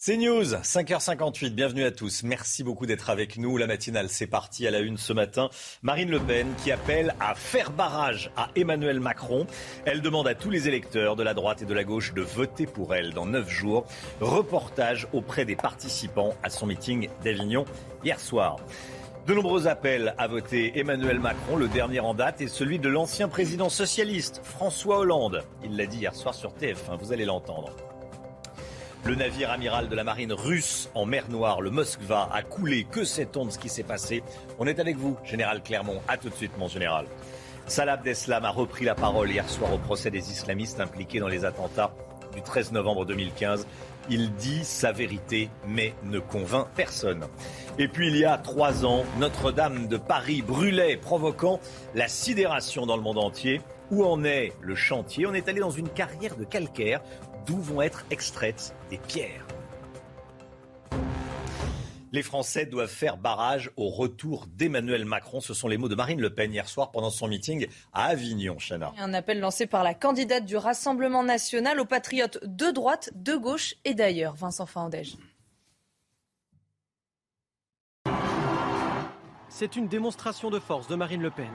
C'est News, 5h58, bienvenue à tous. Merci beaucoup d'être avec nous. La matinale, c'est parti à la une ce matin. Marine Le Pen qui appelle à faire barrage à Emmanuel Macron. Elle demande à tous les électeurs de la droite et de la gauche de voter pour elle dans 9 jours. Reportage auprès des participants à son meeting d'Avignon hier soir. De nombreux appels à voter Emmanuel Macron. Le dernier en date est celui de l'ancien président socialiste, François Hollande. Il l'a dit hier soir sur TF1, vous allez l'entendre. Le navire amiral de la marine russe en mer Noire, le Moskva, a coulé. Que sait-on ce qui s'est passé? On est avec vous, général Clermont. A tout de suite, mon général. Salah Abdeslam a repris la parole hier soir au procès des islamistes impliqués dans les attentats du 13 novembre 2015. Il dit sa vérité, mais ne convainc personne. Et puis il y a trois ans, Notre-Dame de Paris brûlait, provoquant la sidération dans le monde entier. Où en est le chantier? On est allé dans une carrière de calcaire d'où vont être extraites des pierres. Les Français doivent faire barrage au retour d'Emmanuel Macron. Ce sont les mots de Marine Le Pen hier soir pendant son meeting à Avignon, Chana. Un appel lancé par la candidate du Rassemblement national aux patriotes de droite, de gauche et d'ailleurs. Vincent Fandège. C'est une démonstration de force de Marine Le Pen.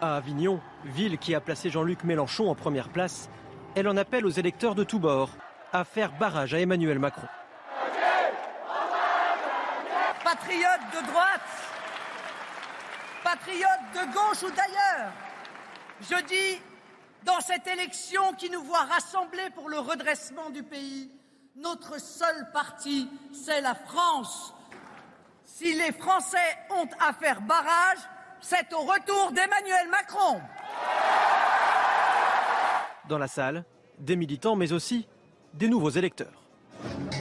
À Avignon, ville qui a placé Jean-Luc Mélenchon en première place, elle en appelle aux électeurs de tous bords à faire barrage à Emmanuel Macron. Patriotes de droite, patriotes de gauche ou d'ailleurs, je dis, dans cette élection qui nous voit rassemblés pour le redressement du pays, notre seul parti, c'est la France. Si les Français ont à faire barrage, c'est au retour d'Emmanuel Macron. Dans la salle, des militants, mais aussi des nouveaux électeurs.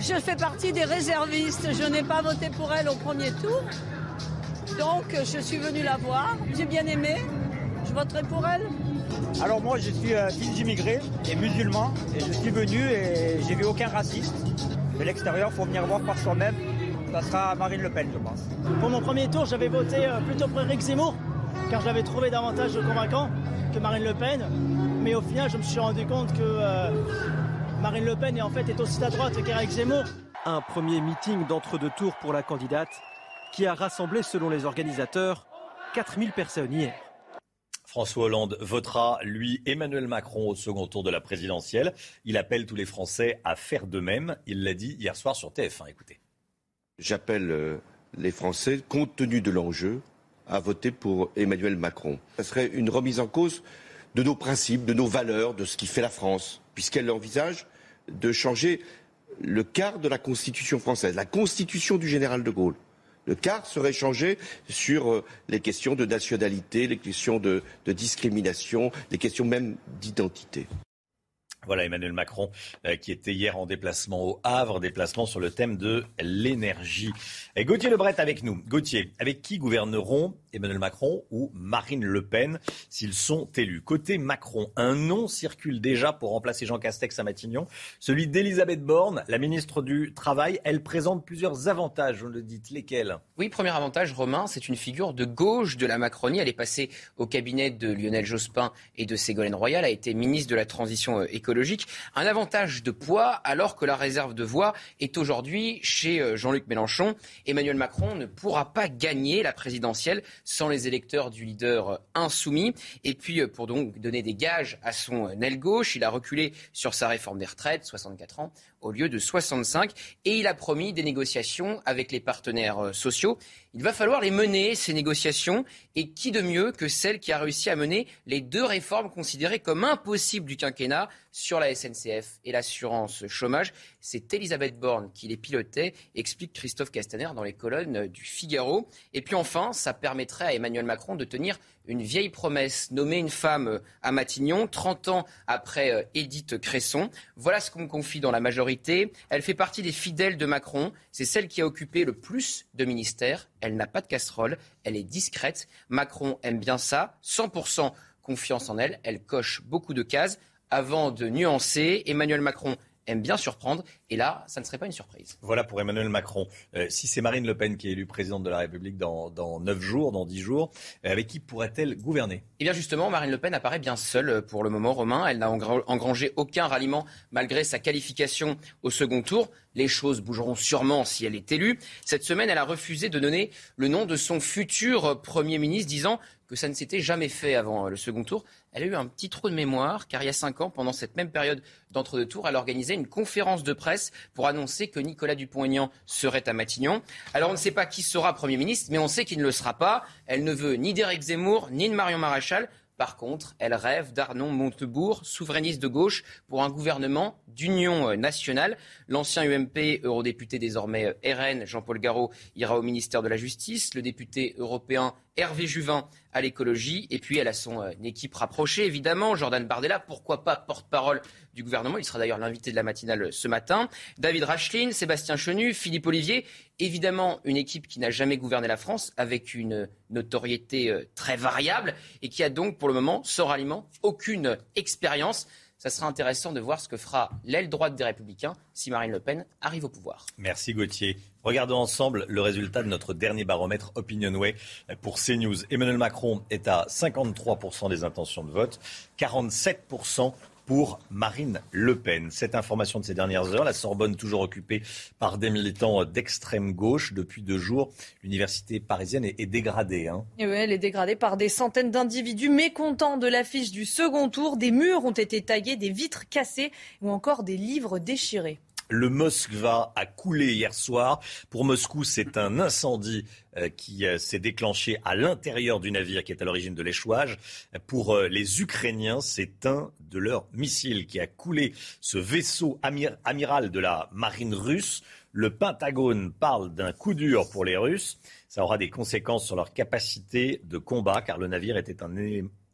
Je fais partie des réservistes. Je n'ai pas voté pour elle au premier tour. Donc, je suis venue la voir. J'ai bien aimé. Je voterai pour elle. Alors moi, je suis euh, fils d'immigrés et musulman. Et je suis venu et j'ai vu aucun raciste. De l'extérieur, il faut venir voir par soi-même. Ça sera Marine Le Pen, je pense. Pour mon premier tour, j'avais voté euh, plutôt pour Eric Zemmour, car j'avais trouvé davantage convaincant que Marine Le Pen. Mais au final, je me suis rendu compte que euh, Marine Le Pen est en fait est aussi à droite qu'Eric Zemmour. Un premier meeting d'entre-deux tours pour la candidate qui a rassemblé, selon les organisateurs, 4000 personnes hier. François Hollande votera, lui, Emmanuel Macron au second tour de la présidentielle. Il appelle tous les Français à faire de même. Il l'a dit hier soir sur TF1. Écoutez. J'appelle euh, les Français, compte tenu de l'enjeu, à voter pour Emmanuel Macron. Ce serait une remise en cause de nos principes, de nos valeurs, de ce qui fait la France, puisqu'elle envisage de changer le quart de la Constitution française, la Constitution du général de Gaulle. Le quart serait changé sur euh, les questions de nationalité, les questions de, de discrimination, les questions même d'identité. Voilà Emmanuel Macron euh, qui était hier en déplacement au Havre, déplacement sur le thème de l'énergie. Et Gauthier Lebret avec nous. Gauthier, avec qui gouverneront Emmanuel Macron ou Marine Le Pen s'ils sont élus? Côté Macron, un nom circule déjà pour remplacer Jean Castex à Matignon, celui d'Elisabeth Borne, la ministre du Travail. Elle présente plusieurs avantages, vous le dites, lesquels? Oui, premier avantage, Romain, c'est une figure de gauche de la Macronie. Elle est passée au cabinet de Lionel Jospin et de Ségolène Royal, a été ministre de la Transition euh, un avantage de poids alors que la réserve de voix est aujourd'hui chez euh, Jean-Luc Mélenchon. Emmanuel Macron ne pourra pas gagner la présidentielle sans les électeurs du leader euh, insoumis. Et puis, euh, pour donc donner des gages à son aile gauche, il a reculé sur sa réforme des retraites, 64 ans, au lieu de 65. Et il a promis des négociations avec les partenaires euh, sociaux. Il va falloir les mener, ces négociations. Et qui de mieux que celle qui a réussi à mener les deux réformes considérées comme impossibles du quinquennat sur la SNCF et l'assurance chômage? C'est Elisabeth Borne qui les pilotait, explique Christophe Castaner dans les colonnes du Figaro. Et puis enfin, ça permettrait à Emmanuel Macron de tenir une vieille promesse, nommer une femme à Matignon, 30 ans après euh, Édith Cresson. Voilà ce qu'on me confie dans la majorité. Elle fait partie des fidèles de Macron. C'est celle qui a occupé le plus de ministères. Elle n'a pas de casserole. Elle est discrète. Macron aime bien ça. 100% confiance en elle. Elle coche beaucoup de cases. Avant de nuancer, Emmanuel Macron aime bien surprendre. Et là, ça ne serait pas une surprise. Voilà pour Emmanuel Macron. Euh, si c'est Marine Le Pen qui est élue présidente de la République dans, dans 9 jours, dans 10 jours, euh, avec qui pourrait-elle gouverner? Eh bien justement, Marine Le Pen apparaît bien seule euh, pour le moment, Romain. Elle n'a engrangé aucun ralliement malgré sa qualification au second tour. Les choses bougeront sûrement si elle est élue. Cette semaine, elle a refusé de donner le nom de son futur Premier ministre, disant que ça ne s'était jamais fait avant le second tour. Elle a eu un petit trou de mémoire, car il y a cinq ans, pendant cette même période d'entre-deux tours, elle organisait une conférence de presse pour annoncer que Nicolas Dupont-Aignan serait à Matignon. Alors on ne sait pas qui sera Premier ministre, mais on sait qu'il ne le sera pas. Elle ne veut ni d'Éric Zemmour, ni de Marion Maréchal. Par contre, elle rêve d'Arnon Montebourg, souverainiste de gauche, pour un gouvernement d'union euh, nationale. L'ancien UMP, eurodéputé désormais euh, RN, Jean-Paul Garot, ira au ministère de la Justice. Le député européen Hervé Juvin à l'écologie. Et puis elle a son euh, équipe rapprochée, évidemment. Jordan Bardella, pourquoi pas porte-parole du gouvernement. Il sera d'ailleurs l'invité de la matinale ce matin. David Racheline, Sébastien Chenu, Philippe Olivier. Évidemment, une équipe qui n'a jamais gouverné la France, avec une notoriété euh, très variable et qui a donc pour le moment, sans ralliement, aucune expérience. Ça sera intéressant de voir ce que fera l'aile droite des Républicains si Marine Le Pen arrive au pouvoir. Merci Gauthier. Regardons ensemble le résultat de notre dernier baromètre Opinionway pour CNews. Emmanuel Macron est à 53% des intentions de vote, 47% pour Marine Le Pen. Cette information de ces dernières heures, la Sorbonne toujours occupée par des militants d'extrême gauche depuis deux jours. L'université parisienne est, dégradée. Hein. Elle est dégradée par des centaines d'individus mécontents de l'affiche du second tour. Des murs ont été taillés, des vitres cassées ou encore des livres déchirés. Le Moskva a coulé hier soir. Pour Moscou, c'est un incendie euh, qui euh, s'est déclenché à l'intérieur du navire qui est à l'origine de l'échouage. Pour euh, les Ukrainiens, c'est un de leurs missiles qui a coulé ce vaisseau amiral de la marine russe. Le Pentagone parle d'un coup dur pour les Russes. Ça aura des conséquences sur leur capacité de combat car le navire était un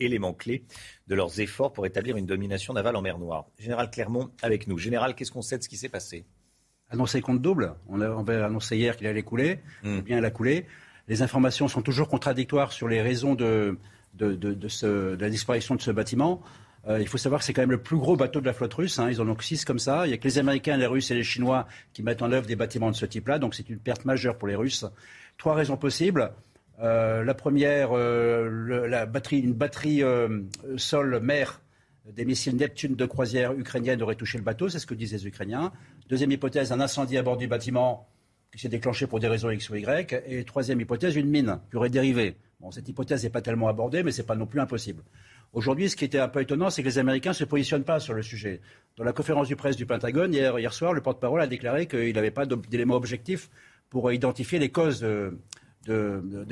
élément clé de leurs efforts pour établir une domination navale en mer Noire. Général Clermont avec nous. Général, qu'est-ce qu'on sait de ce qui s'est passé? Annoncé compte double. On avait annoncé hier qu'il allait couler. Eh bien, il a coulé. Les informations sont toujours contradictoires sur les raisons de, de, la disparition de ce bâtiment. Euh, il faut savoir que c'est quand même le plus gros bateau de la flotte russe. Hein. Ils en ont six comme ça. Il n'y a que les Américains, les Russes et les Chinois qui mettent en œuvre des bâtiments de ce type-là. Donc c'est une perte majeure pour les Russes. Trois raisons possibles. Euh, la première, euh, une batterie euh, sol-mer des missiles Neptune de croisière ukrainienne aurait touché le bateau, c'est ce que disent les Ukrainiens. Deuxième hypothèse, un incendie à bord du bâtiment qui s'est déclenché pour des raisons X ou Y. Et troisième hypothèse, une mine qui aurait dérivé. Bon, cette hypothèse n'est pas tellement abordée, mais ce n'est pas non plus impossible. Aujourd'hui, ce qui était un peu étonnant, c'est que les Américains ne se positionnent pas sur le sujet. Dans la conférence de presse du Pentagone, hier, soir, le porte-parole a déclaré qu'il n'avait pas d'éléments objectifs pour identifier les causes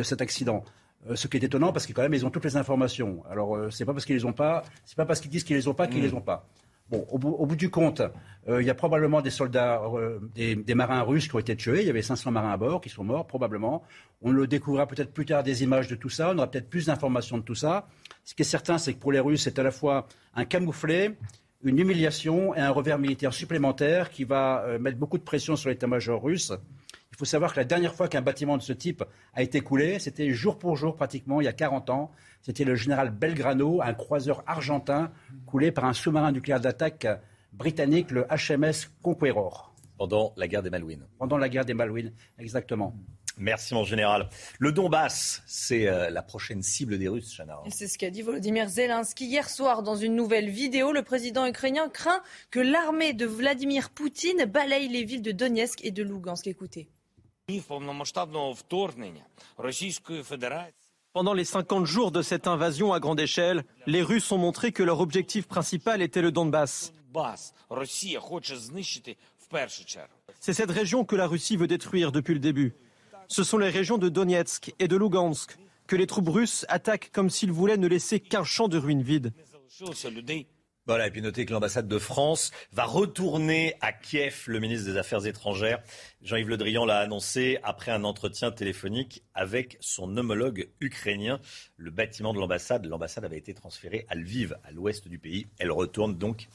cet accident. Euh, ce qui est étonnant parce que quand même ils ont toutes les informations. Alors euh, c'est pas parce qu'ils les ont pas, c'est pas parce qu'ils disent qu'ils les ont pas qu'ils ne mm. les ont pas. Bon, au bout, du compte, euh, il y a probablement des soldats, des, des, marins russes qui ont été tués. Il y avait 500 marins à bord qui sont morts, probablement. On le découvrira peut-être plus tard des images de tout ça. On aura peut-être plus d'informations de tout ça. Ce qui est certain, c'est que pour les Russes, c'est à la fois un camouflet, une humiliation et un revers militaire supplémentaire qui va mettre beaucoup de pression sur l'état-major russe. Il faut savoir que la dernière fois qu'un bâtiment de ce type a été coulé, c'était jour pour jour pratiquement, il y a 40 ans. C'était le général Belgrano, un croiseur argentin, coulé par un sous-marin nucléaire d'attaque britannique, le HMS Conqueror. Pendant la guerre des Malouines. Pendant la guerre des Malouines, exactement. Merci mon général. Le Donbass, c'est euh, la prochaine cible des Russes, Chana. C'est ce qu'a dit Volodymyr Zelensky hier soir dans une nouvelle vidéo. Le président ukrainien craint que l'armée de Vladimir Poutine balaye les villes de Donetsk et de Lugansk. Écoutez. Pendant les 50 jours de cette invasion à grande échelle, les Russes ont montré que leur objectif principal était le Donbass. C'est cette région que la Russie veut détruire depuis le début. Ce sont les régions de Donetsk et de Lugansk que les troupes russes attaquent comme s'ils voulaient ne laisser qu'un champ de ruines vide. Voilà, et puis notez que l'ambassade de France va retourner à Kiev. Le ministre des Affaires étrangères, Jean-Yves Le Drian, l'a annoncé après un entretien téléphonique avec son homologue ukrainien. Le bâtiment de l'ambassade, l'ambassade avait été transféré à Lviv, à l'ouest du pays. Elle retourne donc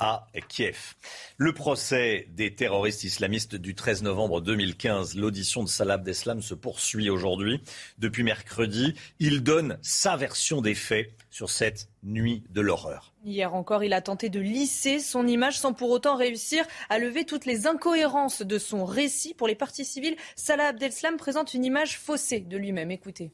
à Kiev. Le procès des terroristes islamistes du 13 novembre 2015, l'audition de Salah Abdeslam se poursuit aujourd'hui. Depuis mercredi, il donne sa version des faits sur cette nuit de l'horreur. Hier encore, il a tenté de lisser son image sans pour autant réussir à lever toutes les incohérences de son récit. Pour les parties civiles, Salah Abdeslam présente une image faussée de lui-même. Écoutez.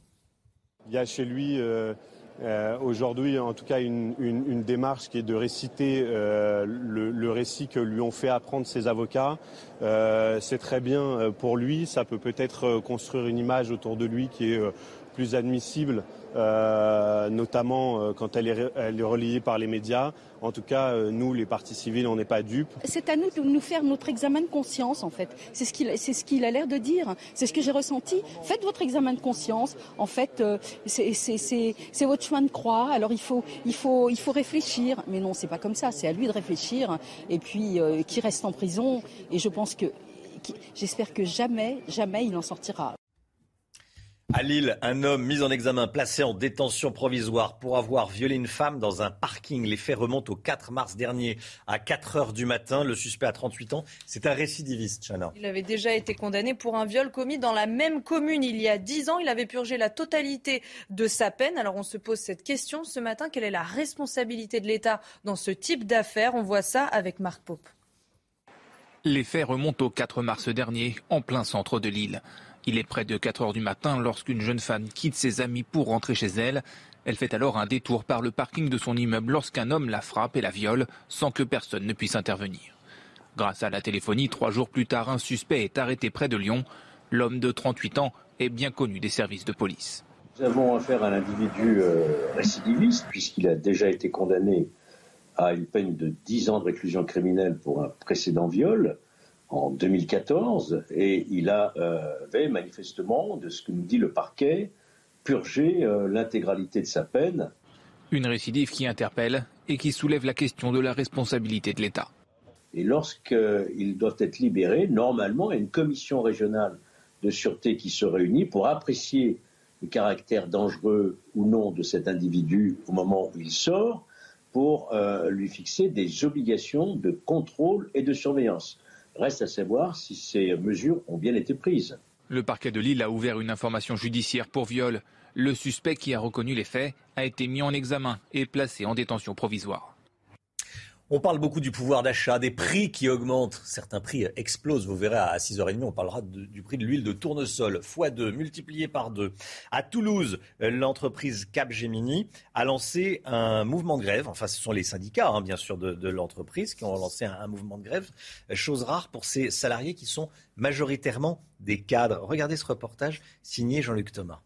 Il y a chez lui euh, euh, aujourd'hui, en tout cas, une, démarche qui est de réciter euh, le, récit que lui ont fait apprendre ses avocats. Euh, c'est très bien pour lui. Ça peut peut-être construire une image autour de lui qui est plus admissible, euh, notamment euh, quand elle est, elle est, relayée par les médias. En tout cas, euh, nous, les partis civils, on n'est pas dupes. C'est à nous de nous faire notre examen de conscience, en fait. C'est ce qu'il ce qu'il a l'air de dire. C'est ce que j'ai ressenti. Faites votre examen de conscience. En fait, c'est votre chemin de croix. Alors il faut, il faut, il faut réfléchir. Mais non, c'est pas comme ça. C'est à lui de réfléchir. Et puis, qui reste en prison. Et je pense que J'espère que jamais, jamais il en sortira. À Lille, un homme mis en examen, placé en détention provisoire pour avoir violé une femme dans un parking. Les faits remontent au 4 mars dernier à 4 heures du matin. Le suspect a 38 ans. C'est un récidiviste, Chana. Il avait déjà été condamné pour un viol commis dans la même commune il y a 10 ans. Il avait purgé la totalité de sa peine. Alors on se pose cette question ce matin. Quelle est la responsabilité de l'État dans ce type d'affaires? On voit ça avec Marc Pope. Les faits remontent au 4 mars dernier, en plein centre de Lille. Il est près de 4 heures du matin lorsqu'une jeune femme quitte ses amis pour rentrer chez elle. Elle fait alors un détour par le parking de son immeuble lorsqu'un homme la frappe et la viole sans que personne ne puisse intervenir. Grâce à la téléphonie, trois jours plus tard, un suspect est arrêté près de Lyon. L'homme de 38 ans est bien connu des services de police. Nous avons affaire à un individu euh, récidiviste puisqu'il a déjà été condamné à une peine de 10 ans de réclusion criminelle pour un précédent viol en 2014 et il a, euh, avait manifestement, de ce que nous dit le parquet, purgé euh, l'intégralité de sa peine. Une récidive qui interpelle et qui soulève la question de la responsabilité de l'État. Et lorsqu'ils doivent être libérés, normalement, il y a une commission régionale de sûreté qui se réunit pour apprécier le caractère dangereux ou non de cet individu au moment où il sort, pour euh, lui fixer des obligations de contrôle et de surveillance. Reste à savoir si ces mesures ont bien été prises. Le parquet de Lille a ouvert une information judiciaire pour viol. Le suspect qui a reconnu les faits a été mis en examen et placé en détention provisoire. On parle beaucoup du pouvoir d'achat, des prix qui augmentent. Certains prix explosent. Vous verrez à 6h30, on parlera du prix de l'huile de tournesol, x2, multiplié par 2. À Toulouse, l'entreprise Capgemini a lancé un mouvement de grève. Enfin, ce sont les syndicats, hein, bien sûr, de, l'entreprise qui ont lancé un, un, mouvement de grève. Chose rare pour ces salariés qui sont majoritairement des cadres. Regardez ce reportage signé Jean-Luc Thomas.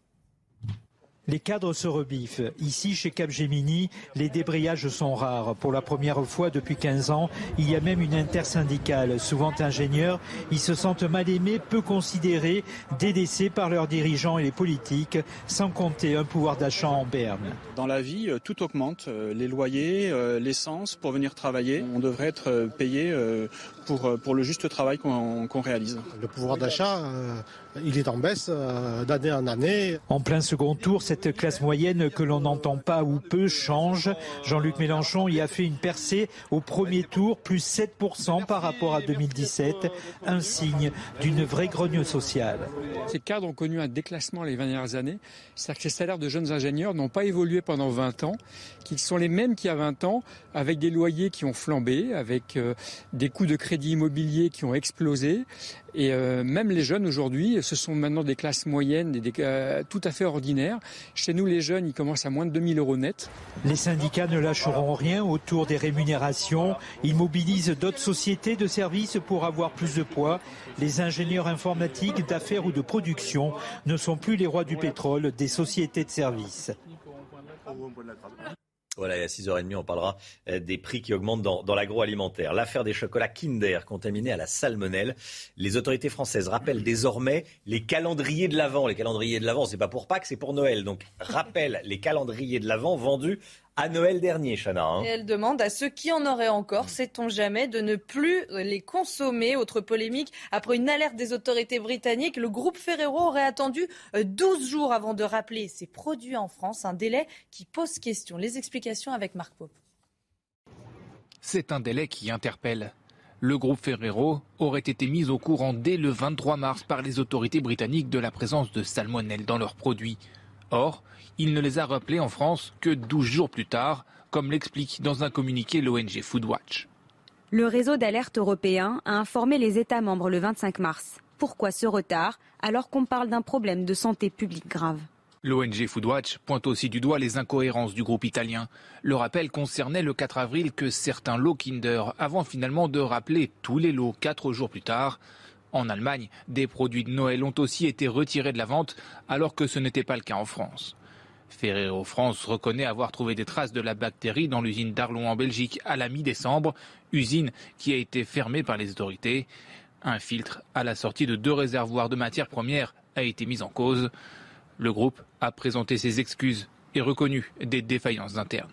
Les cadres se rebiffent. Ici, chez Capgemini, les débrayages sont rares. Pour la première fois depuis 15 ans, il y a même une intersyndicale. Souvent ingénieurs, ils se sentent mal aimés, peu considérés, délaissés par leurs dirigeants et les politiques, sans compter un pouvoir d'achat en berne. Dans la vie, euh, tout augmente. Euh, les loyers, euh, l'essence pour venir travailler. On devrait être payé pour, pour le juste travail qu'on réalise. Le pouvoir d'achat, il est en baisse d'année en année. En plein second tour, cette classe moyenne que l'on n'entend pas ou peu change. Jean-Luc Mélenchon y a fait une percée au premier tour, plus 7% par rapport à 2017, un signe d'une vraie grogne sociale. Ces cadres ont connu un déclassement les 20 dernières années, c'est-à-dire que les salaires de jeunes ingénieurs n'ont pas évolué pendant 20 ans, qu'ils sont les mêmes qu'il y a 20 ans, avec des loyers qui ont flambé, avec euh, des coûts de crédit immobilier qui ont explosé, et euh, même les jeunes aujourd'hui, ce sont maintenant des classes moyennes, et des, euh, tout à fait ordinaires. Chez nous, les jeunes, ils commencent à moins de 2000 euros net. Les syndicats ne lâcheront rien autour des rémunérations. Ils mobilisent d'autres sociétés de services pour avoir plus de poids. Les ingénieurs informatiques, d'affaires ou de production ne sont plus les rois du pétrole des sociétés de services. Voilà, et à 6h30, on parlera euh, des prix qui augmentent dans, dans l'agroalimentaire. L'affaire des chocolats Kinder contaminés à la salmonelle. Les autorités françaises rappellent désormais les calendriers de l'Avent. Les calendriers de l'Avent, c'est pas pour Pâques, c'est pour Noël. Donc, rappellent les calendriers de l'Avent vendus à Noël dernier, Chana. Hein. Et elle demande à ceux qui en auraient encore, sait-on jamais, de ne plus les consommer? Autre polémique, après une alerte des autorités britanniques, le groupe Ferrero aurait attendu 12 jours avant de rappeler ses produits en France, un délai qui pose question. Les explications avec Marc Pope. C'est un délai qui interpelle. Le groupe Ferrero aurait été mis au courant dès le 23 mars par les autorités britanniques de la présence de salmonelle dans leurs produits. Or, il ne les a rappelés en France que 12 jours plus tard, comme l'explique dans un communiqué l'ONG Foodwatch. Le réseau d'alerte européen a informé les États membres le 25 mars. Pourquoi ce retard alors qu'on parle d'un problème de santé publique grave L'ONG Foodwatch pointe aussi du doigt les incohérences du groupe italien. Le rappel concernait le 4 avril que certains lots Kinder, avant finalement de rappeler tous les lots quatre jours plus tard. En Allemagne, des produits de Noël ont aussi été retirés de la vente, alors que ce n'était pas le cas en France. Ferrero France reconnaît avoir trouvé des traces de la bactérie dans l'usine d'Arlon en Belgique à la mi-décembre, usine qui a été fermée par les autorités. Un filtre à la sortie de deux réservoirs de matières premières a été mis en cause. Le groupe a présenté ses excuses et reconnu des défaillances internes.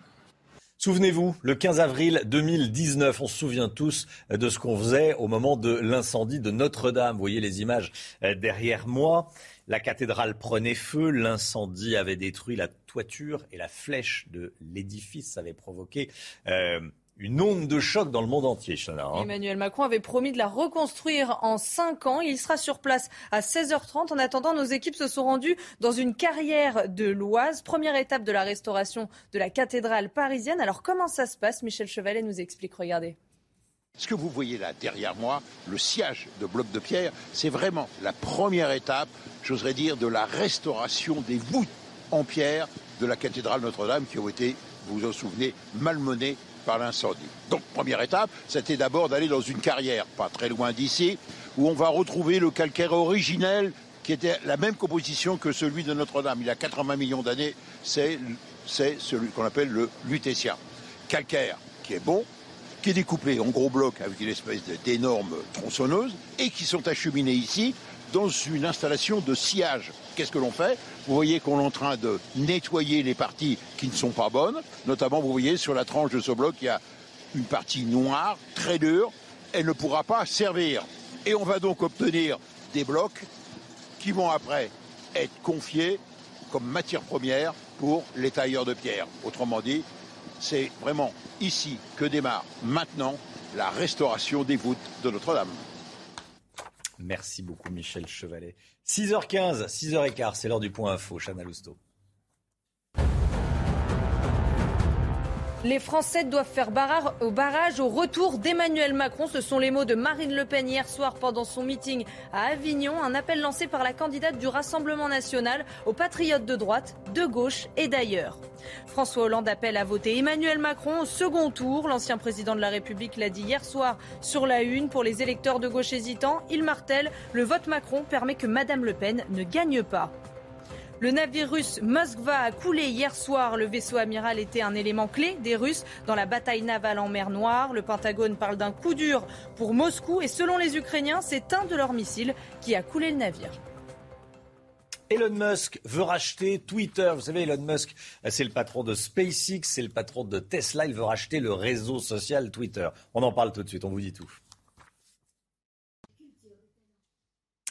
Souvenez-vous, le 15 avril 2019, on se souvient tous de ce qu'on faisait au moment de l'incendie de Notre-Dame. Vous voyez les images euh, derrière moi. La cathédrale prenait feu, l'incendie avait détruit la toiture et la flèche de l'édifice avait provoqué euh, une onde de choc dans le monde entier, hein. Emmanuel Macron avait promis de la reconstruire en 5 ans. Il sera sur place à 16h30. En attendant, nos équipes se sont rendues dans une carrière de l'Oise, première étape de la restauration de la cathédrale parisienne. Alors comment ça se passe? Michel Chevalet nous explique. Regardez. Ce que vous voyez là derrière moi, le sillage de blocs de pierre, c'est vraiment la première étape, j'oserais dire, de la restauration des voûtes en pierre de la cathédrale Notre-Dame qui ont été, vous vous en souvenez, malmenées l'incendie. Donc première étape, c'était d'abord d'aller dans une carrière, pas très loin d'ici, où on va retrouver le calcaire originel qui était la même composition que celui de Notre-Dame. Il a 80 millions d'années, c'est celui qu'on appelle le lutétien. Calcaire qui est bon, qui est découpé en gros blocs avec une espèce d'énorme tronçonneuse et qui sont acheminés ici dans une installation de sillage. Qu'est-ce que l'on fait Vous voyez qu'on est en train de nettoyer les parties qui ne sont pas bonnes. Notamment, vous voyez sur la tranche de ce bloc, il y a une partie noire, très dure. Elle ne pourra pas servir. Et on va donc obtenir des blocs qui vont après être confiés comme matière première pour les tailleurs de pierre. Autrement dit, c'est vraiment ici que démarre maintenant la restauration des voûtes de Notre-Dame. Merci beaucoup, Michel Chevalet. 6h15, 6h15, c'est l'heure du point info. Chana Lousteau. Les Français doivent faire au barrage au retour d'Emmanuel Macron. Ce sont les mots de Marine Le Pen hier soir pendant son meeting à Avignon. Un appel lancé par la candidate du Rassemblement national aux patriotes de droite, de gauche et d'ailleurs. François Hollande appelle à voter Emmanuel Macron au second tour. L'ancien président de la République l'a dit hier soir sur la une. Pour les électeurs de gauche hésitants, il martèle le vote Macron permet que Madame Le Pen ne gagne pas. Le navire russe Moskva a coulé hier soir. Le vaisseau amiral était un élément clé des Russes dans la bataille navale en mer Noire. Le Pentagone parle d'un coup dur pour Moscou et selon les Ukrainiens, c'est un de leurs missiles qui a coulé le navire. Elon Musk veut racheter Twitter. Vous savez, Elon Musk, c'est le patron de SpaceX, c'est le patron de Tesla. Il veut racheter le réseau social Twitter. On en parle tout de suite, on vous dit tout.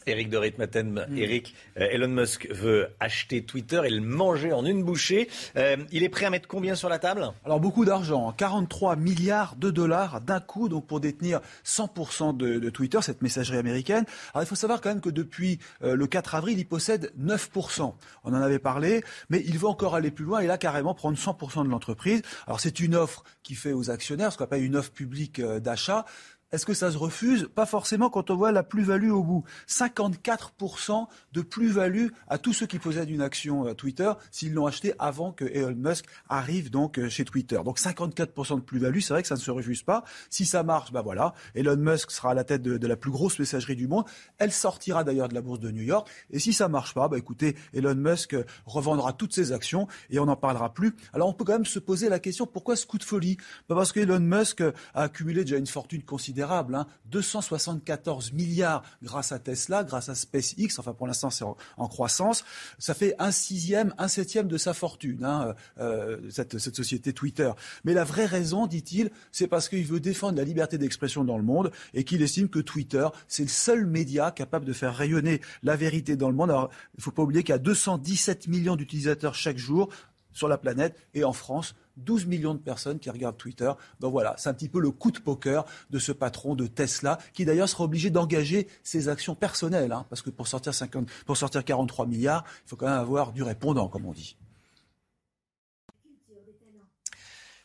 Eric de Ritmaten, hmm. Eric, euh, Elon Musk veut acheter Twitter et le manger en une bouchée. Euh, il est prêt à mettre combien sur la table? Alors beaucoup d'argent, 43 milliards de dollars d'un coup, donc pour détenir 100% de, Twitter, cette messagerie américaine. Alors il faut savoir quand même que depuis euh, le 4 avril, il possède 9%. On en avait parlé, mais il veut encore aller plus loin et là carrément prendre 100% de l'entreprise. Alors c'est une offre qui fait aux actionnaires, ce qu'on appelle une offre publique d'achat. Est-ce que ça se refuse Pas forcément quand on voit la plus-value au bout. 54% de plus-value à tous ceux qui possèdent une action euh, Twitter s'ils l'ont acheté avant que Elon Musk arrive donc euh, chez Twitter. Donc 54% de plus-value, c'est vrai que ça ne se refuse pas. Si ça marche, bah voilà, Elon Musk sera à la tête de, la plus grosse messagerie du monde. Elle sortira d'ailleurs de la bourse de New York. Et si ça marche pas, bah écoutez, Elon Musk euh, revendra toutes ses actions et on n'en parlera plus. Alors on peut quand même se poser la question pourquoi ce coup de folie? Bah Parce que Elon Musk a accumulé déjà une fortune considérable considérable. Hein. 274 milliards grâce à Tesla, grâce à SpaceX. Enfin, pour l'instant, c'est en, croissance. Ça fait un sixième, un septième de sa fortune, hein, euh, cette, cette société Twitter. Mais la vraie raison, dit-il, c'est parce qu'il veut défendre la liberté d'expression dans le monde et qu'il estime que Twitter, c'est le seul média capable de faire rayonner la vérité dans le monde. Alors, il ne faut pas oublier qu'il y a 217 millions d'utilisateurs chaque jour sur la planète et en France, 12 millions de personnes qui regardent Twitter. Donc voilà, c'est un petit peu le coup de poker de ce patron de Tesla, qui d'ailleurs sera obligé d'engager ses actions personnelles, hein, parce que pour sortir, 50, pour sortir 43 milliards, il faut quand même avoir du répondant, comme on dit.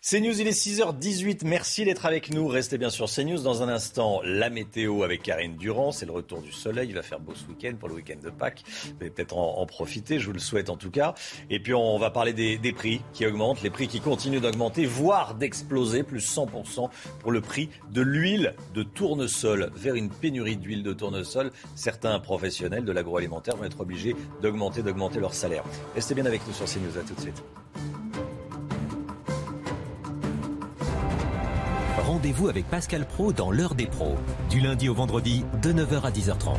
CNews, il est 6h18. Merci d'être avec nous. Restez bien sur CNews. Dans un instant, la météo avec Karine Durand. C'est le retour du soleil. Il va faire beau ce week-end pour le week-end de Pâques. Vous allez peut-être en, profiter. Je vous le souhaite en tout cas. Et puis, on va parler des, des prix qui augmentent, les prix qui continuent d'augmenter, voire d'exploser, plus 100% pour le prix de l'huile de tournesol. Vers une pénurie d'huile de tournesol, certains professionnels de l'agroalimentaire vont être obligés d'augmenter, d'augmenter leur salaire. Restez bien avec nous sur CNews. À tout de suite. Rendez-vous avec Pascal Pro dans l'heure des pros, du lundi au vendredi de 9h à 10h30.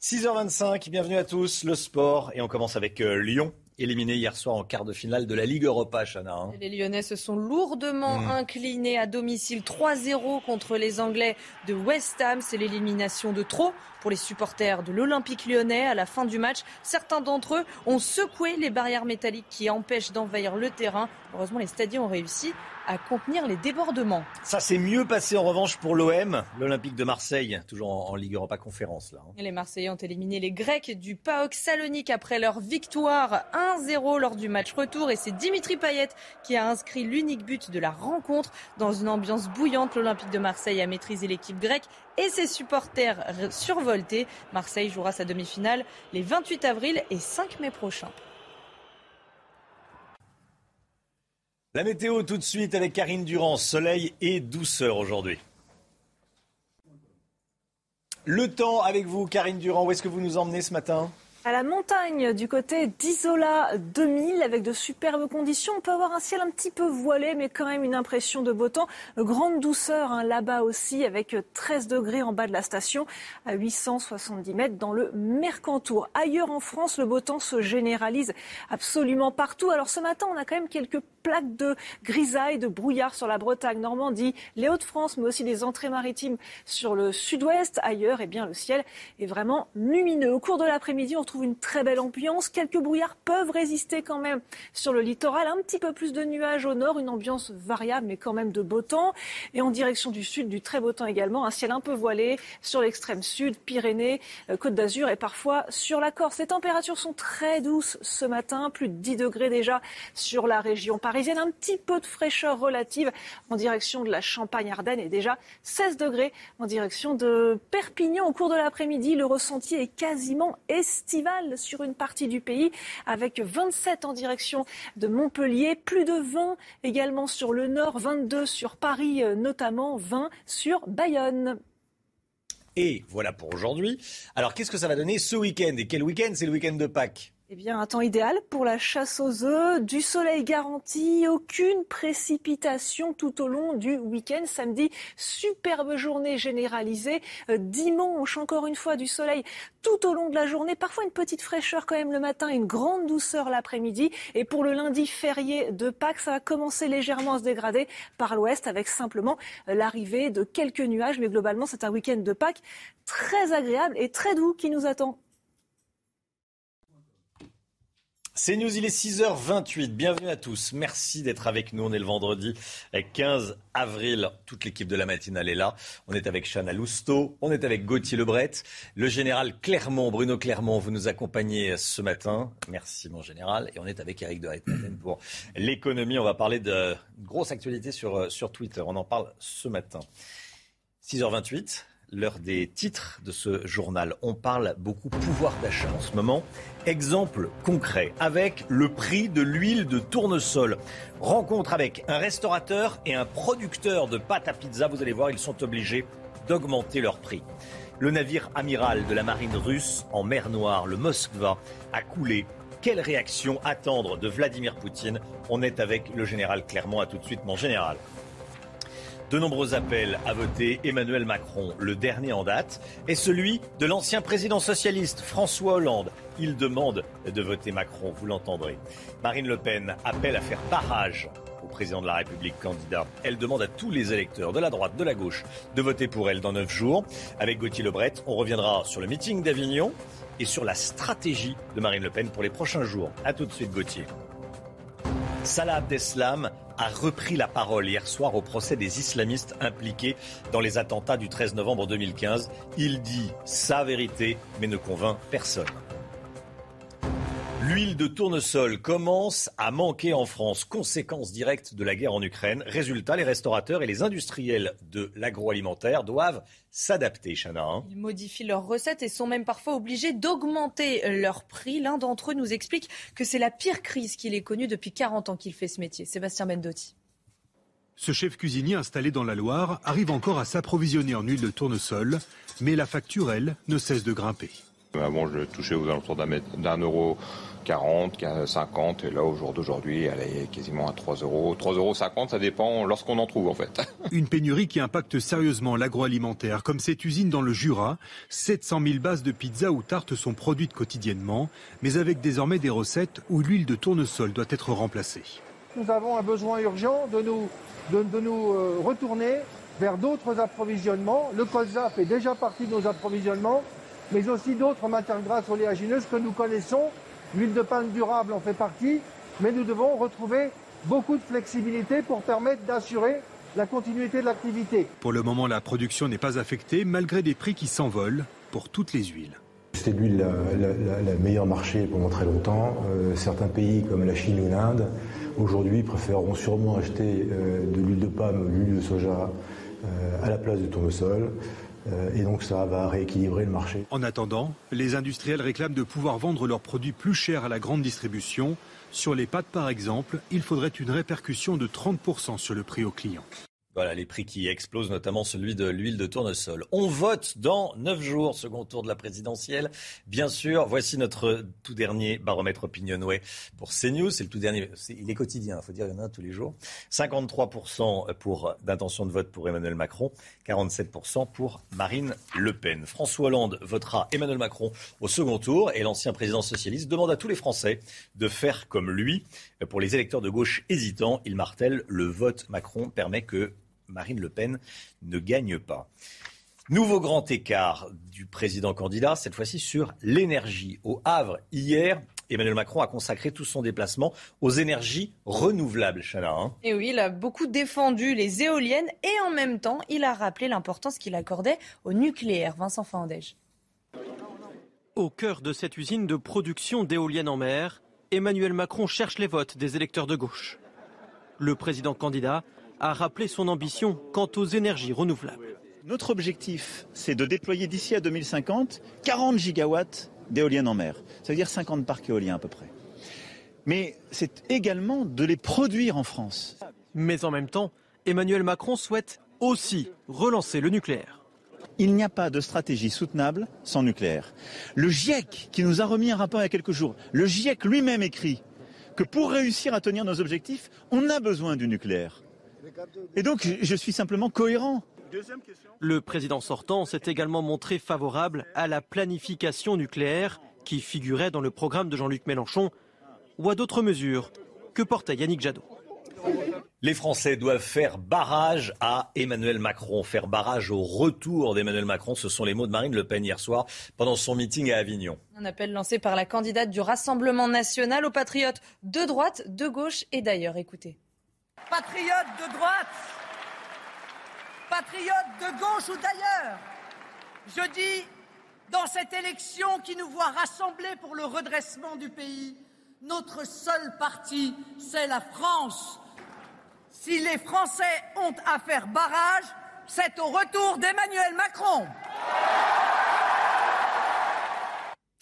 6h25, bienvenue à tous, le sport, et on commence avec euh, Lyon éliminé hier soir en quart de finale de la Ligue Europa, Chana. Hein. Les Lyonnais se sont lourdement mmh. inclinés à domicile 3-0 contre les Anglais de West Ham. C'est l'élimination de trop pour les supporters de l'Olympique lyonnais. À la fin du match, certains d'entre eux ont secoué les barrières métalliques qui empêchent d'envahir le terrain. Heureusement, les stadiers ont réussi à contenir les débordements. Ça s'est mieux passé en revanche pour l'OM, l'Olympique de Marseille, toujours en, Ligue Europa Conférence. Là. Hein. les Marseillais ont éliminé les Grecs du PAOK Salonique après leur victoire 1-0 lors du match retour. Et c'est Dimitri Payet qui a inscrit l'unique but de la rencontre. Dans une ambiance bouillante, l'Olympique de Marseille a maîtrisé l'équipe grecque et ses supporters survoltés. Marseille jouera sa demi-finale les 28 avril et 5 mai prochains. La météo tout de suite avec Karine Durand, soleil et douceur aujourd'hui. Le temps avec vous, Karine Durand, où est-ce que vous nous emmenez ce matin? À la montagne du côté d'Isola 2000 avec de superbes conditions. On peut avoir un ciel un petit peu voilé mais quand même une impression de beau temps. Grande douceur hein, là-bas aussi avec 13 degrés en bas de la station à 870 mètres dans le Mercantour. Ailleurs en France, le beau temps se généralise absolument partout. Alors ce matin, on a quand même quelques plaques de grisaille, de brouillard sur la Bretagne, Normandie, les Hauts-de-France, mais aussi des entrées maritimes sur le sud-ouest. Ailleurs, eh bien, le ciel est vraiment lumineux. Au cours de l'après-midi, on trouve une très belle ambiance. Quelques brouillards peuvent résister quand même sur le littoral. Un petit peu plus de nuages au nord, une ambiance variable mais quand même de beau temps. Et en direction du sud, du très beau temps également. Un ciel un peu voilé sur l'extrême sud, Pyrénées, euh, Côte d'Azur et parfois sur la Corse. Les températures sont très douces ce matin, plus de 10 degrés déjà sur la région parisienne. Un petit peu de fraîcheur relative en direction de la Champagne-Ardenne et déjà 16 degrés en direction de Perpignan. Au cours de l'après-midi, le ressenti est quasiment estival sur une partie du pays, avec 27 en direction de Montpellier, plus de 20 également sur le nord, 22 sur Paris euh, notamment, 20 sur Bayonne. Et voilà pour aujourd'hui. Alors qu'est-ce que ça va donner ce week-end? Et quel week-end? C'est le week-end de Pâques. Eh bien, un temps idéal pour la chasse aux œufs, du soleil garanti, aucune précipitation tout au long du week-end. Samedi, superbe journée généralisée. Euh, dimanche, encore une fois, du soleil tout au long de la journée. Parfois une petite fraîcheur quand même le matin, une grande douceur l'après-midi. Et pour le lundi férié de Pâques, ça va commencer légèrement à se dégrader par l'ouest avec simplement euh, l'arrivée de quelques nuages. Mais globalement, c'est un week-end de Pâques très agréable et très doux qui nous attend. C'est News, il est 6h28. Bienvenue à tous. Merci d'être avec nous. On est le vendredi 15 avril. Toute l'équipe de la matinale est là. On est avec Chana Lousteau. On est avec Gauthier Lebret. Le général Clermont, Bruno Clermont, vous nous accompagnez ce matin. Merci, mon général. Et on est avec Eric de pour l'économie. On va parler de grosse actualité sur, sur Twitter. On en parle ce matin. 6h28 l'heure des titres de ce journal. On parle beaucoup pouvoir d'achat en ce moment. Exemple concret avec le prix de l'huile de tournesol. Rencontre avec un restaurateur et un producteur de pâte à pizza. Vous allez voir, ils sont obligés d'augmenter leur prix. Le navire amiral de la marine russe en mer Noire, le Moskva, a coulé. Quelle réaction attendre de Vladimir Poutine? On est avec le général Clermont. À tout de suite, mon général. De nombreux appels à voter Emmanuel Macron. Le dernier en date est celui de l'ancien président socialiste François Hollande. Il demande de voter Macron, vous l'entendrez. Marine Le Pen appelle à faire barrage au président de la République candidat. Elle demande à tous les électeurs de la droite, de la gauche, de voter pour elle dans neuf jours. Avec Gauthier Lebret, on reviendra sur le meeting d'Avignon et sur la stratégie de Marine Le Pen pour les prochains jours. A tout de suite, Gauthier. Salah Abdeslam a repris la parole hier soir au procès des islamistes impliqués dans les attentats du 13 novembre 2015. Il dit sa vérité, mais ne convainc personne. L'huile de tournesol commence à manquer en France, conséquence directe de la guerre en Ukraine. Résultat, les restaurateurs et les industriels de l'agroalimentaire doivent s'adapter, Chana. Hein. Ils modifient leurs recettes et sont même parfois obligés d'augmenter leur prix. L'un d'entre eux nous explique que c'est la pire crise qu'il ait connue depuis 40 ans qu'il fait ce métier. Sébastien Bendotti. Ce chef cuisinier installé dans la Loire arrive encore à s'approvisionner en huile de tournesol, mais la facture, elle, ne cesse de grimper. Avant, je touchais aux alentours d'un euro 40, 50, et là, au jour d'aujourd'hui, elle est quasiment à 3 euros. 3,50 euros, ça dépend lorsqu'on en trouve, en fait. Une pénurie qui impacte sérieusement l'agroalimentaire, comme cette usine dans le Jura. 700 000 bases de pizza ou tartes sont produites quotidiennement, mais avec désormais des recettes où l'huile de tournesol doit être remplacée. Nous avons un besoin urgent de nous, de, de nous euh, retourner vers d'autres approvisionnements. Le colza fait déjà partie de nos approvisionnements mais aussi d'autres matières grasses oléagineuses que nous connaissons. L'huile de palme durable en fait partie, mais nous devons retrouver beaucoup de flexibilité pour permettre d'assurer la continuité de l'activité. Pour le moment, la production n'est pas affectée malgré des prix qui s'envolent pour toutes les huiles. C'était l'huile la, la, meilleure marché pendant très longtemps. Euh, certains pays comme la Chine ou l'Inde, aujourd'hui, préféreront sûrement acheter euh, de l'huile de palme, l'huile de soja euh, à la place du tournesol. Euh, et donc ça va rééquilibrer le marché. En attendant, les industriels réclament de pouvoir vendre leurs produits plus chers à la grande distribution. Sur les pâtes par exemple, il faudrait une répercussion de 30% sur le prix aux clients. Voilà, les prix qui explosent, notamment celui de l'huile de tournesol. On vote dans neuf jours, second tour de la présidentielle. Bien sûr, voici notre tout dernier baromètre Opinionway pour CNews. C'est le tout dernier, il est quotidien, il faut dire, il y en a tous les jours. 53% pour d'intention de vote pour Emmanuel Macron, 47% pour Marine Le Pen. François Hollande votera Emmanuel Macron au second tour et l'ancien président socialiste demande à tous les Français de faire comme lui. Pour les électeurs de gauche hésitants, il martèle le vote Macron permet que Marine Le Pen ne gagne pas. Nouveau grand écart du président candidat, cette fois-ci sur l'énergie. Au Havre, hier, Emmanuel Macron a consacré tout son déplacement aux énergies renouvelables, Chana. Hein. et oui, il a beaucoup défendu les éoliennes et en même temps, il a rappelé l'importance qu'il accordait au nucléaire. Vincent Fandège. Au cœur de cette usine de production d'éoliennes en mer, Emmanuel Macron cherche les votes des électeurs de gauche. Le président candidat a rappelé son ambition quant aux énergies renouvelables. Notre objectif, c'est de déployer d'ici à 2050 40 gigawatts d'éoliennes en mer. Ça veut dire 50 parcs éoliens à peu près. Mais c'est également de les produire en France. Mais en même temps, Emmanuel Macron souhaite aussi relancer le nucléaire. Il n'y a pas de stratégie soutenable sans nucléaire. Le GIEC, qui nous a remis un rapport il y a quelques jours, le GIEC lui-même écrit que pour réussir à tenir nos objectifs, on a besoin du nucléaire. Et donc, je suis simplement cohérent. Le président sortant s'est également montré favorable à la planification nucléaire qui figurait dans le programme de Jean-Luc Mélenchon ou à d'autres mesures que portait Yannick Jadot? Les Français doivent faire barrage à Emmanuel Macron, faire barrage au retour d'Emmanuel Macron. Ce sont les mots de Marine Le Pen hier soir pendant son meeting à Avignon. Un appel lancé par la candidate du Rassemblement national aux patriotes de droite, de gauche et d'ailleurs. Écoutez patriotes de droite, patriotes de gauche ou d'ailleurs, je dis, dans cette élection qui nous voit rassembler pour le redressement du pays, notre seul parti, c'est la France. Si les Français ont à faire barrage, c'est au retour d'Emmanuel Macron.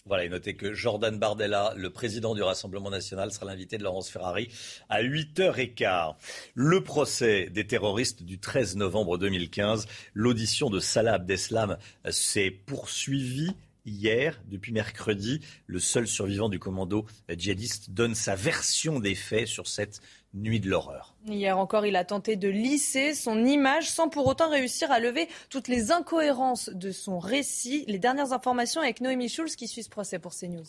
Voilà, et notez que Jordan Bardella, le président du Rassemblement national, sera l'invité de Laurence Ferrari à 8h15. Le procès des terroristes du 13 novembre 2015, l'audition de Salah Abdeslam s'est poursuivie hier. Depuis mercredi, le seul survivant du commando djihadiste donne sa version des faits sur cette nuit de l'horreur. Hier encore, il a tenté de lisser son image sans pour autant réussir à lever toutes les incohérences de son récit. Les dernières informations avec Noémie Schulz qui suit ce procès pour CNews.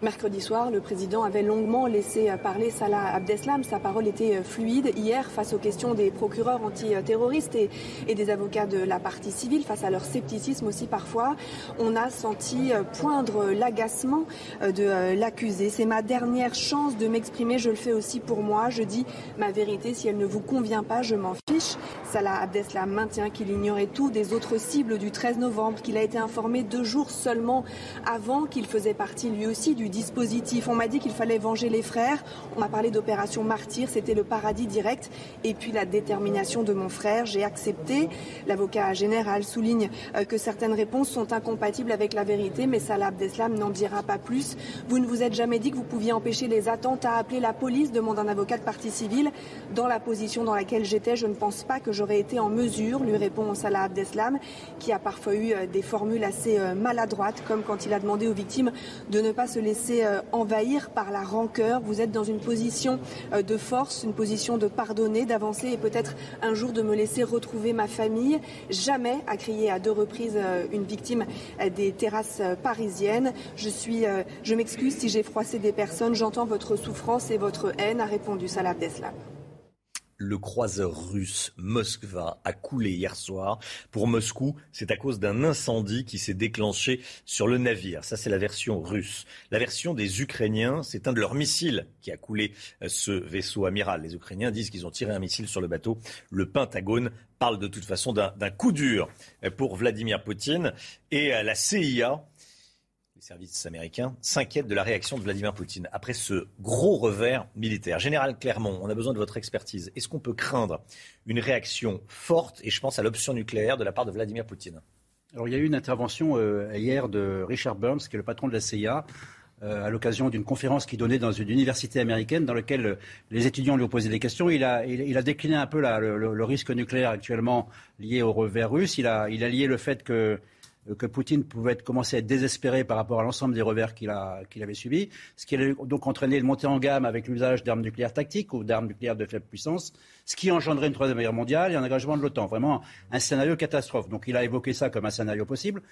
Mercredi soir, le président avait longuement laissé parler Salah Abdeslam. Sa parole était fluide. Hier, face aux questions des procureurs antiterroristes et, des avocats de la partie civile, face à leur scepticisme aussi parfois, on a senti poindre l'agacement de l'accusé. C'est ma dernière chance de m'exprimer. Je le fais aussi pour moi. Je dis ma vérité. Si elle ne vous convient pas, je m'en fiche. Salah Abdeslam maintient qu'il ignorait tout des autres cibles du 13 novembre, qu'il a été informé deux jours seulement avant qu'il faisait partie lui aussi du dispositif. On m'a dit qu'il fallait venger les frères. On m'a parlé d'opération martyr. C'était le paradis direct. Et puis la détermination de mon frère. J'ai accepté. L'avocat général souligne que certaines réponses sont incompatibles avec la vérité, mais Salah Abdeslam n'en dira pas plus. Vous ne vous êtes jamais dit que vous pouviez empêcher les attentats, appeler la police, demande un avocat de partie civile. Dans la position dans laquelle j'étais, je ne pense pas que j'aurais été en mesure, lui répond Salah Abdeslam, qui a parfois eu des formules assez maladroites, comme quand il a demandé aux victimes de ne pas se laisser envahir par la rancœur. Vous êtes dans une position de force, une position de pardonner, d'avancer et peut-être un jour de me laisser retrouver ma famille. Jamais, a crié à deux reprises une victime des terrasses parisiennes. Je m'excuse si j'ai froissé des personnes. J'entends votre souffrance et votre haine, a répondu Salah Abdeslam le croiseur russe Moskva a coulé hier soir. Pour Moscou, c'est à cause d'un incendie qui s'est déclenché sur le navire. Ça, c'est la version russe. La version des Ukrainiens, c'est un de leurs missiles qui a coulé ce vaisseau amiral. Les Ukrainiens disent qu'ils ont tiré un missile sur le bateau. Le Pentagone parle de toute façon d'un coup dur pour Vladimir Poutine. Et la CIA services américains s'inquiètent de la réaction de Vladimir Poutine après ce gros revers militaire. Général Clermont, on a besoin de votre expertise. Est-ce qu'on peut craindre une réaction forte, et je pense à l'option nucléaire, de la part de Vladimir Poutine? Alors, il y a eu une intervention euh, hier de Richard Burns, qui est le patron de la CIA, euh, à l'occasion d'une conférence qu'il donnait dans une université américaine dans laquelle euh, les étudiants lui ont posé des questions. Il a, décliné un peu le, risque nucléaire actuellement lié au revers russe. Il a lié le fait que que Poutine pouvait commencer à être désespéré par rapport à l'ensemble des revers qu'il avait subis, ce qui allait donc entraîner le montée en gamme avec l'usage d'armes nucléaires tactiques ou d'armes nucléaires de faible puissance, ce qui engendrait une troisième guerre mondiale et un engagement de l'OTAN. Vraiment un scénario catastrophe. Donc il a évoqué ça comme un scénario possible.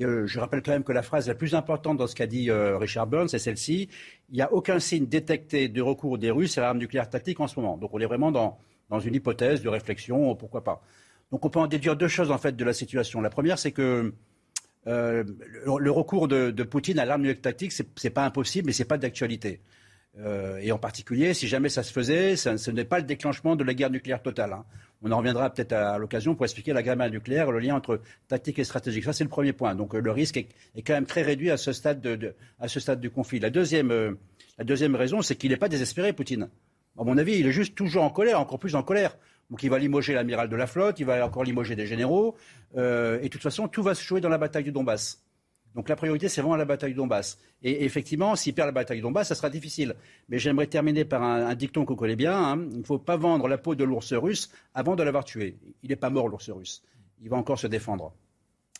Euh, je rappelle quand même que la phrase la plus importante dans ce qu'a dit euh, Richard Burns, c'est celle-ci. Il n'y a aucun signe détecté de recours des Russes à l'arme nucléaire tactique en ce moment. Donc on est vraiment dans une hypothèse de réflexion, pourquoi pas. Donc on peut en déduire deux choses en fait de la situation. La première, c'est que euh, le, recours de, Poutine à l'arme nucléaire tactique, ce n'est pas impossible, mais ce n'est pas d'actualité. Euh, et en particulier, si jamais ça se faisait, ce n'est pas le déclenchement de la guerre nucléaire totale. Hein. On en reviendra peut-être à, l'occasion pour expliquer la guerre nucléaire, le lien entre tactique et stratégique. Ça, c'est le premier point. Donc euh, le risque est, quand même très réduit à ce stade, de, du conflit. La deuxième, la deuxième raison, c'est qu'il n'est pas désespéré, Poutine. À mon avis, il est juste toujours en colère, encore plus en colère. Donc il va limoger l'amiral de la flotte, il va encore limoger des généraux. Euh, et de toute façon, tout va se jouer dans la bataille du Donbass. Donc la priorité, c'est vraiment la bataille du Donbass. Et effectivement, s'il perd la bataille du Donbass, ça sera difficile. Mais j'aimerais terminer par un, dicton qu'on connaît bien. Hein. Il ne faut pas vendre la peau de l'ours russe avant de l'avoir tué. Il n'est pas mort, l'ours russe. Il va encore se défendre.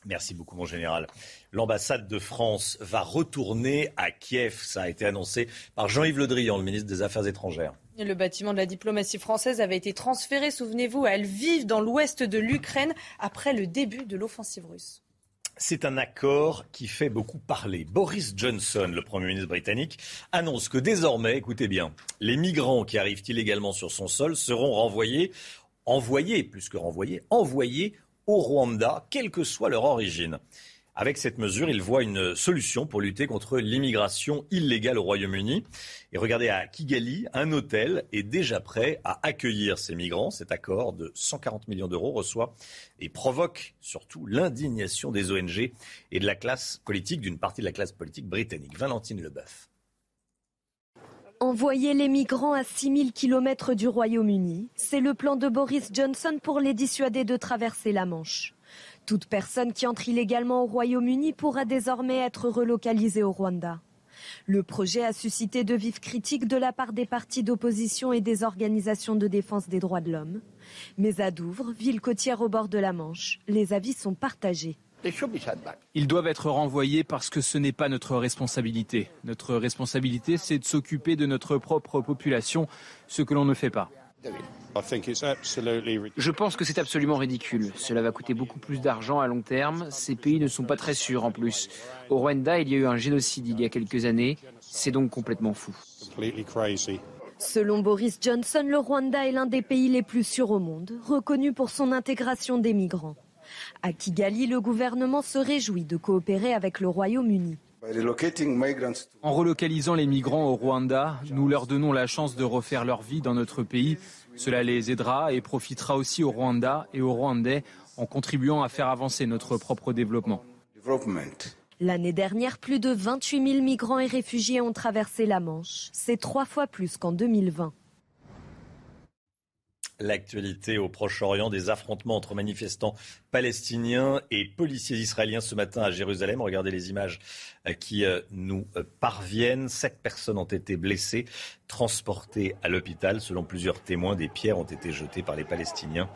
Merci beaucoup, mon général. L'ambassade de France va retourner à Kiev. Ça a été annoncé par Jean-Yves Le Drian, le ministre des Affaires étrangères. Le bâtiment de la diplomatie française avait été transféré, souvenez-vous, à Lviv, dans l'ouest de l'Ukraine, après le début de l'offensive russe. C'est un accord qui fait beaucoup parler. Boris Johnson, le Premier ministre britannique, annonce que désormais, écoutez bien, les migrants qui arrivent illégalement sur son sol seront renvoyés, envoyés, plus que renvoyés, envoyés au Rwanda, quelle que soit leur origine. Avec cette mesure, il voit une solution pour lutter contre l'immigration illégale au Royaume-Uni. Et regardez, à Kigali, un hôtel est déjà prêt à accueillir ces migrants. Cet accord de 140 millions d'euros reçoit et provoque surtout l'indignation des ONG et de la classe politique, d'une partie de la classe politique britannique. Valentine Leboeuf. Envoyer les migrants à 6000 km du Royaume-Uni, c'est le plan de Boris Johnson pour les dissuader de traverser la Manche. Toute personne qui entre illégalement au Royaume-Uni pourra désormais être relocalisée au Rwanda. Le projet a suscité de vives critiques de la part des partis d'opposition et des organisations de défense des droits de l'homme. Mais à Douvres, ville côtière au bord de la Manche, les avis sont partagés. Ils doivent être renvoyés parce que ce n'est pas notre responsabilité. Notre responsabilité, c'est de s'occuper de notre propre population, ce que l'on ne fait pas. Je pense que c'est absolument ridicule. Cela va coûter beaucoup plus d'argent à long terme. Ces pays ne sont pas très sûrs en plus. Au Rwanda, il y a eu un génocide il y a quelques années. C'est donc complètement fou. Selon Boris Johnson, le Rwanda est l'un des pays les plus sûrs au monde, reconnu pour son intégration des migrants. À Kigali, le gouvernement se réjouit de coopérer avec le Royaume-Uni. En relocalisant les migrants au Rwanda, nous leur donnons la chance de refaire leur vie dans notre pays. Cela les aidera et profitera aussi au Rwanda et aux Rwandais en contribuant à faire avancer notre propre développement. L'année dernière, plus de 28 000 migrants et réfugiés ont traversé la Manche. C'est trois fois plus qu'en 2020. L'actualité au Proche-Orient, des affrontements entre manifestants palestiniens et policiers israéliens ce matin à Jérusalem. Regardez les images euh, qui euh, nous euh, parviennent. Sept personnes ont été blessées, transportées à l'hôpital. Selon plusieurs témoins, des pierres ont été jetées par les Palestiniens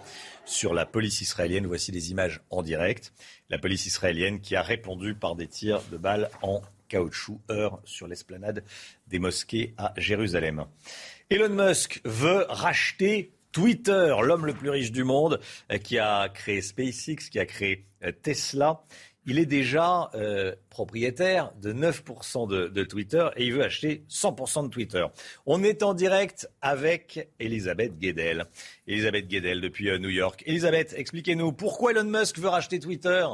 sur la police israélienne. Voici les images en direct. La police israélienne qui a répondu par des tirs de balles en caoutchouc, heure sur l'esplanade des mosquées à Jérusalem. Elon Musk veut racheter Twitter, l'homme le plus riche du monde, euh, qui a créé SpaceX, qui a créé euh, Tesla. Il est déjà euh, propriétaire de 9% de, Twitter et il veut acheter 100% de Twitter. On est en direct avec Elisabeth Guedel. Elisabeth Guedel depuis New York. Elisabeth, expliquez-nous pourquoi Elon Musk veut racheter Twitter?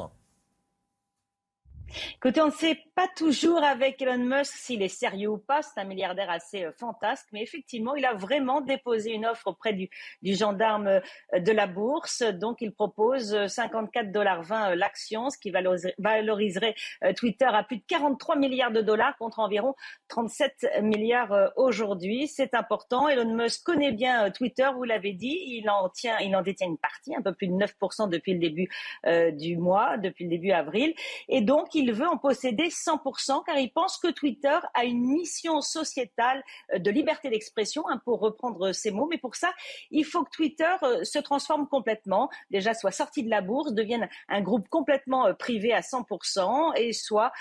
Écoutez, on ne sait pas toujours avec Elon Musk s'il est sérieux ou pas. C'est un milliardaire assez euh, fantasque, mais effectivement, il a vraiment déposé une offre auprès du, gendarme euh, de la bourse. Donc, il propose 54,20 euh, l'action, ce qui valoriserait Twitter à plus de 43 milliards de dollars contre environ 37 milliards aujourd'hui. C'est important. Elon Musk connaît bien Twitter, vous l'avez dit. Il en tient, il en détient une partie, un peu plus de 9% depuis le début du mois, depuis le début avril. Et donc, il veut en posséder 100% car il pense que Twitter a une mission sociétale euh, de liberté d'expression, hein, pour reprendre ces mots. Mais pour ça, il faut que Twitter euh, se transforme complètement, déjà soit sorti de la bourse, devienne un groupe complètement euh, privé à 100% et soit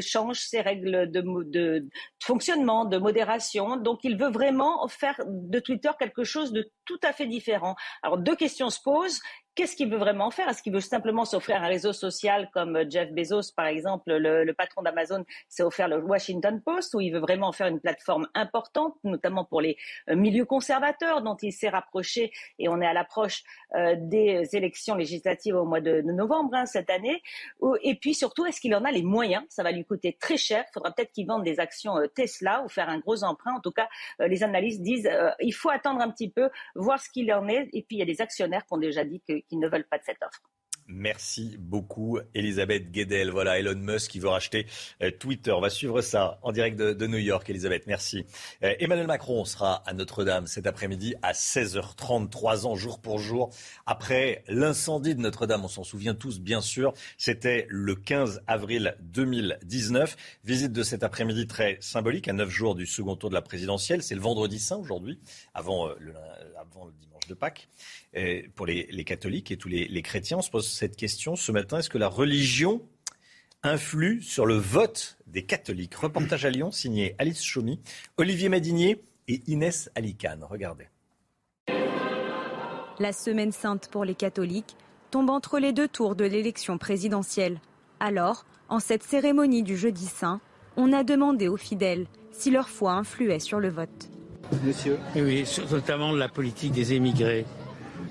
change ses règles de, fonctionnement, de modération. Donc il veut vraiment faire de Twitter quelque chose de tout à fait différent. Alors deux questions se posent. Qu'est-ce qu'il veut vraiment faire? Est-ce qu'il veut simplement s'offrir un réseau social comme Jeff Bezos, par exemple, le, patron d'Amazon, s'est offert le Washington Post, ou il veut vraiment faire une plateforme importante, notamment pour les euh, milieux conservateurs dont il s'est rapproché, et on est à l'approche euh, des élections législatives au mois de, novembre hein, cette année. Et puis surtout, est-ce qu'il en a les moyens? Ça va lui coûter très cher. Il faudra peut-être qu'il vende des actions euh, Tesla ou faire un gros emprunt. En tout cas, les analystes disent il faut attendre un petit peu, voir ce qu'il en est. Et puis il y a des actionnaires qui ont déjà dit que qui ne veulent pas de cette offre. Merci beaucoup, Elisabeth Guedel. Voilà, Elon Musk qui veut racheter euh, Twitter. On va suivre ça en direct de, New York, Elisabeth. Merci. Euh, Emmanuel Macron sera à Notre-Dame cet après-midi à 16h30, trois ans jour pour jour. Après l'incendie de Notre-Dame, on s'en souvient tous, bien sûr. C'était le 15 avril 2019. Visite de cet après-midi très symbolique, à neuf jours du second tour de la présidentielle. C'est le vendredi saint aujourd'hui, avant, euh, le, avant le dimanche de Pâques pour les, catholiques et tous les, chrétiens. On se pose cette question ce matin. Est-ce que la religion influe sur le vote des catholiques? Reportage à Lyon signé Alice Chaumy, Olivier Madinier et Inès Alicane. Regardez. La semaine sainte pour les catholiques tombe entre les deux tours de l'élection présidentielle. Alors, en cette cérémonie du jeudi saint, on a demandé aux fidèles si leur foi influait sur le vote. Monsieur Oui, notamment la politique des émigrés.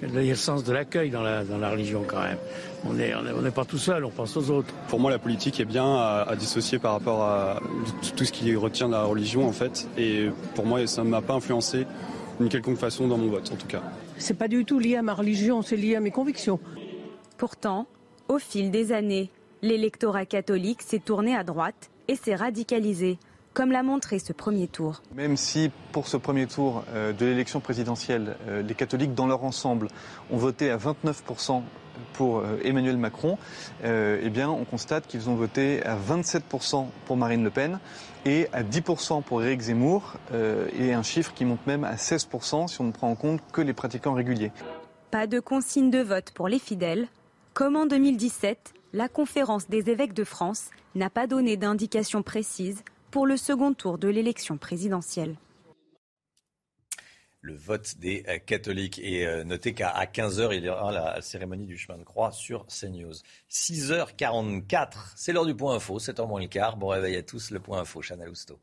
Il y a le sens de l'accueil dans la, dans la religion quand même. On n'est on est, pas tout seul, on pense aux autres. Pour moi, la politique est bien à, dissocier par rapport à tout ce qui retient la religion en fait. Et pour moi, ça ne m'a pas influencé d'une quelconque façon dans mon vote en tout cas. C'est pas du tout lié à ma religion, c'est lié à mes convictions. Pourtant, au fil des années, l'électorat catholique s'est tourné à droite et s'est radicalisé comme l'a montré ce premier tour. Même si pour ce premier tour euh, de l'élection présidentielle, euh, les catholiques dans leur ensemble ont voté à 29% pour euh, Emmanuel Macron, eh bien, on constate qu'ils ont voté à 27% pour Marine Le Pen et à 10% pour Éric Zemmour, et un chiffre qui monte même à 16% si on ne prend en compte que les pratiquants réguliers. Pas de consigne de vote pour les fidèles, Comme en 2017, la conférence des évêques de France n'a pas donné d'indication précise pour le second tour de l'élection présidentielle le vote des euh, catholiques. Et euh, notez qu'à 15h, il y aura la cérémonie du chemin de croix sur CNews. 6h44, c'est l'heure du point info, 7h moins le quart. Bon réveil à tous, le point info, Chanel Housteau.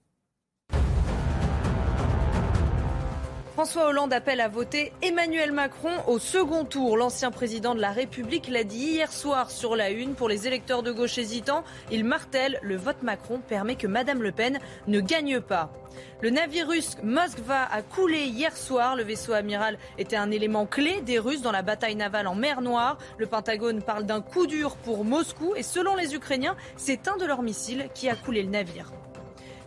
François Hollande appelle à voter Emmanuel Macron au second tour. L'ancien président de la République l'a dit hier soir sur la une pour les électeurs de gauche hésitants. Il martèle le vote Macron permet que Madame Le Pen ne gagne pas. Le navire russe Moskva a coulé hier soir. Le vaisseau amiral était un élément clé des Russes dans la bataille navale en mer Noire. Le Pentagone parle d'un coup dur pour Moscou et selon les Ukrainiens, c'est un de leurs missiles qui a coulé le navire.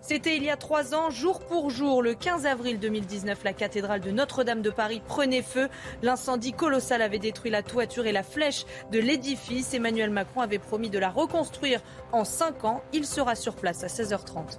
C'était il y a trois ans, jour pour jour, le 15 avril 2019, la cathédrale de Notre-Dame de Paris prenait feu. L'incendie colossal avait détruit la toiture et la flèche de l'édifice. Emmanuel Macron avait promis de la reconstruire en cinq ans. Il sera sur place à 16h30.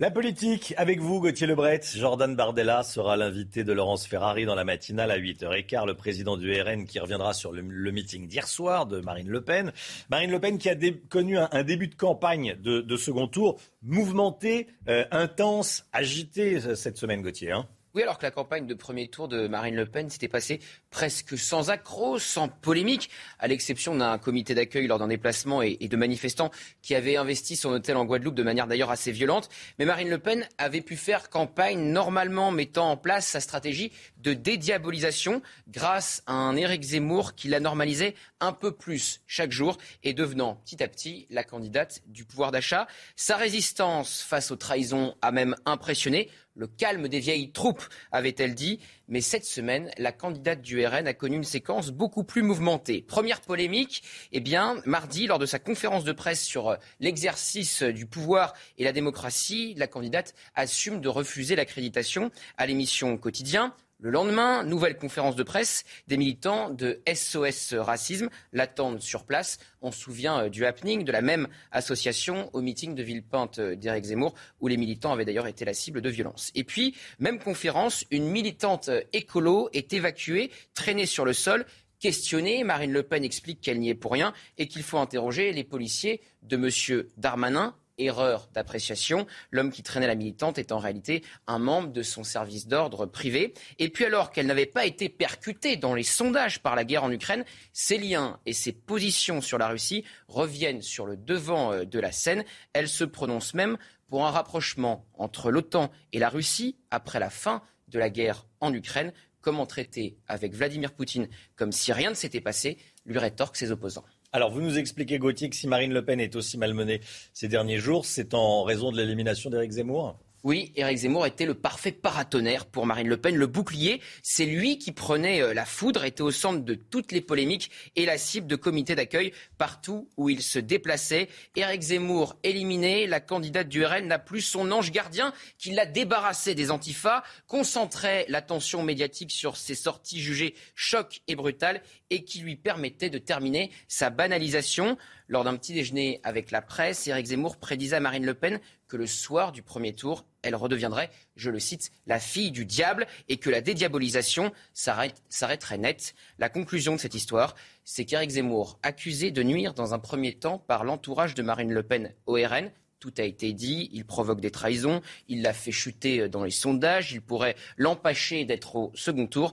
La politique, avec vous, Gauthier Lebret. Jordan Bardella sera l'invité de Laurence Ferrari dans la matinale à 8h15. Le président du RN qui reviendra sur le, meeting d'hier soir de Marine Le Pen. Marine Le Pen qui a connu un, début de campagne de, second tour mouvementé, euh, intense, agité euh, cette semaine, Gauthier. Hein. Oui, alors que la campagne de premier tour de Marine Le Pen s'était passée presque sans accroc, sans polémique, à l'exception d'un comité d'accueil lors d'un déplacement et, de manifestants qui avaient investi son hôtel en Guadeloupe de manière d'ailleurs assez violente. Mais Marine Le Pen avait pu faire campagne normalement, mettant en place sa stratégie de dédiabolisation grâce à un Éric Zemmour qui la normalisait un peu plus chaque jour et devenant petit à petit la candidate du pouvoir d'achat. Sa résistance face aux trahisons a même impressionné le calme des vieilles troupes, avait-elle dit. Mais cette semaine, la candidate du RN a connu une séquence beaucoup plus mouvementée. Première polémique, eh bien, mardi, lors de sa conférence de presse sur euh, l'exercice du pouvoir et la démocratie, la candidate assume de refuser l'accréditation à l'émission Quotidien. Le lendemain, nouvelle conférence de presse, des militants de SOS Racisme l'attendent sur place. On se souvient euh, du happening de la même association au meeting de Villepinte euh, d'Éric Zemmour, où les militants avaient d'ailleurs été la cible de violences. Et puis, même conférence, une militante euh, écolo est évacuée, traînée sur le sol, questionnée. Marine Le Pen explique qu'elle n'y est pour rien et qu'il faut interroger les policiers de M. Darmanin erreur d'appréciation. L'homme qui traînait la militante est en réalité un membre de son service d'ordre privé. Et puis alors qu'elle n'avait pas été percutée dans les sondages par la guerre en Ukraine, ses liens et ses positions sur la Russie reviennent sur le devant euh, de la scène. Elle se prononce même pour un rapprochement entre l'OTAN et la Russie après la fin de la guerre en Ukraine. Comment traiter avec Vladimir Poutine comme si rien ne s'était passé lui rétorquent ses opposants. Alors, vous nous expliquez, Gauthier, que si Marine Le Pen est aussi malmenée ces derniers jours, c'est en raison de l'élimination d'Éric Zemmour? Oui, Éric Zemmour était le parfait paratonnerre pour Marine Le Pen, le bouclier. C'est lui qui prenait euh, la foudre, était au centre de toutes les polémiques et la cible de comités d'accueil partout où il se déplaçait. Éric Zemmour éliminé, la candidate du RN n'a plus son ange gardien qui l'a débarrassé des antifas, concentrait l'attention médiatique sur ses sorties jugées choc et brutales et qui lui permettait de terminer sa banalisation. Lors d'un petit déjeuner avec la presse, Éric Zemmour prédisait à Marine Le Pen que le soir du premier tour, elle redeviendrait, je le cite, la fille du diable et que la dédiabolisation s'arrêterait net. La conclusion de cette histoire, c'est qu'Éric Zemmour, accusé de nuire dans un premier temps par l'entourage de Marine Le Pen au RN, tout a été dit, il provoque des trahisons, il l'a fait chuter dans les sondages, il pourrait l'empêcher d'être au second tour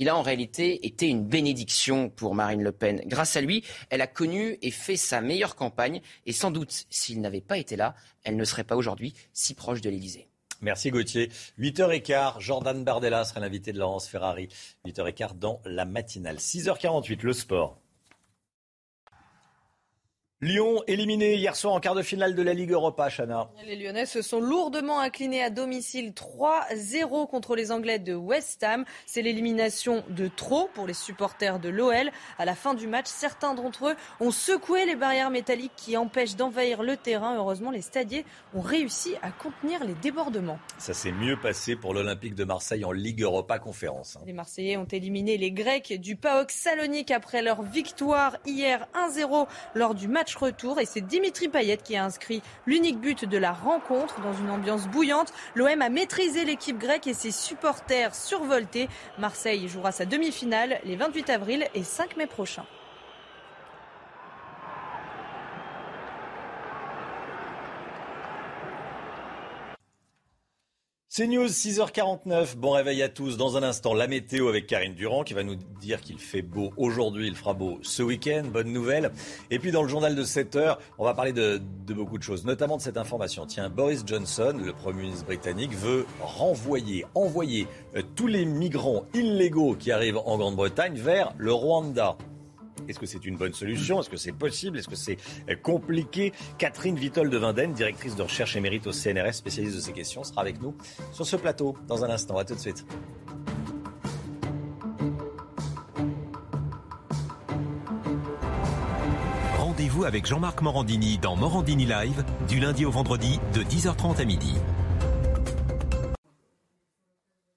il a en réalité été une bénédiction pour Marine Le Pen. Grâce à lui, elle a connu et fait sa meilleure campagne. Et sans doute, s'il n'avait pas été là, elle ne serait pas aujourd'hui si proche de l'Élysée. Merci Gauthier. 8h15, Jordan Bardella sera l'invité de Laurence Ferrari. 8h15 dans la matinale. 6h48, le sport. Lyon éliminé hier soir en quart de finale de la Ligue Europa, Chana. Les Lyonnais se sont lourdement inclinés à domicile 3-0 contre les Anglais de West Ham. C'est l'élimination de trop pour les supporters de l'OL. À la fin du match, certains d'entre eux ont secoué les barrières métalliques qui empêchent d'envahir le terrain. Heureusement, les stadiers ont réussi à contenir les débordements. Ça s'est mieux passé pour l'Olympique de Marseille en Ligue Europa Conférence. Les Marseillais ont éliminé les Grecs du PAOK Salonique après leur victoire hier 1-0 lors du match retour et c'est Dimitri Payet qui a inscrit l'unique but de la rencontre dans une ambiance bouillante. L'OM a maîtrisé l'équipe grecque et ses supporters survoltés. Marseille jouera sa demi-finale les 28 avril et 5 mai prochains. C'est News 6h49. Bon réveil à tous. Dans un instant, la météo avec Karine Durand qui va nous dire qu'il fait beau aujourd'hui, il fera beau ce week-end. Bonne nouvelle. Et puis dans le journal de 7 h on va parler de, de, beaucoup de choses, notamment de cette information. Tiens, Boris Johnson, le Premier ministre britannique, veut renvoyer, envoyer euh, tous les migrants illégaux qui arrivent en Grande-Bretagne vers le Rwanda. Est-ce que c'est une bonne solution? Est-ce que c'est possible? Est-ce que c'est euh, compliqué? Catherine Vitol de Vinden, directrice de recherche émérite au CNRS, spécialiste de ces questions, sera avec nous sur ce plateau dans un instant. À tout de suite. Rendez-vous avec Jean-Marc Morandini dans Morandini Live du lundi au vendredi de 10h30 à midi.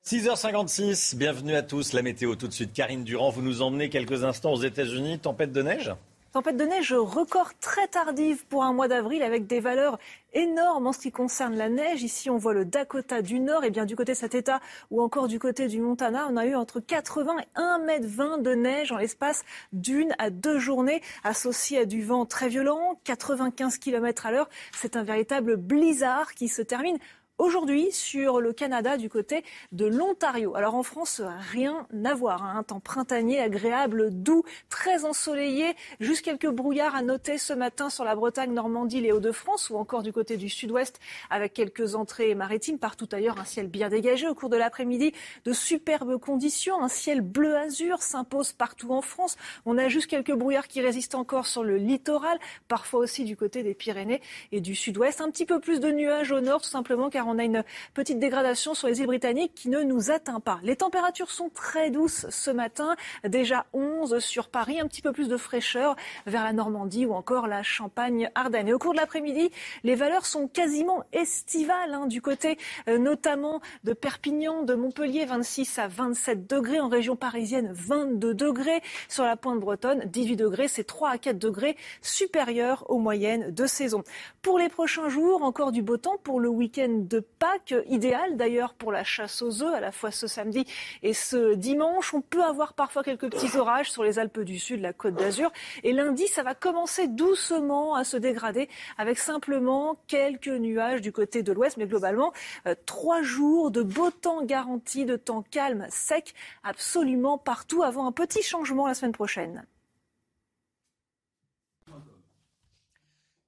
6h56, bienvenue à tous. La météo tout de suite. Karine Durand, vous nous emmenez quelques instants aux États-Unis. Tempête de neige? Tempête de neige record très tardive pour un mois d'avril avec des valeurs énormes en ce qui concerne la neige. Ici, on voit le Dakota du Nord et bien du côté de cet État ou encore du côté du Montana, on a eu entre 80 et 1,20 m de neige en l'espace d'une à deux journées associé à du vent très violent, 95 km à l'heure. C'est un véritable blizzard qui se termine aujourd'hui sur le Canada du côté de l'Ontario. Alors en France, rien à voir. Hein. Un temps printanier, agréable, doux, très ensoleillé. Juste quelques brouillards à noter ce matin sur la Bretagne, Normandie, les Hauts-de-France ou encore du côté du sud-ouest avec quelques entrées maritimes. Partout ailleurs, un ciel bien dégagé au cours de l'après-midi. De superbes conditions. Un ciel bleu-azur s'impose partout en France. On a juste quelques brouillards qui résistent encore sur le littoral, parfois aussi du côté des Pyrénées et du sud-ouest. Un petit peu plus de nuages au nord, tout simplement car on a une petite dégradation sur les îles britanniques qui ne nous atteint pas. Les températures sont très douces ce matin, déjà 11 sur Paris, un petit peu plus de fraîcheur vers la Normandie ou encore la Champagne-Ardenne. Et au cours de l'après-midi, les valeurs sont quasiment estivales hein, du côté euh, notamment de Perpignan, de Montpellier, 26 à 27 degrés, en région parisienne 22 degrés, sur la pointe bretonne 18 degrés, c'est 3 à 4 degrés supérieurs aux moyennes de saison. Pour les prochains jours, encore du beau temps pour le week-end de Pâques, idéal d'ailleurs pour la chasse aux œufs, à la fois ce samedi et ce dimanche. On peut avoir parfois quelques petits orages sur les Alpes du Sud, la Côte d'Azur. Et lundi, ça va commencer doucement à se dégrader avec simplement quelques nuages du côté de l'ouest. Mais globalement, euh, trois jours de beau temps garanti, de temps calme, sec, absolument partout avant un petit changement la semaine prochaine.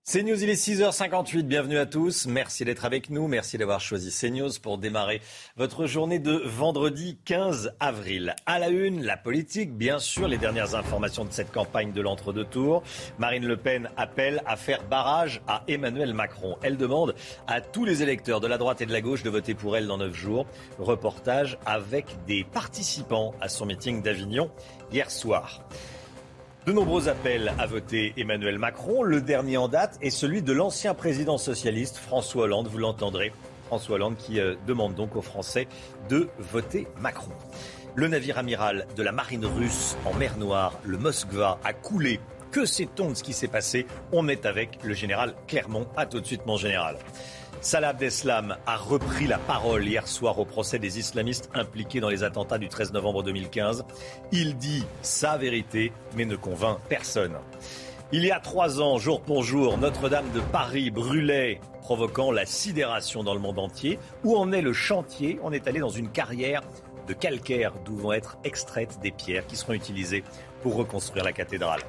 CNews, il est 6h58. Bienvenue à tous. Merci d'être avec nous. Merci d'avoir choisi CNews pour démarrer votre journée de vendredi 15 avril. À la une, la politique, bien sûr, les dernières informations de cette campagne de l'entre-deux tours. Marine Le Pen appelle à faire barrage à Emmanuel Macron. Elle demande à tous les électeurs de la droite et de la gauche de voter pour elle dans neuf jours. Reportage avec des participants à son meeting d'Avignon hier soir. De nombreux appels à voter Emmanuel Macron. Le dernier en date est celui de l'ancien président socialiste François Hollande. Vous l'entendrez. François Hollande qui euh, demande donc aux Français de voter Macron. Le navire amiral de la marine russe en mer Noire, le Moskva, a coulé. Que sait-on de ce qui s'est passé? On est avec le général Clermont. A tout de suite, mon général. Salah Abdeslam a repris la parole hier soir au procès des islamistes impliqués dans les attentats du 13 novembre 2015. Il dit sa vérité, mais ne convainc personne. Il y a trois ans, jour pour jour, Notre-Dame de Paris brûlait, provoquant la sidération dans le monde entier. Où en est le chantier? On est allé dans une carrière de calcaire d'où vont être extraites des pierres qui seront utilisées pour reconstruire la cathédrale.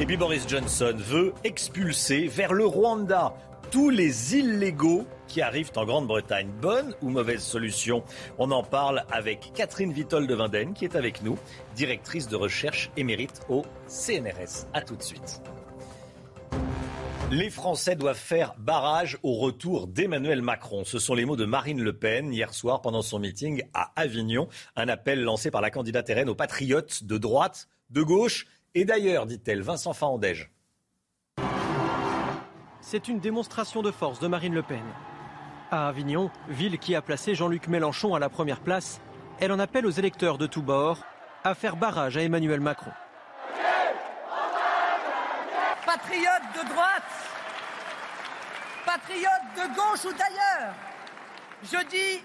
Et puis Boris Johnson veut expulser vers le Rwanda tous les illégaux qui arrivent en Grande-Bretagne. Bonne ou mauvaise solution? On en parle avec Catherine Vitol de Vinden qui est avec nous, directrice de recherche émérite au CNRS. A tout de suite. Les Français doivent faire barrage au retour d'Emmanuel Macron. Ce sont les mots de Marine Le Pen hier soir pendant son meeting à Avignon. Un appel lancé par la candidate RN aux patriotes de droite, de gauche et d'ailleurs, dit-elle, Vincent Fahandège. C'est une démonstration de force de Marine Le Pen. À Avignon, ville qui a placé Jean-Luc Mélenchon à la première place, elle en appelle aux électeurs de tous bords à faire barrage à Emmanuel Macron. Patriotes de droite, patriotes de gauche ou d'ailleurs, je dis,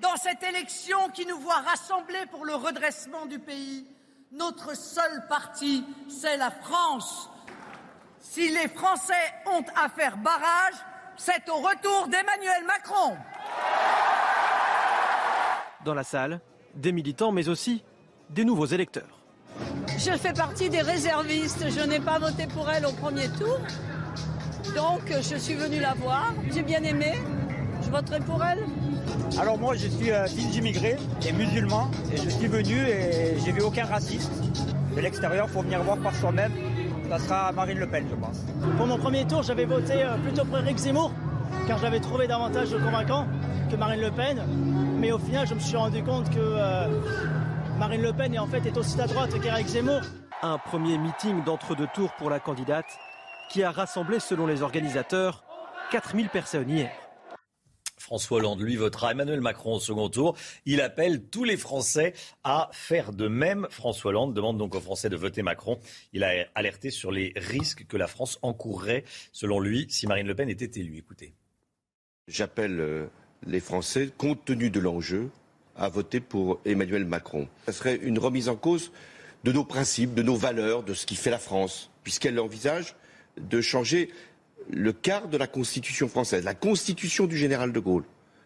dans cette élection qui nous voit rassembler pour le redressement du pays, notre seul parti, c'est la France si les Français ont à faire barrage, c'est au retour d'Emmanuel Macron. Dans la salle, des militants, mais aussi des nouveaux électeurs. Je fais partie des réservistes. Je n'ai pas voté pour elle au premier tour. Donc, je suis venu la voir. J'ai bien aimé. Je voterai pour elle. Alors moi, je suis euh, fils d'immigrés et musulman. Et je suis venu et j'ai vu aucun raciste. De l'extérieur, il faut venir voir par soi-même. Ça sera Marine Le Pen, je pense. Pour mon premier tour, j'avais voté euh, plutôt pour Eric Zemmour, car j'avais trouvé davantage convaincant que Marine Le Pen. Mais au final, je me suis rendu compte que euh, Marine Le Pen est en fait est aussi à droite qu'Eric Zemmour. Un premier meeting d'entre-deux tours pour la candidate qui a rassemblé, selon les organisateurs, 4000 personnes hier. François Hollande, lui, votera Emmanuel Macron au second tour. Il appelle tous les Français à faire de même. François Hollande demande donc aux Français de voter Macron. Il a alerté sur les risques que la France encourrait, selon lui, si Marine Le Pen était élue. Écoutez. J'appelle euh, les Français, compte tenu de l'enjeu, à voter pour Emmanuel Macron. Ce serait une remise en cause de nos principes, de nos valeurs, de ce qui fait la France, puisqu'elle envisage de changer le quart de la Constitution française, la Constitution du général de Gaulle.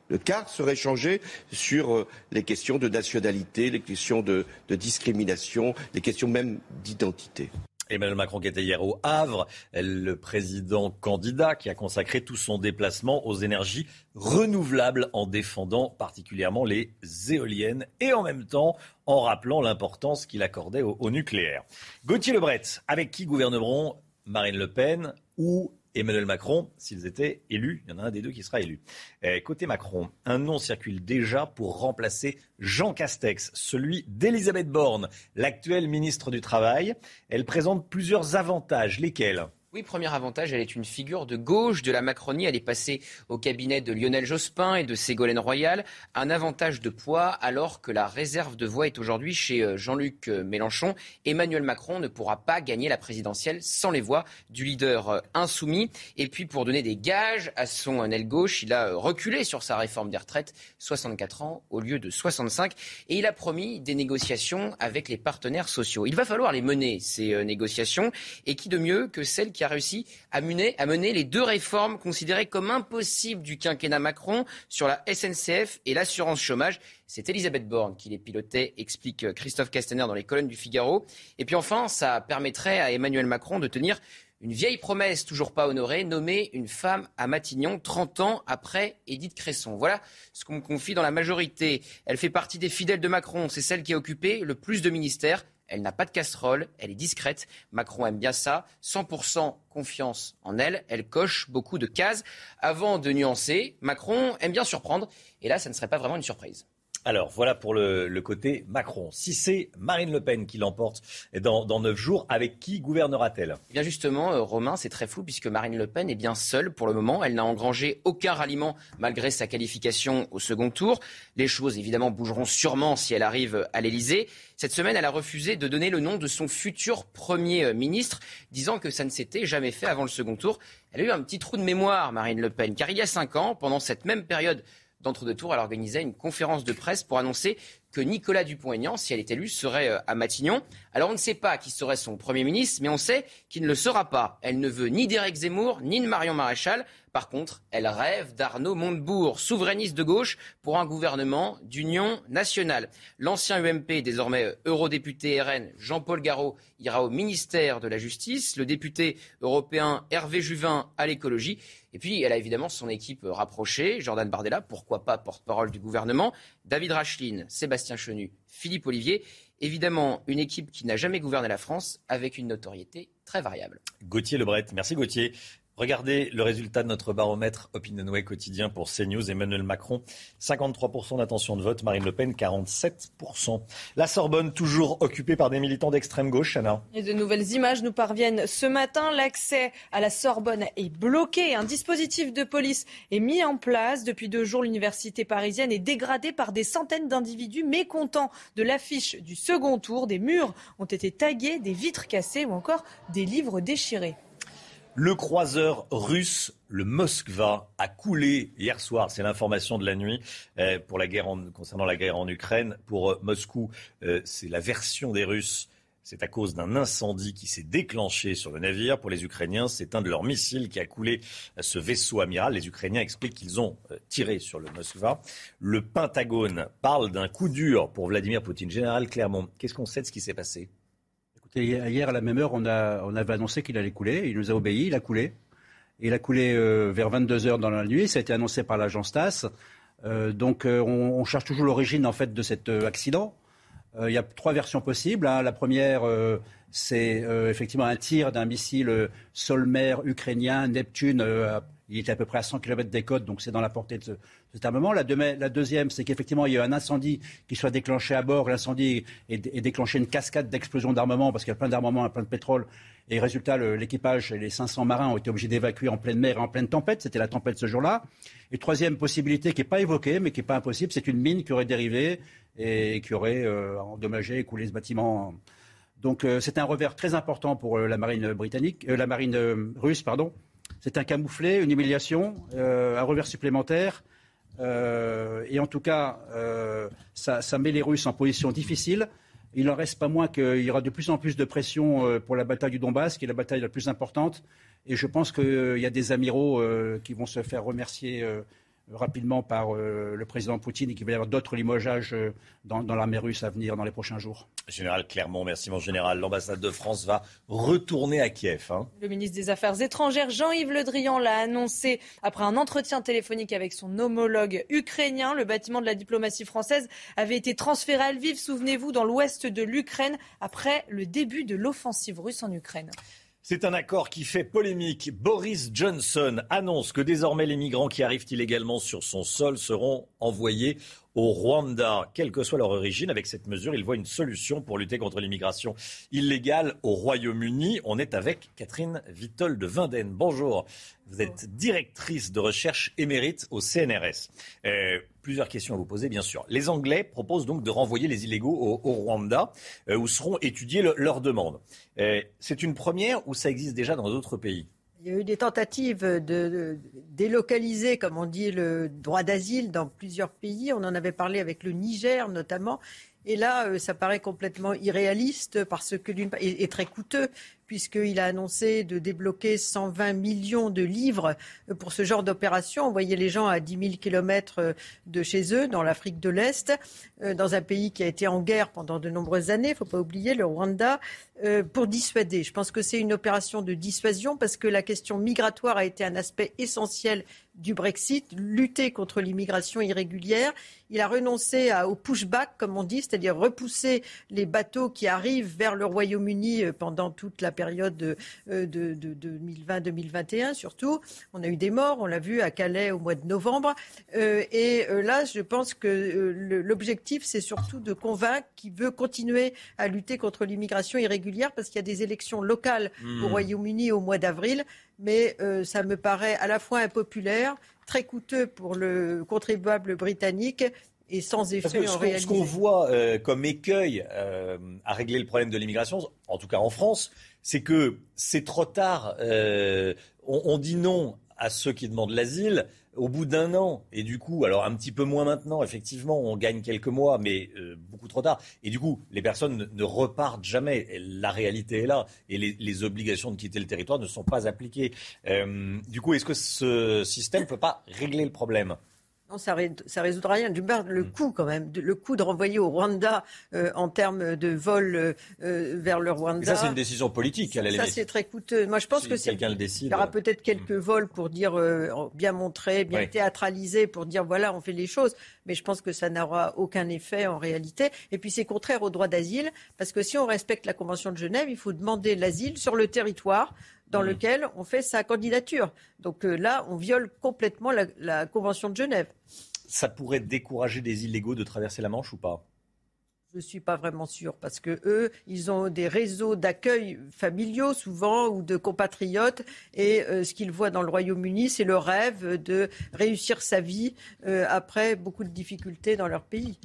Le quart serait changé sur euh, les questions de nationalité, les questions de, discrimination, les questions même d'identité. Emmanuel Macron qui était hier au Havre, le président candidat qui a consacré tout son déplacement aux énergies renouvelables en défendant particulièrement les éoliennes et en même temps en rappelant l'importance qu'il accordait au, au nucléaire. Gauthier Lebret, avec qui gouverneront Marine Le Pen ou Emmanuel Macron, s'ils étaient élus, il y en a un des deux qui sera élu. Eh, côté Macron, un nom circule déjà pour remplacer Jean Castex, celui d'Elisabeth Borne, l'actuelle ministre du Travail. Elle présente plusieurs avantages, lesquels? Oui, premier avantage, elle est une figure de gauche de la Macronie. Elle est passée au cabinet de Lionel Jospin et de Ségolène Royal. Un avantage de poids alors que la réserve de voix est aujourd'hui chez euh, Jean-Luc euh, Mélenchon. Emmanuel Macron ne pourra pas gagner la présidentielle sans les voix du leader euh, insoumis. Et puis pour donner des gages à son aile gauche, il a reculé sur sa réforme des retraites, 64 ans au lieu de 65. Et il a promis des négociations avec les partenaires sociaux. Il va falloir les mener, ces négociations. Et qui de mieux que celle qui a réussi à mener, à mener les deux réformes considérées comme impossibles du quinquennat Macron sur la SNCF et l'assurance chômage. C'est Elisabeth Borne qui les pilotait, explique Christophe Castaner dans les colonnes du Figaro. Et puis enfin, ça permettrait à Emmanuel Macron de tenir une vieille promesse toujours pas honorée, nommer une femme à Matignon 30 ans après Édith Cresson. Voilà ce qu'on me confie dans la majorité. Elle fait partie des fidèles de Macron. C'est celle qui a occupé le plus de ministères. Elle n'a pas de casserole, elle est discrète. Macron aime bien ça. 100% confiance en elle. Elle coche beaucoup de cases. Avant de nuancer, Macron aime bien surprendre. Et là, ça ne serait pas vraiment une surprise. Alors voilà pour le, côté Macron. Si c'est Marine Le Pen qui l'emporte dans, neuf jours, avec qui gouvernera-t-elle? Eh Bien justement, euh, Romain, c'est très flou puisque Marine Le Pen est bien seule pour le moment. Elle n'a engrangé aucun ralliement malgré sa qualification au second tour. Les choses évidemment bougeront sûrement si elle arrive à l'Elysée. Cette semaine, elle a refusé de donner le nom de son futur Premier euh, ministre, disant que ça ne s'était jamais fait avant le second tour. Elle a eu un petit trou de mémoire, Marine Le Pen, car il y a cinq ans, pendant cette même période d'entre-deux tours, elle organisait une conférence de presse pour annoncer que Nicolas Dupont-Aignan, si elle est élue, serait euh, à Matignon. Alors on ne sait pas qui serait son Premier ministre, mais on sait qu'il ne le sera pas. Elle ne veut ni d'Éric Zemmour, ni de Marion Maréchal. Par contre, elle rêve d'Arnaud Montebourg, souverainiste de gauche, pour un gouvernement d'union nationale. L'ancien UMP, désormais eurodéputé RN, Jean-Paul Garot, ira au ministère de la Justice. Le député européen Hervé Juvin à l'écologie. Et puis, elle a évidemment son équipe rapprochée. Jordan Bardella, pourquoi pas porte-parole du gouvernement. David Racheline, Sébastien Chenu, Philippe Olivier. Évidemment, une équipe qui n'a jamais gouverné la France avec une notoriété très variable. Gauthier Lebret, merci Gauthier. Regardez le résultat de notre baromètre Opinionway quotidien pour CNews. Emmanuel Macron, 53% d'intention de vote. Marine Le Pen, 47%. La Sorbonne, toujours occupée par des militants d'extrême gauche, Anna. De nouvelles images nous parviennent ce matin. L'accès à la Sorbonne est bloqué. Un dispositif de police est mis en place. Depuis deux jours, l'université parisienne est dégradée par des centaines d'individus mécontents de l'affiche du second tour. Des murs ont été tagués, des vitres cassées ou encore des livres déchirés. Le croiseur russe, le Moskva, a coulé hier soir. C'est l'information de la nuit euh, concernant la guerre en Ukraine. Pour euh, Moscou, euh, c'est la version des Russes C'est à cause d'un incendie qui s'est déclenché sur le navire. Pour les Ukrainiens, c'est un de leurs missiles qui a coulé ce vaisseau amiral. Les Ukrainiens expliquent qu'ils ont tiré sur le Moskva. Le Pentagone parle d'un coup dur pour Vladimir Poutine. Général Clermont, qu'est-ce qu'on sait de ce qui s'est passé? Hier à la même heure, on, avait annoncé qu'il allait couler. Il nous a obéi, il a coulé. Il a coulé euh, vers 22 heures dans la nuit. Ça a été annoncé par l'agence TASS. Euh, donc on, on, cherche toujours l'origine en fait de cet accident. Euh, il y a trois versions possibles. Hein. La première, euh, c'est euh, effectivement un tir d'un missile sol-mer ukrainien, Neptune. Il était à peu près à 100 km des côtes, donc c'est dans la portée de, cet armement. La, deuxième, c'est qu'effectivement, il y a un incendie qui soit déclenché à bord. L'incendie est, déclenché une cascade d'explosions d'armement, parce qu'il y a plein d'armement, plein de pétrole. Et résultat, l'équipage et les 500 marins ont été obligés d'évacuer en pleine mer et en pleine tempête. C'était la tempête ce jour-là. Et troisième possibilité qui n'est pas évoquée, mais qui n'est pas impossible, c'est une mine qui aurait dérivé et qui aurait euh, endommagé et coulé ce bâtiment. Donc euh, c'est un revers très important pour euh, la marine britannique, la marine russe, pardon. C'est un camouflet, une humiliation, un revers supplémentaire. et en tout cas, ça, ça, met les Russes en position difficile. Il n'en reste pas moins qu'il y aura de plus en plus de pression pour la bataille du Donbass, qui est la bataille la plus importante. Et je pense qu'il y a des amiraux qui vont se faire remercier rapidement par euh, le président Poutine et qu'il va y avoir d'autres limogeages euh, dans, l'armée russe à venir dans les prochains jours. Général Clermont, merci mon général. L'ambassade de France va retourner à Kiev. Hein. Le ministre des Affaires étrangères Jean-Yves Le Drian l'a annoncé après un entretien téléphonique avec son homologue ukrainien. Le bâtiment de la diplomatie française avait été transféré à Lviv, souvenez-vous, dans l'ouest de l'Ukraine après le début de l'offensive russe en Ukraine. C'est un accord qui fait polémique. Boris Johnson annonce que désormais les migrants qui arrivent illégalement sur son sol seront envoyés au Rwanda, quelle que soit leur origine. Avec cette mesure, il voit une solution pour lutter contre l'immigration illégale au Royaume-Uni. On est avec Catherine Vitol de Vinden. Bonjour. Vous êtes directrice de recherche émérite au CNRS. Euh, plusieurs questions à vous poser, bien sûr. Les Anglais proposent donc de renvoyer les illégaux au, Rwanda, euh, où seront étudiées leurs demandes. Euh, c'est une première ou ça existe déjà dans d'autres pays? Il y a eu des tentatives de, délocaliser, comme on dit, le droit d'asile dans plusieurs pays. On en avait parlé avec le Niger notamment. Et là, euh, ça paraît complètement irréaliste parce que d'une et, très coûteux puisqu'il a annoncé de débloquer 120 millions de livres euh, pour ce genre d'opération, envoyer les gens à 10 000 kilomètres euh, de chez eux, dans l'Afrique de l'Est, euh, dans un pays qui a été en guerre pendant de nombreuses années, il ne faut pas oublier, le Rwanda, pour dissuader. Je pense que c'est une opération de dissuasion parce que la question migratoire a été un aspect essentiel du Brexit, lutter contre l'immigration irrégulière. Il a renoncé au pushback, comme on dit, c'est-à-dire repousser les bateaux qui arrivent vers le Royaume-Uni pendant toute la période de, euh, de, 2020-2021 surtout. On a eu des morts, on l'a vu à Calais au mois de novembre. Euh, et euh, là, je pense que l'objectif, c'est surtout de convaincre qu'il veut continuer à lutter contre l'immigration irrégulière parce qu'il y a des élections locales au hmm. Royaume-Uni au mois d'avril. Mais ça me paraît à la fois impopulaire, très coûteux pour le contribuable britannique et sans effet en réalité. Ce qu'on voit comme écueil à régler le problème de l'immigration, en tout cas en France, c'est que c'est trop tard. Euh, on, dit non à ceux qui demandent l'asile au bout d'un an. Et du coup, alors un petit peu moins maintenant, effectivement, on gagne quelques mois, mais euh, beaucoup trop tard. Et du coup, les personnes ne, repartent jamais. la réalité est là. Et les, obligations de quitter le territoire ne sont pas appliquées. Euh, du coup, est-ce que ce système ne peut pas régler le problème? Non, ça, ne résoudra rien. Du le mm. coût quand même, le coût de renvoyer au Rwanda euh, en termes de vol euh, euh, vers le Rwanda. ça, c'est une décision politique à la Ça, c'est très coûteux. Moi, je pense que quelqu'un le décide. Il y aura peut-être quelques mm. vols pour dire bien montrer, bien théâtraliser, pour dire voilà, on fait les choses. Mais je pense que ça n'aura aucun effet en réalité. Et puis c'est contraire au droit d'asile, parce que si on respecte la Convention de Genève, il faut demander l'asile sur le territoire dans mm. lequel on fait sa candidature. Donc euh, là, on viole complètement la, Convention de Genève. Ça pourrait décourager des illégaux de traverser la Manche ou pas? Je ne suis pas vraiment sûre parce que eux, ils ont des réseaux d'accueil familiaux souvent ou de compatriotes et euh, ce qu'ils voient dans le Royaume-Uni, c'est le rêve de réussir sa vie euh, après beaucoup de difficultés dans leur pays.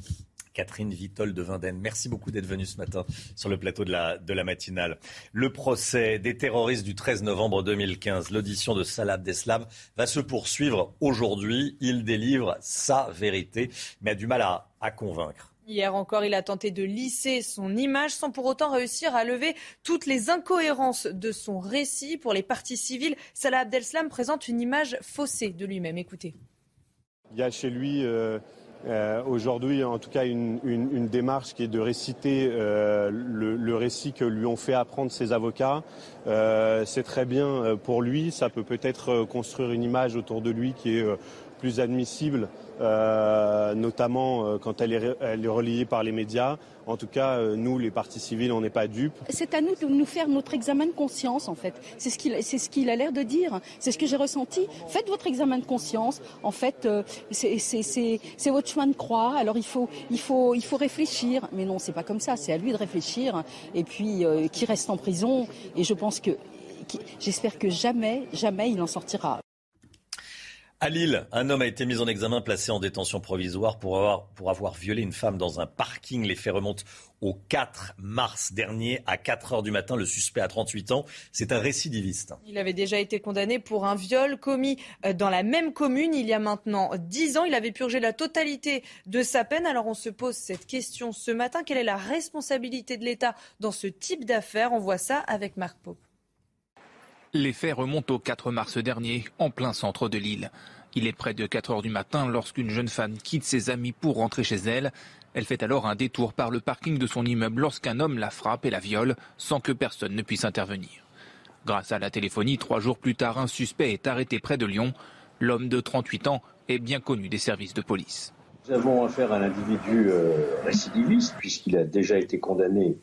Catherine Vitol de Vinden. Merci beaucoup d'être venue ce matin sur le plateau de la, de la matinale. Le procès des terroristes du 13 novembre 2015, l'audition de Salah Abdeslam va se poursuivre aujourd'hui. Il délivre sa vérité, mais a du mal à, à convaincre. Hier encore, il a tenté de lisser son image sans pour autant réussir à lever toutes les incohérences de son récit. Pour les partis civils, Salah Abdeslam présente une image faussée de lui-même. Écoutez. Il y a chez lui euh, euh, aujourd'hui, en tout cas, une, démarche qui est de réciter euh, le, récit que lui ont fait apprendre ses avocats. C'est très bien pour lui. Ça peut peut-être construire une image autour de lui qui est plus admissible, euh, notamment euh, quand elle est, reliée par les médias. En tout cas, euh, nous, les partis civils, on n'est pas dupes. C'est à nous de nous faire notre examen de conscience, en fait. C'est ce qu'il ce qu'il a l'air de dire. C'est ce que j'ai ressenti. Faites votre examen de conscience. En fait, c'est votre chemin de croix. Alors il faut, il faut, il faut réfléchir. Mais non, c'est pas comme ça. C'est à lui de réfléchir. Et puis, qui reste en prison. Et je pense que j'espère que jamais, jamais il en sortira. À Lille, un homme a été mis en examen, placé en détention provisoire pour avoir, pour avoir violé une femme dans un parking. Les faits remontent au 4 mars dernier à 4 heures du matin. Le suspect a 38 ans. C'est un récidiviste. Il avait déjà été condamné pour un viol commis euh, dans la même commune il y a maintenant 10 ans. Il avait purgé la totalité de sa peine. Alors on se pose cette question ce matin. Quelle est la responsabilité de l'État dans ce type d'affaires? On voit ça avec Marc Pope. Les faits remontent au 4 mars dernier, en plein centre de l'île. Il est près de 4 heures du matin lorsqu'une jeune femme quitte ses amis pour rentrer chez elle. Elle fait alors un détour par le parking de son immeuble lorsqu'un homme la frappe et la viole sans que personne ne puisse intervenir. Grâce à la téléphonie, trois jours plus tard, un suspect est arrêté près de Lyon. L'homme de 38 ans est bien connu des services de police. Nous avons affaire à un individu euh, récidiviste puisqu'il a déjà été condamné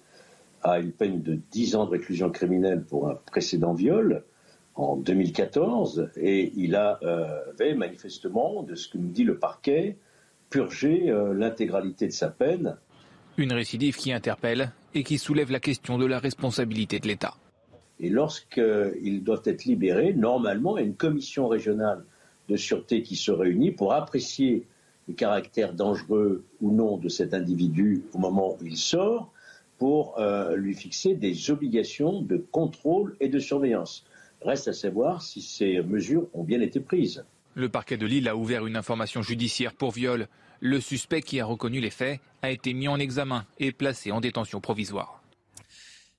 à une peine de 10 ans de réclusion criminelle pour un précédent viol en 2014 et il euh, avait manifestement, de ce que nous dit le parquet, purgé euh, l'intégralité de sa peine. Une récidive qui interpelle et qui soulève la question de la responsabilité de l'État. Et lorsqu'ils doivent être libérés, normalement, il y a une commission régionale de sûreté qui se réunit pour apprécier le caractère dangereux ou non de cet individu au moment où il sort pour euh, lui fixer des obligations de contrôle et de surveillance. Reste à savoir si ces mesures ont bien été prises. Le parquet de Lille a ouvert une information judiciaire pour viol. Le suspect qui a reconnu les faits a été mis en examen et placé en détention provisoire.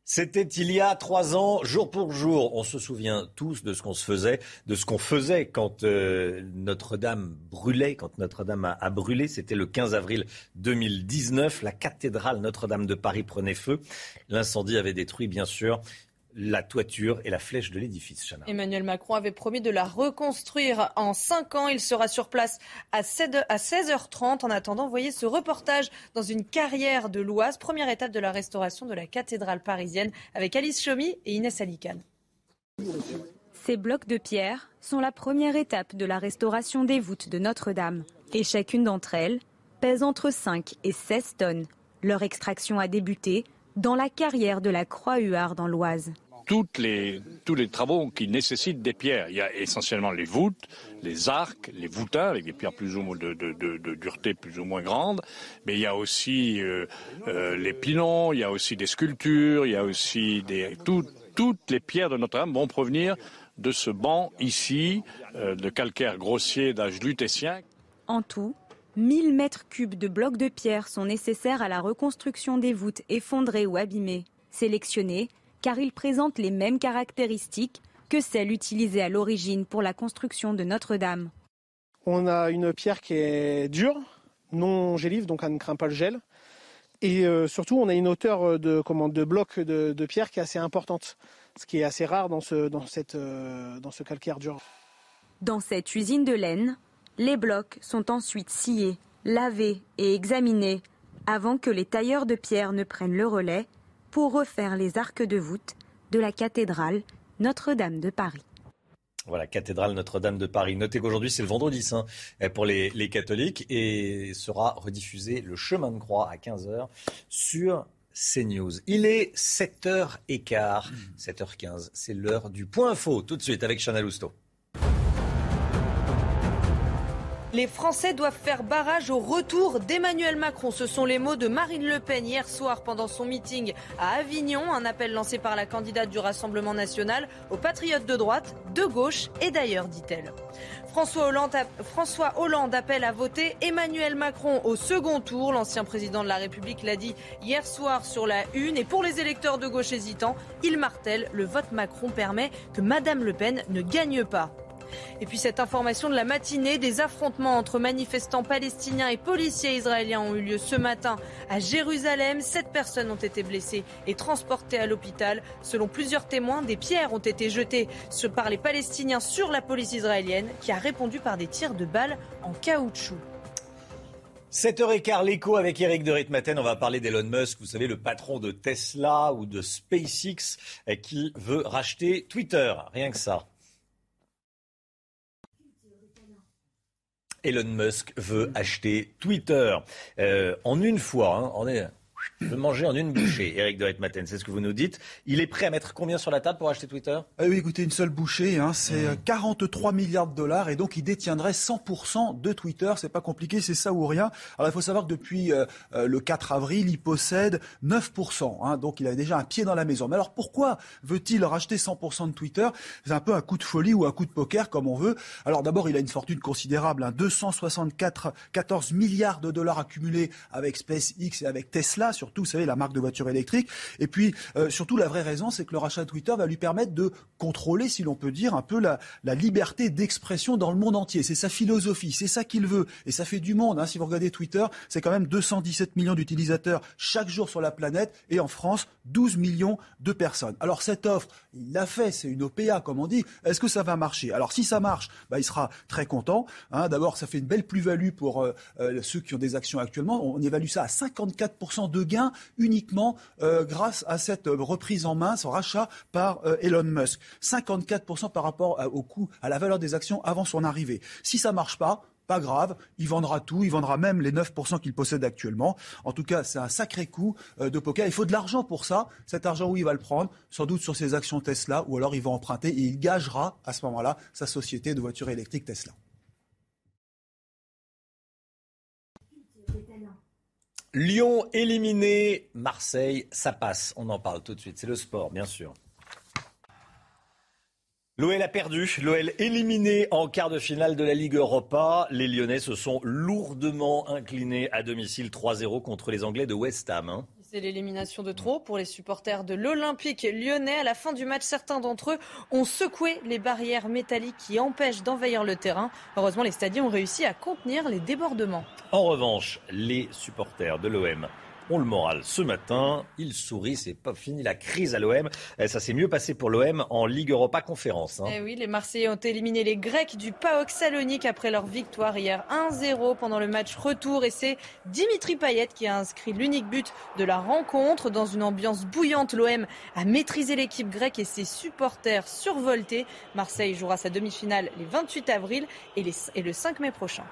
C'était il y a trois ans, jour pour jour. On se souvient tous de ce qu'on se faisait, de ce qu'on faisait quand euh, Notre-Dame brûlait, quand Notre-Dame a, brûlé. C'était le 15 avril 2019. La cathédrale Notre-Dame de Paris prenait feu. L'incendie avait détruit, bien sûr, la toiture et la flèche de l'édifice. Emmanuel Macron avait promis de la reconstruire en 5 ans. Il sera sur place à 16h30. En attendant, voyez ce reportage dans une carrière de l'Oise, première étape de la restauration de la cathédrale parisienne avec Alice Chomy et Inès Alicane. Ces blocs de pierre sont la première étape de la restauration des voûtes de Notre-Dame. Et chacune d'entre elles pèse entre 5 et 16 tonnes. Leur extraction a débuté dans la carrière de la Croix-Huard dans l'Oise tous les travaux qui nécessitent des pierres. Il y a essentiellement les voûtes, les arcs, les voûtins avec des pierres plus ou moins de, dureté plus ou moins grande, mais il y a aussi euh, euh, les pilons, il y a aussi des sculptures, il y a aussi des toutes les pierres de Notre-Dame vont provenir de ce banc ici euh, de calcaire grossier d'âge lutétien. En tout, 1000 mètres cubes de blocs de pierre sont nécessaires à la reconstruction des voûtes effondrées ou abîmées. Sélectionnés, car ils présentent les mêmes caractéristiques que celles utilisées à l'origine pour la construction de Notre-Dame. On a une pierre qui est dure, non gélive, donc elle ne craint pas le gel. Et euh, surtout, on a une hauteur de, comment, de bloc de, pierre qui est assez importante, ce qui est assez rare dans ce, dans cette, euh, dans ce calcaire dur. Dans cette usine de laine, les blocs sont ensuite sciés, lavés et examinés avant que les tailleurs de pierre ne prennent le relais pour refaire les arcs de voûte de la cathédrale Notre-Dame de Paris. Voilà, cathédrale Notre-Dame de Paris. Notez qu'aujourd'hui, c'est le vendredi saint pour les, catholiques et sera rediffusé le chemin de croix à 15h sur CNews. Il est 7h15, 7h15, c'est l'heure du point info. Tout de suite avec Chanel Lousteau. Les Français doivent faire barrage au retour d'Emmanuel Macron. Ce sont les mots de Marine Le Pen hier soir pendant son meeting à Avignon. Un appel lancé par la candidate du Rassemblement national aux patriotes de droite, de gauche et d'ailleurs, dit-elle. François Hollande, François Hollande appelle à voter Emmanuel Macron au second tour. L'ancien président de la République l'a dit hier soir sur la une. Et pour les électeurs de gauche hésitants, il martèle le vote Macron permet que Madame Le Pen ne gagne pas. Et puis cette information de la matinée, des affrontements entre manifestants palestiniens et policiers israéliens ont eu lieu ce matin à Jérusalem. Sept personnes ont été blessées et transportées à l'hôpital. Selon plusieurs témoins, des pierres ont été jetées par les Palestiniens sur la police israélienne qui a répondu par des tirs de balles en caoutchouc. 7h15, l'écho avec Eric de Ritmaten. On va parler d'Elon Musk, vous savez, le patron de Tesla ou de SpaceX qui veut racheter Twitter. Rien que ça. Elon Musk veut acheter Twitter. Euh, en une fois, hein, je veux manger en une bouchée, Eric de Ritmaten, c'est ce que vous nous dites. Il est prêt à mettre combien sur la table pour acheter Twitter? Ah Oui, écoutez, une seule bouchée, hein, c'est 43 mmh. milliards de dollars et donc il détiendrait 100% de Twitter. C'est pas compliqué, c'est ça ou rien. Alors il faut savoir que depuis euh, euh, le 4 avril, il possède 9%, hein, donc il a déjà un pied dans la maison. Mais alors pourquoi veut-il racheter 100% de Twitter? C'est un peu un coup de folie ou un coup de poker, comme on veut. Alors d'abord, il a une fortune considérable, hein, 264 14 milliards de dollars accumulés avec SpaceX et avec Tesla surtout, vous savez, la marque de voiture électrique. Et puis, euh, surtout, la vraie raison, c'est que le rachat de Twitter va lui permettre de contrôler, si l'on peut dire, un peu la, liberté d'expression dans le monde entier. C'est sa philosophie, c'est ça qu'il veut. Et ça fait du monde. Hein. Si vous regardez Twitter, c'est quand même 217 millions d'utilisateurs chaque jour sur la planète. Et en France, 12 millions de personnes. Alors cette offre, il l'a fait, c'est une OPA, comme on dit. Est-ce que ça va marcher? Alors si ça marche, bah, il sera très content. Hein. D'abord, ça fait une belle plus-value pour euh, euh, ceux qui ont des actions actuellement. On évalue ça à 54% de gain uniquement euh, grâce à cette reprise en main, ce rachat par euh, Elon Musk. 54% par rapport au coût, à la valeur des actions avant son arrivée. Si ça marche pas, pas grave, il vendra tout, il vendra même les 9% qu'il possède actuellement. En tout cas, c'est un sacré coup euh, de poker. Il faut de l'argent pour ça. Cet argent, où il va le prendre Sans doute sur ses actions Tesla, ou alors il va emprunter et il gagera à ce moment-là sa société de voitures électriques Tesla. Lyon éliminé, Marseille, ça passe. On en parle tout de suite. C'est le sport, bien sûr. L'OL a perdu. L'OL éliminé en quart de finale de la Ligue Europa. Les Lyonnais se sont lourdement inclinés à domicile 3-0 contre les Anglais de West Ham. Hein. C'est l'élimination de trop pour les supporters de l'Olympique lyonnais. À la fin du match, certains d'entre eux ont secoué les barrières métalliques qui empêchent d'envahir le terrain. Heureusement, les stadiers ont réussi à contenir les débordements. En revanche, les supporters de l'OM ont le moral. Ce matin, ils sourient, c'est pas fini la crise à l'OM. Eh, ça s'est mieux passé pour l'OM en Ligue Europa Conférence. Hein. Eh oui, les Marseillais ont éliminé les Grecs du PAOK Salonique après leur victoire hier 1-0 pendant le match retour et c'est Dimitri Payet qui a inscrit l'unique but de la rencontre. Dans une ambiance bouillante, l'OM a maîtrisé l'équipe grecque et ses supporters survoltés. Marseille jouera sa demi-finale les 28 avril et le 5 mai prochain.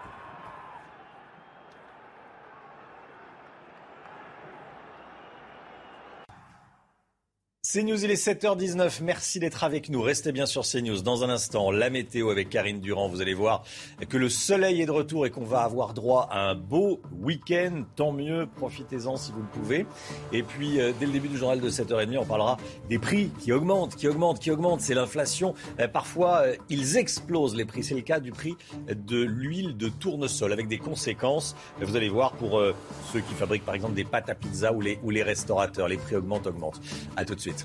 CNews, il est 7h19. Merci d'être avec nous. Restez bien sur CNews. Dans un instant, la météo avec Karine Durand. Vous allez voir que le soleil est de retour et qu'on va avoir droit à un beau week-end. Tant mieux, profitez-en si vous le pouvez. Et puis, euh, dès le début du journal de 7h30, on parlera des prix qui augmentent, qui augmentent, qui augmentent. C'est l'inflation. Euh, parfois, euh, ils explosent les prix. C'est le cas du prix de l'huile de tournesol avec des conséquences. Vous allez voir pour ceux qui fabriquent par exemple des pâtes à pizza ou les, ou les restaurateurs. Les prix augmentent, augmentent. À tout de suite.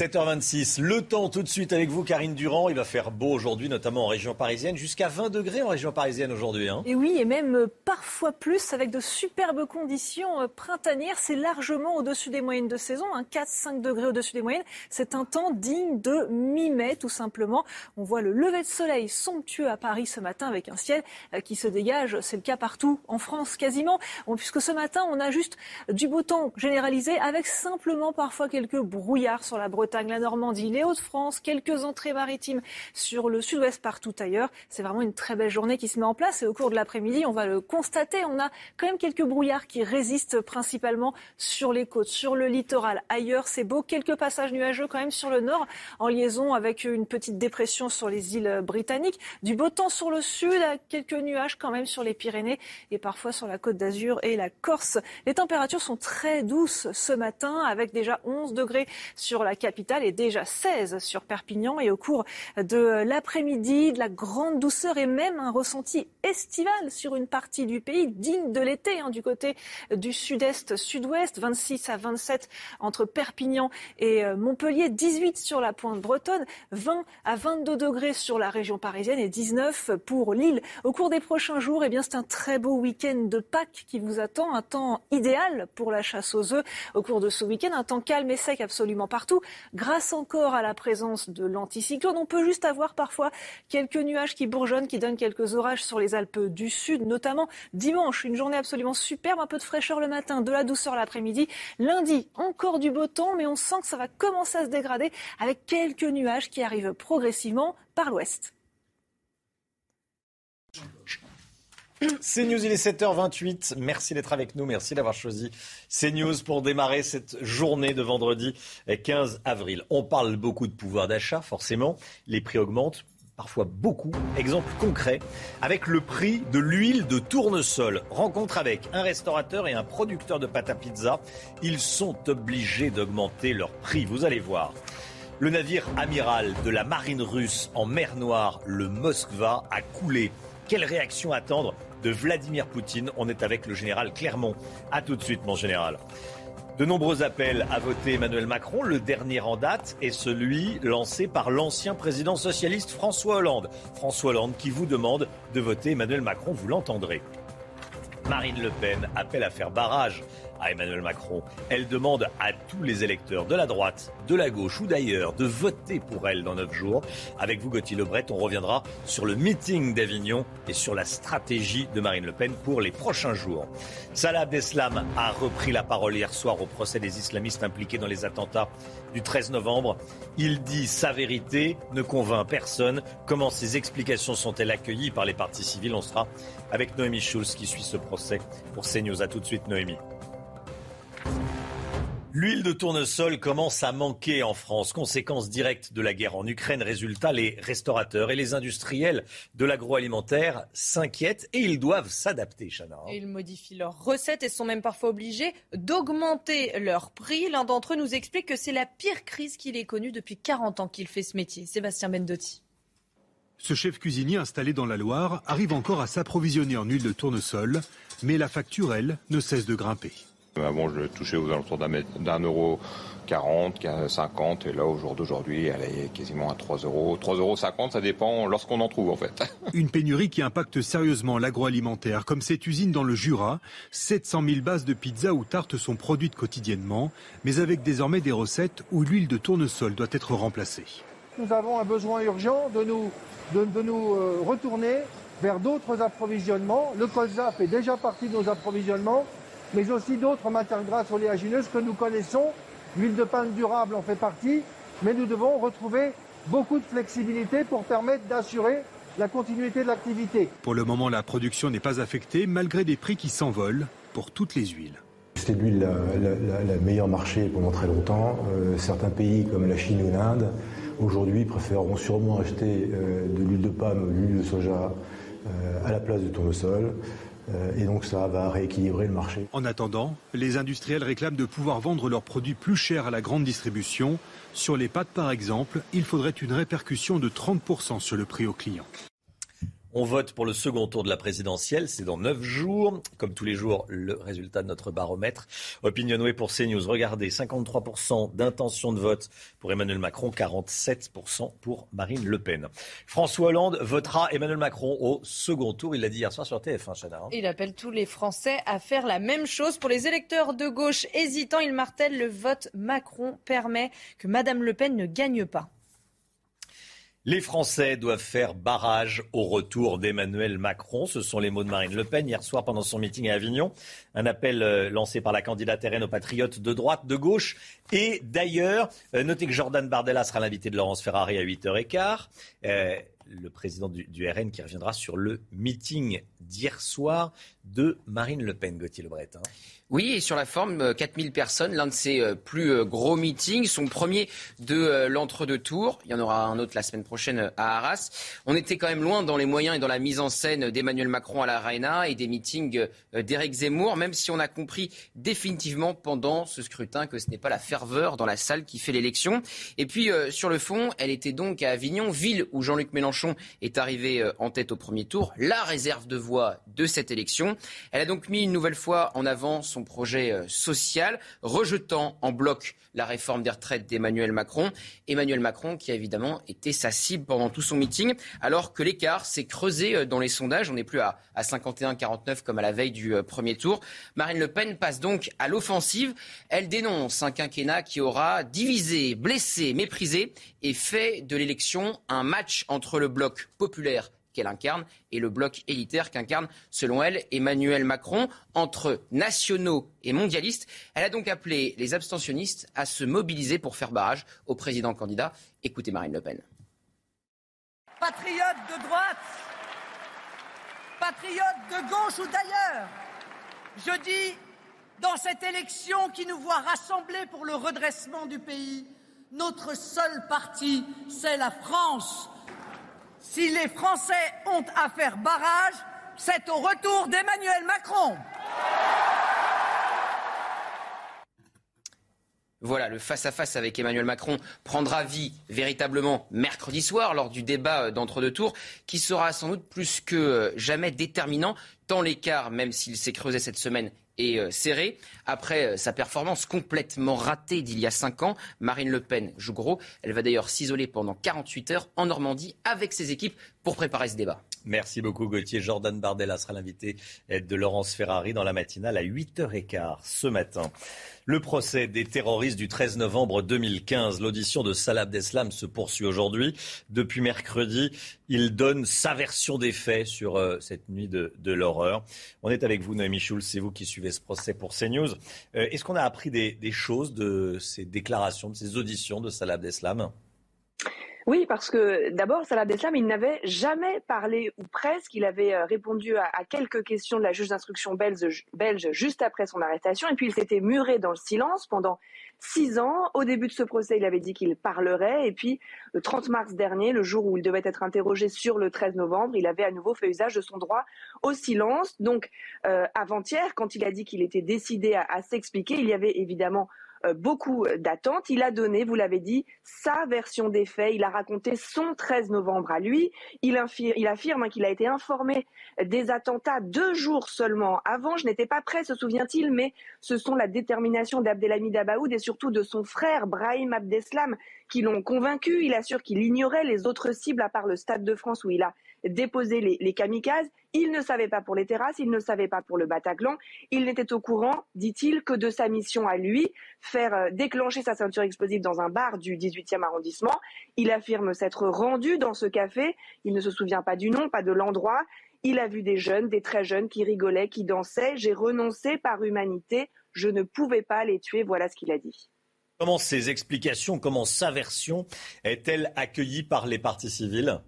7h26, le temps tout de suite avec vous, Karine Durand. Il va faire beau aujourd'hui, notamment en région parisienne, jusqu'à 20 degrés en région parisienne aujourd'hui. Hein. Et oui, et même euh, parfois plus, avec de superbes conditions euh, printanières. C'est largement au-dessus des moyennes de saison, 4-5 hein. degrés au-dessus des moyennes. C'est un temps digne de mi-mai, tout simplement. On voit le lever de soleil somptueux à Paris ce matin, avec un ciel euh, qui se dégage. C'est le cas partout en France, quasiment. puisque ce matin, on a juste du beau temps généralisé, avec simplement parfois quelques brouillards sur la Bretagne Bretagne, la Normandie, les Hauts-de-France, quelques entrées maritimes sur le sud-ouest partout ailleurs. C'est vraiment une très belle journée qui se met en place et au cours de l'après-midi, on va le constater, on a quand même quelques brouillards qui résistent principalement sur les côtes, sur le littoral. Ailleurs, c'est beau, quelques passages nuageux quand même sur le nord en liaison avec une petite dépression sur les îles britanniques, du beau temps sur le sud, quelques nuages quand même sur les Pyrénées et parfois sur la côte d'Azur et la Corse. Les températures sont très douces ce matin avec déjà 11 degrés sur la capitale et déjà 16 sur Perpignan et au cours de l'après-midi, de la grande douceur et même un ressenti estival sur une partie du pays digne de l'été hein, du côté du sud-est, sud-ouest, 26 à 27 entre Perpignan et euh, Montpellier, 18 sur la pointe bretonne, 20 à 22 degrés sur la région parisienne et 19 pour Lille. Au cours des prochains jours, eh bien, c'est un très beau week-end de Pâques qui vous attend, un temps idéal pour la chasse aux œufs. Au cours de ce week-end, un temps calme et sec absolument partout, grâce encore à la présence de l'anticyclone. On peut juste avoir parfois quelques nuages qui bourgeonnent, qui donnent quelques orages sur les Alpes du Sud, notamment dimanche, une journée absolument superbe, un peu de fraîcheur le matin, de la douceur l'après-midi. Lundi, encore du beau temps, mais on sent que ça va commencer à se dégrader avec quelques nuages qui arrivent progressivement par l'ouest. CNews, il est 7h28. Merci d'être avec nous. Merci d'avoir choisi CNews pour démarrer cette journée de vendredi 15 avril. On parle beaucoup de pouvoir d'achat, forcément. Les prix augmentent parfois beaucoup. Exemple concret, avec le prix de l'huile de tournesol. Rencontre avec un restaurateur et un producteur de pâte à pizza. Ils sont obligés d'augmenter leur prix. Vous allez voir. Le navire amiral de la marine russe en mer Noire, le Moskva, a coulé. Quelle réaction attendre de Vladimir Poutine On est avec le général Clermont. A tout de suite, mon général. De nombreux appels à voter Emmanuel Macron. Le dernier en date est celui lancé par l'ancien président socialiste François Hollande. François Hollande qui vous demande de voter Emmanuel Macron, vous l'entendrez. Marine Le Pen appelle à faire barrage à Emmanuel Macron. Elle demande à tous les électeurs de la droite, de la gauche ou d'ailleurs de voter pour elle dans neuf jours. Avec vous, Gauthier Lebret, on reviendra sur le meeting d'Avignon et sur la stratégie de Marine Le Pen pour les prochains jours. Salah Abdeslam a repris la parole hier soir au procès des islamistes impliqués dans les attentats du 13 novembre. Il dit sa vérité, ne convainc personne. Comment ces explications sont-elles accueillies par les partis civils? On sera avec Noémie Schulz qui suit ce procès pour CNews. A tout de suite, Noémie. L'huile de tournesol commence à manquer en France. Conséquence directe de la guerre en Ukraine. Résultat, les restaurateurs et les industriels de l'agroalimentaire s'inquiètent et ils doivent s'adapter, Chana. Ils modifient leurs recettes et sont même parfois obligés d'augmenter leur prix. L'un d'entre eux nous explique que c'est la pire crise qu'il ait connue depuis 40 ans qu'il fait ce métier. Sébastien Bendotti. Ce chef cuisinier installé dans la Loire arrive encore à s'approvisionner en huile de tournesol, mais la facture, elle, ne cesse de grimper. Avant, je touchais aux alentours d'un euro 40, 50, et là, au jour d'aujourd'hui, elle est quasiment à 3 euros. 3,50 euros, ça dépend lorsqu'on en trouve, en fait. Une pénurie qui impacte sérieusement l'agroalimentaire, comme cette usine dans le Jura. 700 000 bases de pizza ou tartes sont produites quotidiennement, mais avec désormais des recettes où l'huile de tournesol doit être remplacée. Nous avons un besoin urgent de nous, de, de nous euh, retourner vers d'autres approvisionnements. Le colza fait déjà partie de nos approvisionnements mais aussi d'autres matières grasses oléagineuses que nous connaissons. L'huile de palme durable en fait partie, mais nous devons retrouver beaucoup de flexibilité pour permettre d'assurer la continuité de l'activité. Pour le moment, la production n'est pas affectée malgré des prix qui s'envolent pour toutes les huiles. C'était l'huile la, la, meilleure marché pendant très longtemps. Euh, certains pays comme la Chine ou l'Inde, aujourd'hui, préféreront sûrement acheter euh, de l'huile de palme ou de l'huile de soja euh, à la place du tournesol. Euh, et donc ça va rééquilibrer le marché. En attendant, les industriels réclament de pouvoir vendre leurs produits plus chers à la grande distribution. Sur les pâtes par exemple, il faudrait une répercussion de 30% sur le prix aux clients. On vote pour le second tour de la présidentielle, c'est dans neuf jours. Comme tous les jours, le résultat de notre baromètre. Opinionway pour CNews. Regardez, 53% d'intention de vote pour Emmanuel Macron, 47% pour Marine Le Pen. François Hollande votera Emmanuel Macron au second tour. Il l'a dit hier soir sur TF1, Chana. Hein. Il appelle tous les Français à faire la même chose. Pour les électeurs de gauche hésitants, il martèle le vote Macron permet que Madame Le Pen ne gagne pas. Les Français doivent faire barrage au retour d'Emmanuel Macron. Ce sont les mots de Marine Le Pen hier soir pendant son meeting à Avignon. Un appel euh, lancé par la candidate RN aux patriotes de droite, de gauche et d'ailleurs. Euh, notez que Jordan Bardella sera l'invité de Laurence Ferrari à 8h15. Euh, le président du, RN qui reviendra sur le meeting d'hier soir de Marine Le Pen, Gauthier Lebret. Hein. Oui, et sur la forme, 4000 euh, personnes, l'un de ses euh, plus euh, gros meetings, son premier de l'entre-deux tours. Il y en aura un autre la semaine prochaine à Arras. On était quand même loin dans les moyens et dans la mise en scène d'Emmanuel Macron à la Reina et des meetings d'Éric Zemmour, même si on a compris définitivement pendant ce scrutin que ce n'est pas la ferveur dans la salle qui fait l'élection. Et puis, sur le fond, elle était donc à Avignon, ville où Jean-Luc Mélenchon est arrivé en tête au premier tour, la réserve de voix de cette élection. Elle a donc mis une nouvelle fois en avant son projet euh, social, rejetant en bloc la réforme des retraites d'Emmanuel Macron. Emmanuel Macron qui a évidemment été sa cible pendant tout son meeting, alors que l'écart s'est creusé euh, dans les sondages. On n'est plus à, 51-49 comme à la veille du euh, premier tour. Marine Le Pen passe donc à l'offensive. Elle dénonce un quinquennat qui aura divisé, blessé, méprisé et fait de l'élection un match entre le bloc populaire qu'elle incarne et le bloc élitaire qu'incarne, selon elle, Emmanuel Macron, entre nationaux et mondialistes. Elle a donc appelé les abstentionnistes à se mobiliser pour faire barrage au président candidat. Écoutez Marine Le Pen. Patriotes de droite, patriotes de gauche ou d'ailleurs, je dis, dans cette élection qui nous voit rassembler pour le redressement du pays, notre seul parti, c'est la France si les Français ont à faire barrage, c'est au retour d'Emmanuel Macron. Voilà, le face-à-face avec Emmanuel Macron prendra vie véritablement mercredi soir lors du débat euh, d'entre-deux tours, qui sera sans doute plus que euh, jamais déterminant, tant l'écart, même s'il s'est creusé cette semaine, est euh, serré. Après sa performance complètement ratée d'il y a cinq ans, Marine Le Pen joue gros. Elle va d'ailleurs s'isoler pendant 48 heures en Normandie avec ses équipes pour préparer ce débat. Merci beaucoup Gauthier. Jordan Bardella sera l'invité de Laurence Ferrari dans la matinale à 8h15 ce matin. Le procès des terroristes du 13 novembre 2015. L'audition de Salah Abdeslam se poursuit aujourd'hui. Depuis mercredi, il donne sa version des faits sur euh, cette nuit de, l'horreur. On est avec vous, Noémie Schulz, c'est vous qui suivez ce procès pour CNews. Euh, est-ce qu'on a appris des, choses de ces déclarations, de ces auditions de Salah Abdeslam? Oui, parce que d'abord, Salah Abdeslam, il n'avait jamais parlé, ou presque, il avait euh, répondu à, quelques questions de la juge d'instruction belge, juste après son arrestation, et puis il s'était muré dans le silence pendant six ans. Au début de ce procès, il avait dit qu'il parlerait, et puis le 30 mars dernier, le jour où il devait être interrogé sur le 13 novembre, il avait à nouveau fait usage de son droit au silence. Donc, euh, avant-hier, quand il a dit qu'il était décidé à s'expliquer, il y avait évidemment beaucoup d'attentes. Il a donné, vous l'avez dit, sa version des faits. Il a raconté son 13 novembre à lui. Il, affirme, hein, qu'il a été informé des attentats deux jours seulement avant. Je n'étais pas prêt, se souvient-il, mais ce sont la détermination d'Abdelhamid Abaoud et surtout de son frère Brahim Abdeslam qui l'ont convaincu. Il assure qu'il ignorait les autres cibles à part le Stade de France où il a déposé les, kamikazes. Il ne savait pas pour les terrasses, il ne savait pas pour le Bataclan. Il n'était au courant, dit-il, que de sa mission à lui, faire euh, déclencher sa ceinture explosive dans un bar du 18e arrondissement. Il affirme s'être rendu dans ce café. Il ne se souvient pas du nom, pas de l'endroit. Il a vu des jeunes, des très jeunes qui rigolaient, qui dansaient. J'ai renoncé par humanité. Je ne pouvais pas les tuer. Voilà ce qu'il a dit. Comment ces explications, comment sa version est-elle accueillie par les partis civils?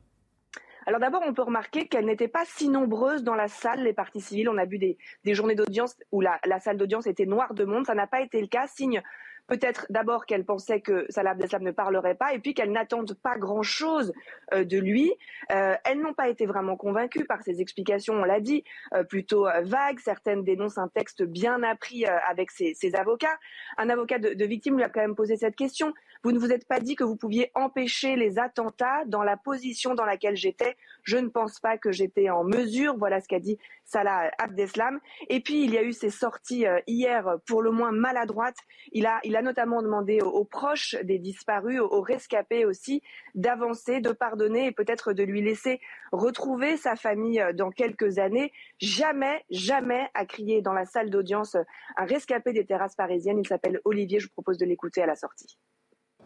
Alors d'abord, on peut remarquer qu'elles n'étaient pas si nombreuses dans la salle, les parties civiles. On a vu des, journées d'audience où la, la salle d'audience était noire de monde. Ça n'a pas été le cas, signe peut-être d'abord qu'elle pensait que Salah Abdeslam ne parlerait pas et puis qu'elles n'attendent pas grand-chose euh, de lui. Euh, elles n'ont pas été vraiment convaincues par ses explications, on l'a dit, euh, plutôt vagues. Certaines dénoncent un texte bien appris avec ses, avocats. Un avocat de, de victime lui a quand même posé cette question. Vous ne vous êtes pas dit que vous pouviez empêcher les attentats dans la position dans laquelle j'étais. Je ne pense pas que j'étais en mesure. Voilà ce qu'a dit Salah Abdeslam. Et puis, il y a eu ces sorties hier pour le moins maladroites. Il a, il a notamment demandé aux, proches des disparus, aux, rescapés aussi, d'avancer, de pardonner et peut-être de lui laisser retrouver sa famille euh, dans quelques années. Jamais, jamais a crié dans la salle d'audience un rescapé des terrasses parisiennes. Il s'appelle Olivier. Je vous propose de l'écouter à la sortie.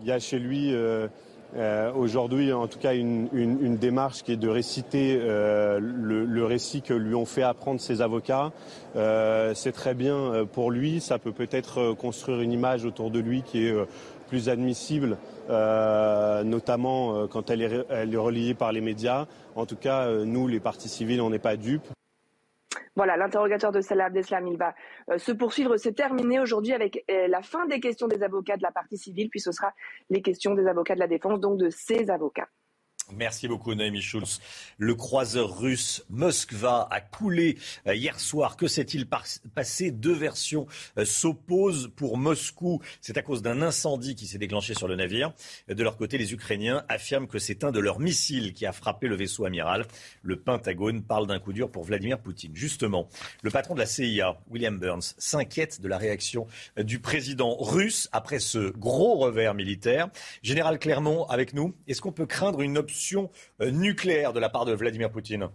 Il y a chez lui. Euh, euh, aujourd'hui, en tout cas, une, démarche qui est de réciter euh, le, récit que lui ont fait apprendre ses avocats. C'est très bien pour lui. Ça peut peut-être construire une image autour de lui qui est plus admissible, notamment quand elle est, elle est reliée par les médias. En tout cas, nous, les partis civils, on n'est pas dupes. Voilà, l'interrogatoire de Salah Abdeslam, il va euh, se poursuivre. C'est terminé aujourd'hui avec euh, la fin des questions des avocats de la partie civile, puis ce sera les questions des avocats de la défense, donc de ces avocats. Merci beaucoup, Noémie Schulz. Le croiseur russe Moskva a coulé euh, hier soir. Que s'est-il passé? Deux versions euh, s'opposent pour Moscou. C'est à cause d'un incendie qui s'est déclenché sur le navire. De leur côté, les Ukrainiens affirment que c'est un de leurs missiles qui a frappé le vaisseau amiral. Le Pentagone parle d'un coup dur pour Vladimir Poutine. Justement, le patron de la CIA, William Burns, s'inquiète de la réaction euh, du président russe après ce gros revers militaire. Général Clermont, avec nous, est-ce qu'on peut craindre une euh, nucléaire de la part de Vladimir Poutine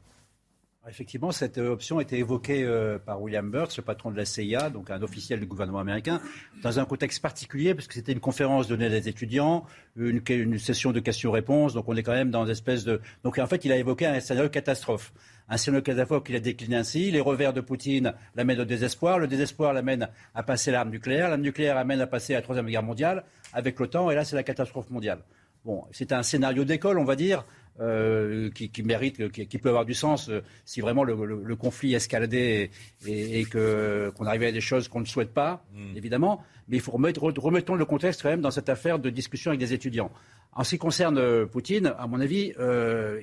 Effectivement, cette euh, option a été évoquée euh, par William Burns, le patron de la CIA, donc un officiel du gouvernement américain, dans un contexte particulier, parce que c'était une conférence donnée à des étudiants, une, session de questions-réponses, donc on est quand même dans une espèce de... Donc en fait, il a évoqué un scénario catastrophe. Un scénario catastrophe qu'il a décliné ainsi. Les revers de Poutine l'amènent au désespoir, le désespoir l'amène à passer l'arme nucléaire, l'arme nucléaire amène à passer à la Troisième Guerre mondiale avec l'OTAN, et là c'est la catastrophe mondiale. Bon, c'est un scénario d'école, on va dire, euh, qui, mérite, qui, peut avoir du sens euh, si vraiment le, conflit escaladait et, et, qu'on arrivait à des choses qu'on ne souhaite pas, hmm. évidemment. Mais il faut remettre, remettons le contexte quand même dans cette affaire de discussion avec des étudiants. En ce qui concerne euh, Poutine, à mon avis,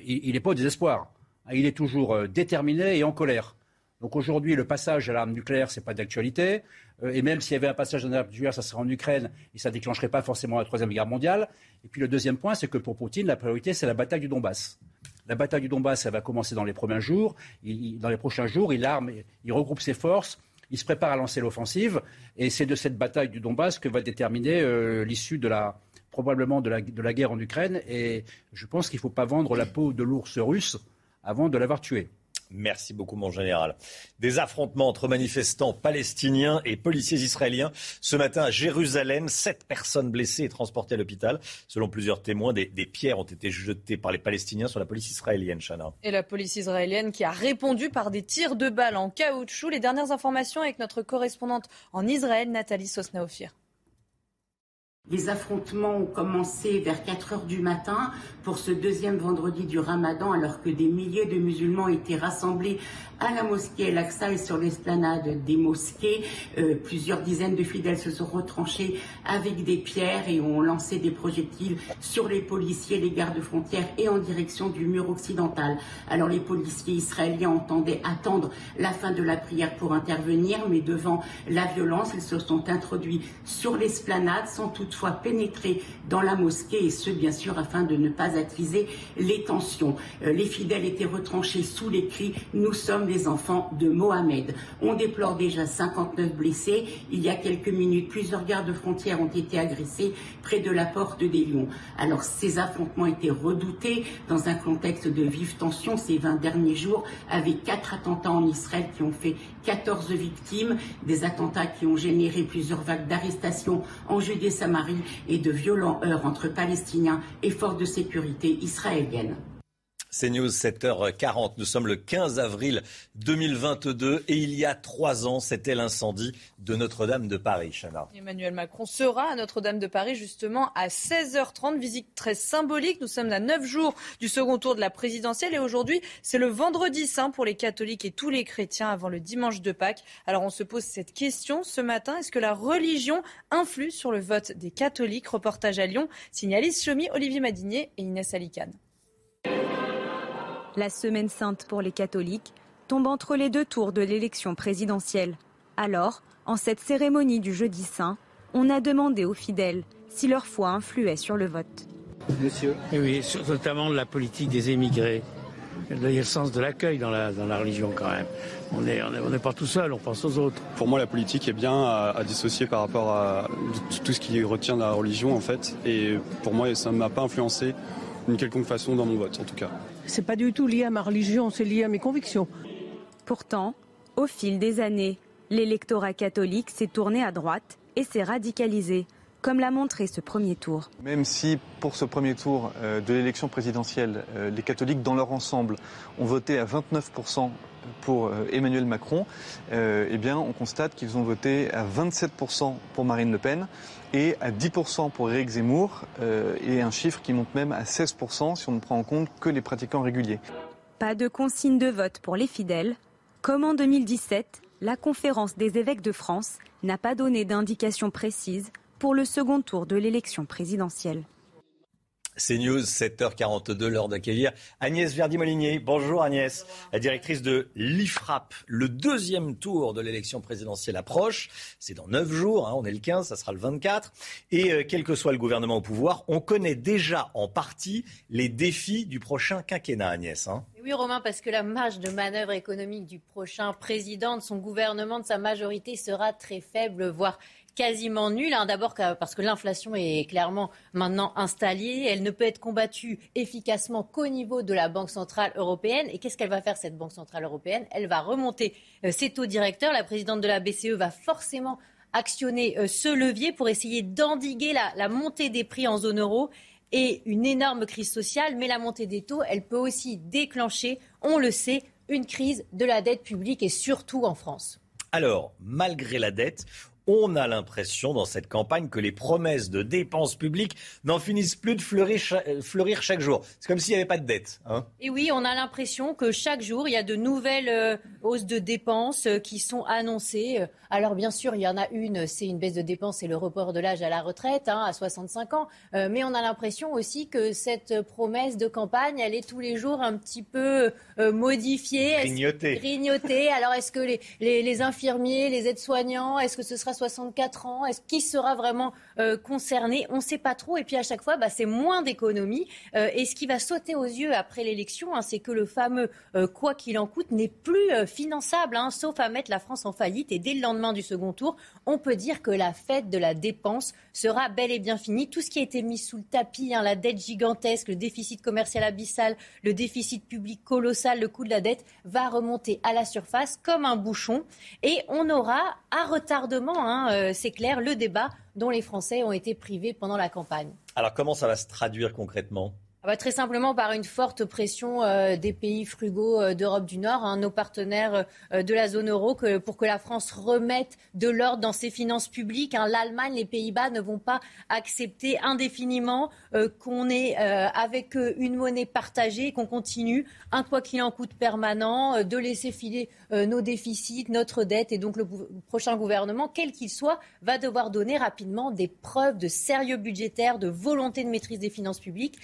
il n'est pas au désespoir. Il est toujours déterminé et en colère. Donc aujourd'hui, le passage à l'arme nucléaire, ce n'est pas d'actualité. Euh, et même s'il y avait un passage à l'arme nucléaire, ça serait en Ukraine et ça ne déclencherait pas forcément la Troisième Guerre mondiale. Et puis le deuxième point, c'est que pour Poutine, la priorité, c'est la bataille du Donbass. La bataille du Donbass, ça va commencer dans les premiers jours. dans les prochains jours, il arme, il regroupe ses forces, il se prépare à lancer l'offensive. Et c'est de cette bataille du Donbass que va déterminer euh, l'issue probablement de la, de la guerre en Ukraine. Et je pense qu'il ne faut pas vendre la peau de l'ours russe avant de l'avoir tué. Merci beaucoup, mon général. Des affrontements entre manifestants palestiniens et policiers israéliens. Ce matin à Jérusalem, sept personnes blessées et transportées à l'hôpital. Selon plusieurs témoins, des, pierres ont été jetées par les Palestiniens sur la police israélienne, Chana. Et la police israélienne qui a répondu par des tirs de balles en caoutchouc. Les dernières informations avec notre correspondante en Israël, Nathalie Sosnaofir. Les affrontements ont commencé vers 4 heures du matin pour ce deuxième vendredi du ramadan alors que des milliers de musulmans étaient rassemblés à la mosquée El-Aqsa et sur l'esplanade des mosquées. Euh, plusieurs dizaines de fidèles se sont retranchés avec des pierres et ont lancé des projectiles sur les policiers, les gardes frontières et en direction du mur occidental. Alors les policiers israéliens entendaient attendre la fin de la prière pour intervenir, mais devant la violence, ils se sont introduits sur l'esplanade sans toutefois pénétrer dans la mosquée et ce, bien sûr, afin de ne pas attiser les tensions. Euh, les fidèles étaient retranchés sous les cris « Nous sommes les enfants de Mohamed. On déplore déjà 59 blessés. Il y a quelques minutes, plusieurs gardes frontières ont été agressés près de la porte des Lions. Alors ces affrontements étaient redoutés dans un contexte de vive tension ces 20 derniers jours, avec quatre attentats en Israël qui ont fait 14 victimes, des attentats qui ont généré plusieurs vagues d'arrestations en Judée-Samarie et de violents heurts entre Palestiniens et forces de sécurité israéliennes. C'est News 7h40. Nous sommes le 15 avril 2022 et il y a trois ans, c'était l'incendie de Notre-Dame de Paris. Emmanuel Macron sera à Notre-Dame de Paris justement à 16h30. Visite très symbolique. Nous sommes à neuf jours du second tour de la présidentielle et aujourd'hui, c'est le vendredi saint pour les catholiques et tous les chrétiens avant le dimanche de Pâques. Alors on se pose cette question ce matin. Est-ce que la religion influe sur le vote des catholiques? Reportage à Lyon. Signalise Chomi, Olivier Madinier et Inès Alicane. La semaine sainte pour les catholiques tombe entre les deux tours de l'élection présidentielle. Alors, en cette cérémonie du jeudi saint, on a demandé aux fidèles si leur foi influait sur le vote. Monsieur Oui, notamment la politique des émigrés. Il y a le sens de l'accueil dans la, dans la religion quand même. On n'est on est, pas tout seul, on pense aux autres. Pour moi, la politique est bien à, à, dissocier par rapport à tout ce qui retient la religion en fait. Et pour moi, ça ne m'a pas influencé d'une quelconque façon dans mon vote en tout cas. C'est pas du tout lié à ma religion, c'est lié à mes convictions. Pourtant, au fil des années, l'électorat catholique s'est tourné à droite et s'est radicalisé. comme l'a montré ce premier tour. Même si pour ce premier tour euh, de l'élection présidentielle, euh, les catholiques dans leur ensemble ont voté à 29% pour euh, Emmanuel Macron, eh bien on constate qu'ils ont voté à 27% pour Marine Le Pen et à 10% pour Éric Zemmour, et un chiffre qui monte même à 16% si on ne prend en compte que les pratiquants réguliers. Pas de consigne de vote pour les fidèles. Comme en 2017, la conférence des évêques de France n'a pas donné d'indication précise pour le second tour de l'élection présidentielle. C'est News, 7h42, l'heure d'accueillir Agnès Verdi-Molinier. Bonjour Agnès, la directrice de l'IFRAP. Le deuxième tour de l'élection présidentielle approche. C'est dans 9 jours, hein, on est le 15, ça sera le 24. Et euh, quel que soit le gouvernement au pouvoir, on connaît déjà en partie les défis du prochain quinquennat, Agnès. Hein. Oui, Romain, parce que la marge de manœuvre économique du prochain président, de son gouvernement, de sa majorité sera très faible, voire quasiment nulle. Hein. D'abord parce que l'inflation est clairement maintenant installée. Elle ne peut être combattue efficacement qu'au niveau de la Banque Centrale Européenne. Et qu'est-ce qu'elle va faire, cette Banque Centrale Européenne? Elle va remonter euh, ses taux directeurs. La présidente de la BCE va forcément actionner euh, ce levier pour essayer d'endiguer la, la montée des prix en zone euro et une énorme crise sociale. Mais la montée des taux, elle peut aussi déclencher, on le sait, une crise de la dette publique et surtout en France. Alors, malgré la dette, on a l'impression dans cette campagne que les promesses de dépenses publiques n'en finissent plus de fleurir, fleurir chaque jour. C'est comme s'il n'y avait pas de dette. Hein et oui, on a l'impression que chaque jour, il y a de nouvelles euh, hausses de dépenses euh, qui sont annoncées. Alors bien sûr, il y en a une, c'est une baisse de dépenses, c'est le report de l'âge à la retraite hein, à 65 ans. Euh, mais on a l'impression aussi que cette promesse de campagne, elle est tous les jours un petit peu modifiée. Grignotée. Grignotée? Alors est-ce que les, les, les infirmiers, les aides-soignants, est-ce que ce sera 64 ans Est-ce qui sera vraiment euh, concerné On ne sait pas trop. Et puis à chaque fois, bah, c'est moins d'économies. Euh, et ce qui va sauter aux yeux après l'élection, hein, c'est que le fameux euh, quoi qu'il en coûte n'est plus finançable, hein, sauf à mettre la France en faillite. Et dès le lendemain du second tour, on peut dire que la fête de la dépense sera bel et bien finie. Tout ce qui a été mis sous le tapis, hein, la dette gigantesque, le déficit commercial abyssal, le déficit public colossal, le coût de la dette, va remonter à la surface comme un bouchon. Et on aura à retardement c'est clair, le débat dont les Français ont été privés pendant la campagne. Alors comment ça va se traduire concrètement? Ah bah, très simplement par une forte pression euh, des pays frugaux euh, d'Europe du Nord, hein, nos partenaires euh, de la zone euro, pour que la France remette de l'ordre dans ses finances publiques. Hein. L'Allemagne, les Pays-Bas ne vont pas accepter indéfiniment qu'on ait avec une monnaie partagée, qu'on continue un quoi qu'il en coûte permanent, de laisser filer nos déficits, notre dette. Et donc le prochain gouvernement, quel qu'il soit, va devoir donner rapidement des preuves de sérieux budgétaire, de volonté de maîtrise des finances publiques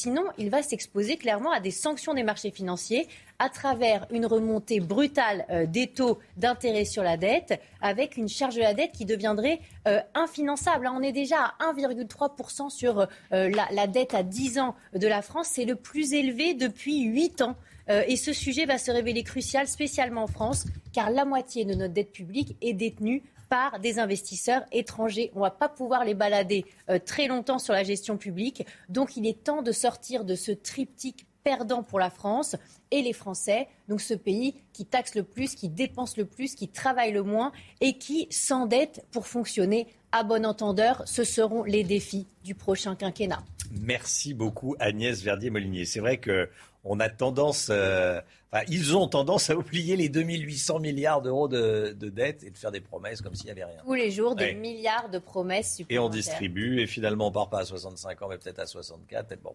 Sinon, il va s'exposer clairement à des sanctions des marchés financiers à travers une remontée brutale euh, des taux d'intérêt sur la dette, avec une charge de la dette qui deviendrait euh, infinançable. On est déjà à 1,3% sur euh, la, dette à 10 ans de la France. C'est le plus élevé depuis 8 ans. et ce sujet va se révéler crucial, spécialement en France, car la moitié de notre dette publique est détenue par des investisseurs étrangers. On ne va pas pouvoir les balader euh, très longtemps sur la gestion publique. Donc il est temps de sortir de ce triptyque perdant pour la France et les Français, donc ce pays qui taxe le plus, qui dépense le plus, qui travaille le moins et qui s'endette pour fonctionner à bon entendeur. Ce seront les défis du prochain quinquennat. Merci beaucoup Agnès Verdier-Molinier. C'est vrai que on a tendance, euh, ils ont tendance à oublier les 2800 milliards d'euros de, de dettes et de faire des promesses comme s'il n'y avait rien. Tous les jours, des milliards de promesses supplémentaires. Et on distribue, et finalement, on part pas à 65 ans, mais peut-être à 64. Bon,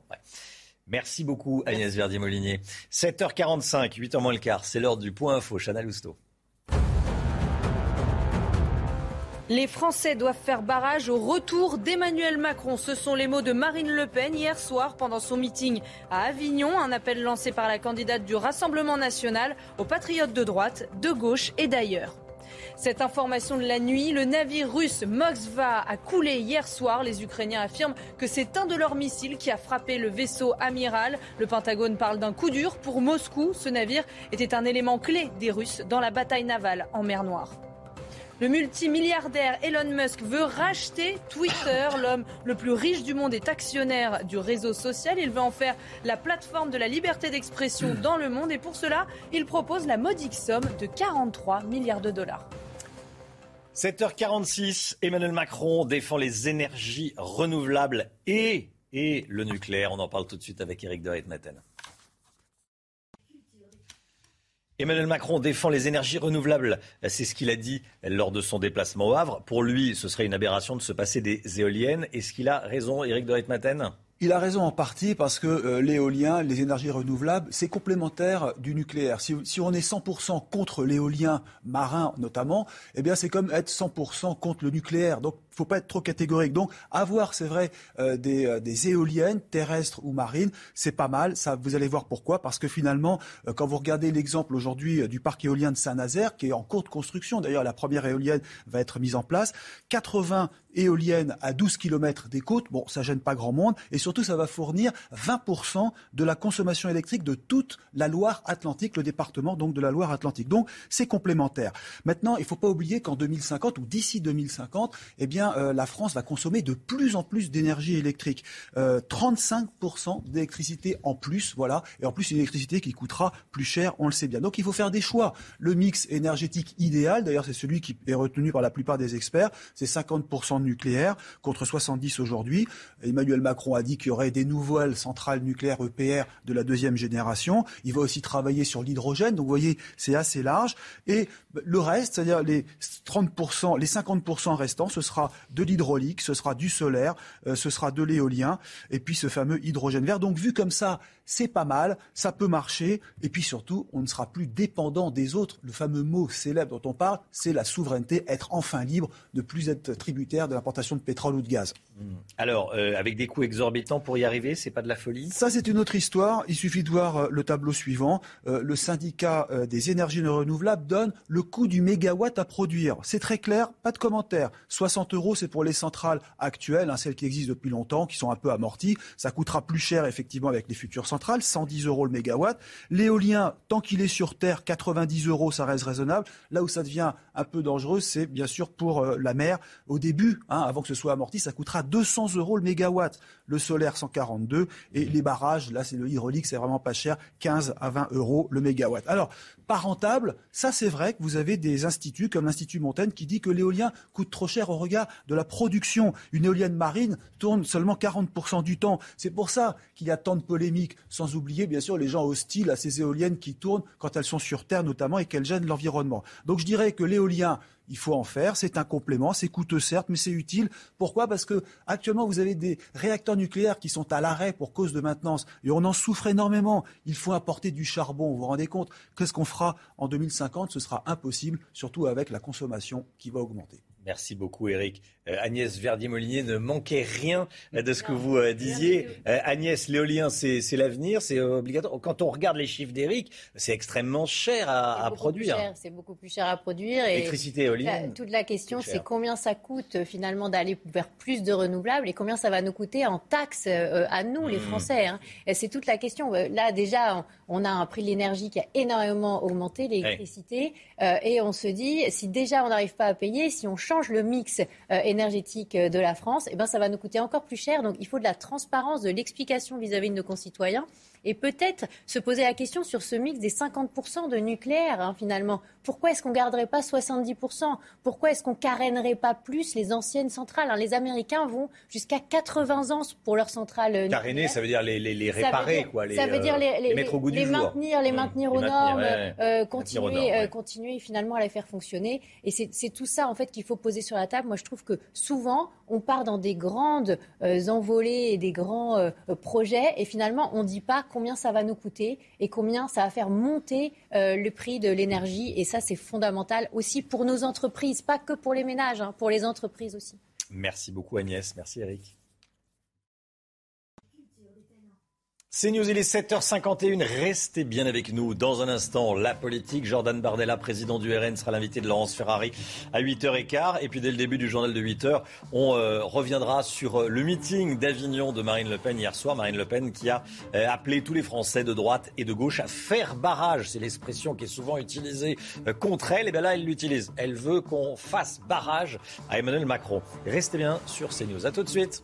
Merci beaucoup Agnès Verdier-Molinier. 7h45, 8h moins le quart, c'est l'heure du point info. Chana Lousteau. Les Français doivent faire barrage au retour d'Emmanuel Macron. Ce sont les mots de Marine Le Pen hier soir pendant son meeting à Avignon. Un appel lancé par la candidate du Rassemblement national aux patriotes de droite, de gauche et d'ailleurs. Cette information de la nuit, le navire russe Moskva a coulé hier soir. Les Ukrainiens affirment que c'est un de leurs missiles qui a frappé le vaisseau amiral. Le Pentagone parle d'un coup dur pour Moscou. Ce navire était un élément clé des Russes dans la bataille navale en mer Noire. Le multimilliardaire Elon Musk veut racheter Twitter. L'homme le plus riche du monde est actionnaire du réseau social. Il veut en faire la plateforme de la liberté d'expression dans le monde et pour cela, il propose la modique somme de 43 milliards de dollars. 7h46, Emmanuel Macron défend les énergies renouvelables et, le nucléaire. On en parle tout de suite avec Eric Maten. Emmanuel Macron défend les énergies renouvelables. C'est ce qu'il a dit lors de son déplacement au Havre. Pour lui, ce serait une aberration de se passer des éoliennes. Est-ce qu'il a raison, Eric de Maten il a raison en partie parce que euh, l'éolien, les énergies renouvelables, c'est complémentaire du nucléaire. Si, on est 100% contre l'éolien marin notamment, eh bien c'est comme être 100% contre le nucléaire. Il faut pas être trop catégorique. Donc avoir, c'est vrai, euh, des, euh, des, éoliennes terrestres ou marines, c'est pas mal. Ça, vous allez voir pourquoi. Parce que finalement, quand vous regardez l'exemple aujourd'hui du parc éolien de Saint-Nazaire, qui est en cours de construction, d'ailleurs la première éolienne va être mise en place, 80 éoliennes à 12 km des côtes, bon, ça gêne pas grand monde. Et surtout, ça va fournir 20% de la consommation électrique de toute la Loire-Atlantique, le département donc de la Loire-Atlantique. Donc, c'est complémentaire. Maintenant, il ne faut pas oublier qu'en 2050 ou d'ici 2050, eh bien, euh, la France va consommer de plus en plus d'énergie électrique. 35% euh, d'électricité en plus, voilà. Et en plus, une électricité qui coûtera plus cher, on le sait bien. Donc, il faut faire des choix. Le mix énergétique idéal, d'ailleurs, c'est celui qui est retenu par la plupart des experts, c'est 50% de nucléaire contre 70 aujourd'hui. Emmanuel Macron a dit qu'il y aurait des nouvelles centrales nucléaires EPR de la deuxième génération. Il va aussi travailler sur l'hydrogène. Donc vous voyez, c'est assez large. Et le reste, c'est-à-dire les 30%, les 50% restants, ce sera de l'hydraulique, ce sera du solaire, euh, ce sera de l'éolien, et puis ce fameux hydrogène vert. Donc vu comme ça, c'est pas mal, ça peut marcher, et puis surtout, on ne sera plus dépendant des autres. Le fameux mot célèbre dont on parle, c'est la souveraineté, être enfin libre, ne plus être tributaire de l'importation de pétrole ou de gaz. Mmh. Alors, euh, avec des coûts exorbitants pour y arriver, c'est pas de la folie? Ça, c'est une autre histoire. Il suffit de voir euh, le tableau suivant. Euh, le syndicat des énergies renouvelables donne le coût du mégawatt à produire. C'est très clair, pas de commentaire. 60 euros, c'est pour les centrales actuelles, hein, celles qui existent depuis longtemps, qui sont un peu amorties. Ça coûtera plus cher, effectivement, avec les futures centrales, 110 euros le mégawatt. L'éolien, tant qu'il est sur Terre, 90 euros, ça reste raisonnable. Là où ça devient un peu dangereux, c'est bien sûr pour la mer. Au début, hein, avant que ce soit amorti, ça coûtera 200 euros le mégawatt. Le solaire, 142. Et les barrages, là, c'est le hydraulique, c'est vraiment pas cher, 15 à 20 euros le mégawatt. Alors, pas rentable, ça c'est vrai que vous avez des instituts comme l'Institut Montaigne qui dit que l'éolien coûte trop cher au regard de la production. Une éolienne marine tourne seulement 40% du temps. C'est pour ça qu'il y a tant de polémiques, sans oublier bien sûr les gens hostiles à ces éoliennes qui tournent quand elles sont sur Terre notamment et qu'elles gênent l'environnement. Donc je dirais que l'éolien, il faut en faire, c'est un complément, c'est coûteux certes, mais c'est utile. Pourquoi? Parce que actuellement vous avez des réacteurs nucléaires qui sont à l'arrêt pour cause de maintenance et on en souffre énormément. Il faut apporter du charbon. Vous vous rendez compte? Qu'est-ce qu'on fera en 2050 Ce sera impossible, surtout avec la consommation qui va augmenter. Merci beaucoup, Eric. Euh, Agnès Verdier-Molinier ne manquait rien de ce que vous euh, disiez. Euh, Agnès, l'éolien, c'est l'avenir, c'est obligatoire. Quand on regarde les chiffres d'Eric, c'est extrêmement cher à, produire. C'est beaucoup plus cher à produire. Électricité éolienne. toute la question, c'est combien ça coûte finalement d'aller vers plus de renouvelables et combien ça va nous coûter en taxes à nous, les hmm. Français. Hein. C'est toute la question. Là, déjà, on a un prix de l'énergie qui a énormément augmenté, l'électricité, et on se dit, si déjà on n'arrive pas à payer, si on change le mix énergétique, énergétique euh, de la France, eh ben, ça va nous coûter encore plus cher. Donc il faut de la transparence, de l'explication vis-à-vis de nos concitoyens et peut-être se poser la question sur ce mix des 50% de nucléaire, hein, finalement. Pourquoi est-ce qu'on ne garderait pas 70% Pourquoi est-ce qu'on carénerait pas plus les anciennes centrales? Hein, Les Américains vont jusqu'à 80 ans pour leurs centrales nucléaires. Caréner, ça veut dire les, les, réparer, ça quoi. Les, ça veut dire les, les, mettre au goût du maintenir, les maintenir aux normes, euh, continuer, euh, continuer finalement à les faire fonctionner. Et c'est tout ça, en fait, qu'il faut poser sur la table. Moi, je trouve que souvent, on part dans des grandes euh, envolées et des grands projets, et finalement, on ne dit pas combien ça va nous coûter et combien ça va faire monter euh, le prix de l'énergie. Et ça, c'est fondamental aussi pour nos entreprises, pas que pour les ménages, hein, pour les entreprises aussi. Merci beaucoup Agnès, merci Eric. C'est News, il est 7h51. Restez bien avec nous. Dans un instant, la politique. Jordan Bardella, président du RN, sera l'invité de Laurence Ferrari à 8h15. Et puis, dès le début du journal de 8h, on euh, reviendra sur euh, le meeting d'Avignon de Marine Le Pen hier soir. Marine Le Pen qui a euh, appelé tous les Français de droite et de gauche à faire barrage. C'est l'expression qui est souvent utilisée contre elle. Et bien là, elle l'utilise. Elle veut qu'on fasse barrage à Emmanuel Macron. Restez bien sur CNews. À tout de suite.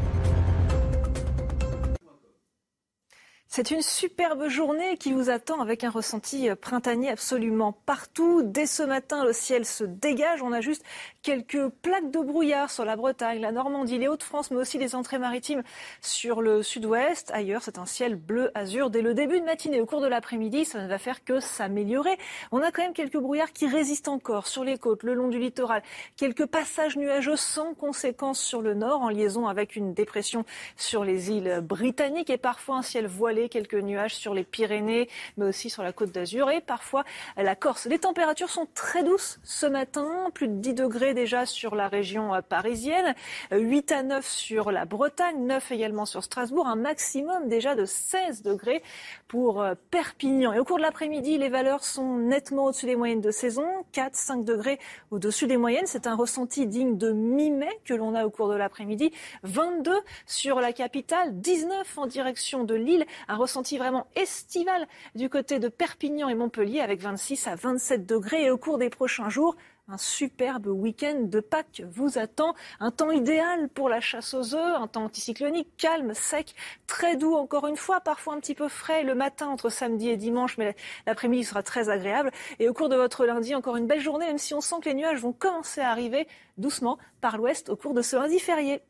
C'est une superbe journée qui vous attend avec un ressenti printanier absolument partout. Dès ce matin, le ciel se dégage. On a juste quelques plaques de brouillard sur la Bretagne, la Normandie, les Hauts-de-France, mais aussi les entrées maritimes sur le sud-ouest. Ailleurs, c'est un ciel bleu-azur. Dès le début de matinée, au cours de l'après-midi, ça ne va faire que s'améliorer. On a quand même quelques brouillards qui résistent encore sur les côtes, le long du littoral. Quelques passages nuageux sans conséquence sur le nord, en liaison avec une dépression sur les îles britanniques et parfois un ciel voilé quelques nuages sur les Pyrénées, mais aussi sur la côte d'Azur et parfois la Corse. Les températures sont très douces ce matin, plus de 10 degrés déjà sur la région euh, parisienne, 8 à 9 sur la Bretagne, 9 également sur Strasbourg, un maximum déjà de 16 degrés pour euh, Perpignan. Et au cours de l'après-midi, les valeurs sont nettement au-dessus des moyennes de saison, 4, 5 degrés au-dessus des moyennes. C'est un ressenti digne de mi-mai que l'on a au cours de l'après-midi. 22 sur la capitale, 19 en direction de Lille, un ressenti vraiment estival du côté de Perpignan et Montpellier avec 26 à 27 degrés. Et au cours des prochains jours, un superbe week-end de Pâques vous attend. Un temps idéal pour la chasse aux œufs, un temps anticyclonique, calme, sec, très doux encore une fois, parfois un petit peu frais le matin entre samedi et dimanche, mais l'après-midi sera très agréable. Et au cours de votre lundi, encore une belle journée, même si on sent que les nuages vont commencer à arriver doucement par l'ouest au cours de ce lundi férié.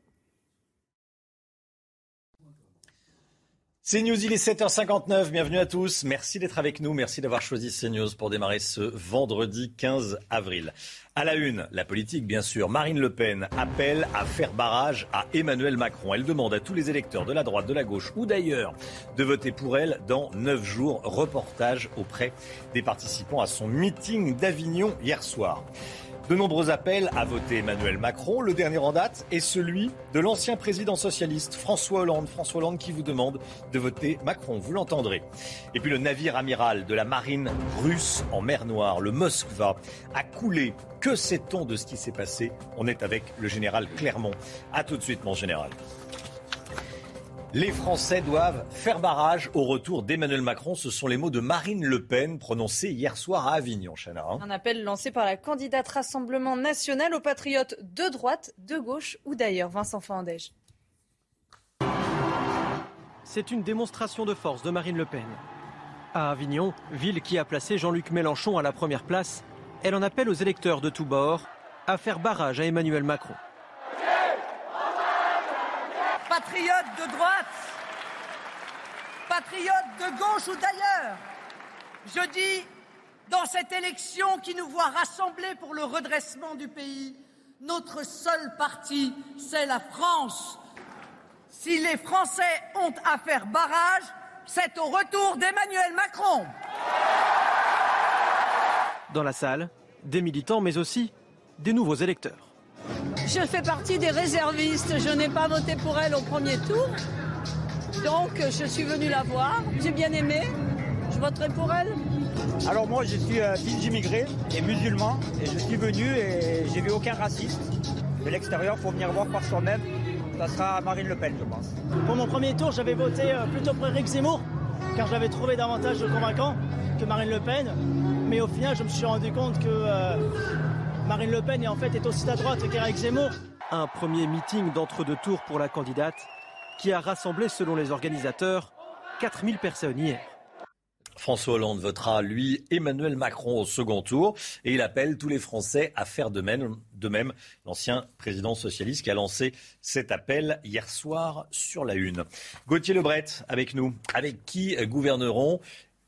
CNews, il est 7h59. Bienvenue à tous. Merci d'être avec nous. Merci d'avoir choisi CNews pour démarrer ce vendredi 15 avril. À la une, la politique, bien sûr. Marine Le Pen appelle à faire barrage à Emmanuel Macron. Elle demande à tous les électeurs de la droite, de la gauche ou d'ailleurs de voter pour elle dans neuf jours. Reportage auprès des participants à son meeting d'Avignon hier soir. De nombreux appels à voter Emmanuel Macron. Le dernier en date est celui de l'ancien président socialiste François Hollande. François Hollande qui vous demande de voter Macron. Vous l'entendrez. Et puis le navire amiral de la marine russe en mer Noire, le Moskva, a coulé. Que sait-on de ce qui s'est passé? On est avec le général Clermont. A tout de suite, mon général. Les Français doivent faire barrage au retour d'Emmanuel Macron. Ce sont les mots de Marine Le Pen prononcés hier soir à Avignon, Chana. Un appel lancé par la candidate Rassemblement national aux patriotes de droite, de gauche ou d'ailleurs. Vincent Fandège. C'est une démonstration de force de Marine Le Pen. À Avignon, ville qui a placé Jean-Luc Mélenchon à la première place, elle en appelle aux électeurs de tous bords à faire barrage à Emmanuel Macron patriotes de droite, patriotes de gauche ou d'ailleurs, je dis, dans cette élection qui nous voit rassembler pour le redressement du pays, notre seul parti, c'est la France. Si les Français ont à faire barrage, c'est au retour d'Emmanuel Macron. Dans la salle, des militants, mais aussi des nouveaux électeurs. Je fais partie des réservistes. Je n'ai pas voté pour elle au premier tour. Donc je suis venue la voir. J'ai bien aimé. Je voterai pour elle. Alors moi je suis euh, fils d'immigrés et musulman et je suis venu et j'ai vu aucun raciste. De l'extérieur, il faut venir voir par soi-même. Ça sera Marine Le Pen, je pense. Pour mon premier tour, j'avais voté euh, plutôt pour Eric Zemmour, car j'avais trouvé davantage convaincant que Marine Le Pen. Mais au final, je me suis rendu compte que euh, Marine Le Pen est en fait est aussi à droite qu'Éric Zemmour. Un premier meeting d'entre-deux tours pour la candidate qui a rassemblé, selon les organisateurs, 4000 personnes hier. François Hollande votera, lui, Emmanuel Macron au second tour et il appelle tous les Français à faire de même. De même, l'ancien président socialiste qui a lancé cet appel hier soir sur la Une. Gauthier Lebret avec nous. Avec qui gouverneront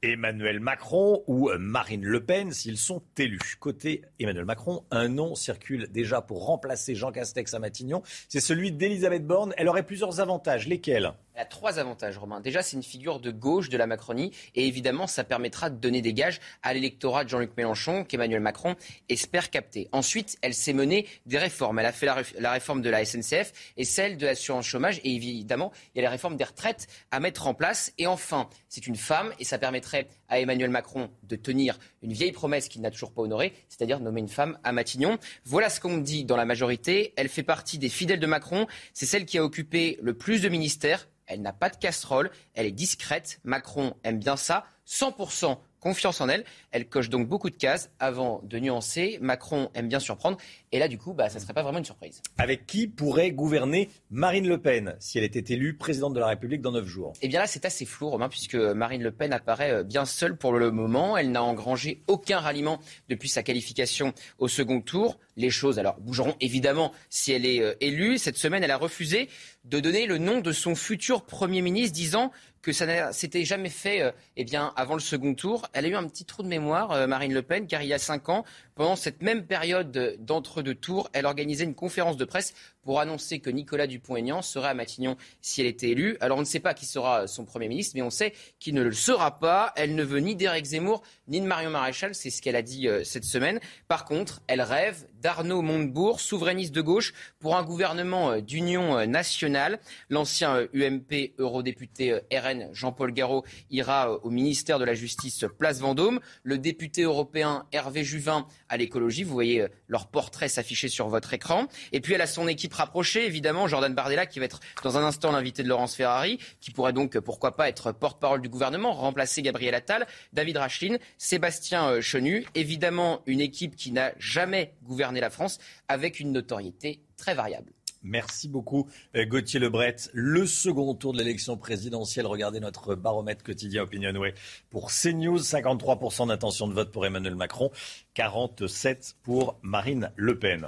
Emmanuel Macron ou Marine Le Pen s'ils sont élus. Côté Emmanuel Macron, un nom circule déjà pour remplacer Jean Castex à Matignon. C'est celui d'Elisabeth Borne. Elle aurait plusieurs avantages. Lesquels? Elle a trois avantages, Romain. Déjà, c'est une figure de gauche de la Macronie. Et évidemment, ça permettra de donner des gages à l'électorat de Jean-Luc Mélenchon, qu'Emmanuel Macron espère capter. Ensuite, elle s'est menée des réformes. Elle a fait la, réforme de la SNCF et celle de l'assurance chômage. Et évidemment, il y a les réformes des retraites à mettre en place. Et enfin, c'est une femme et ça permettrait à Emmanuel Macron de tenir une vieille promesse qu'il n'a toujours pas honorée, c'est-à-dire nommer une femme à Matignon. Voilà ce qu'on dit dans la majorité. Elle fait partie des fidèles de Macron. C'est celle qui a occupé le plus de ministères elle n'a pas de casserole, elle est discrète. Macron aime bien ça. 100% confiance en elle. Elle coche donc beaucoup de cases. Avant de nuancer, Macron aime bien surprendre. Et là, du coup, bah, ça ne serait pas vraiment une surprise. Avec qui pourrait gouverner Marine Le Pen si elle était élue présidente de la République dans neuf jours? Eh bien là, c'est assez flou, Romain, puisque Marine Le Pen apparaît euh, bien seule pour le moment. Elle n'a engrangé aucun ralliement depuis sa qualification au second tour. Les choses, alors, bougeront évidemment si elle est euh, élue. Cette semaine, elle a refusé de donner le nom de son futur Premier ministre, disant que ça ne s'était jamais fait euh, eh bien, avant le second tour. Elle a eu un petit trou de mémoire, euh, Marine Le Pen, car il y a cinq ans, pendant cette même période d'entre-deux tours, elle organisait une conférence de presse pour annoncer que Nicolas Dupont-Aignan serait à Matignon si elle était élue. Alors on ne sait pas qui sera son Premier ministre, mais on sait qu'il ne le sera pas. Elle ne veut ni d'Éric Zemmour, ni de Marion Maréchal, c'est ce qu'elle a dit euh, cette semaine. Par contre, elle rêve d'Arnaud Montebourg, souverainiste de gauche, pour un gouvernement euh, d'union euh, nationale. L'ancien UMP eurodéputé RN Jean-Paul Garot ira au ministère de la Justice Place Vendôme. Le député européen Hervé Juvin à l'écologie. Vous voyez leur portrait s'afficher sur votre écran. Et puis elle a son équipe rapprochée, évidemment, Jordan Bardella, qui va être dans un instant l'invité de Laurence Ferrari, qui pourrait donc, pourquoi pas, être porte-parole du gouvernement, remplacer Gabriel Attal, David Rachlin, Sébastien euh, Chenu. Évidemment, une équipe qui n'a jamais gouverné la France avec une notoriété très variable. Merci beaucoup euh, Gauthier Lebret. Le second tour de l'élection présidentielle, regardez notre baromètre quotidien Opinionway. Pour CNews, 53% d'intention de vote pour Emmanuel Macron, 47% pour Marine Le Pen.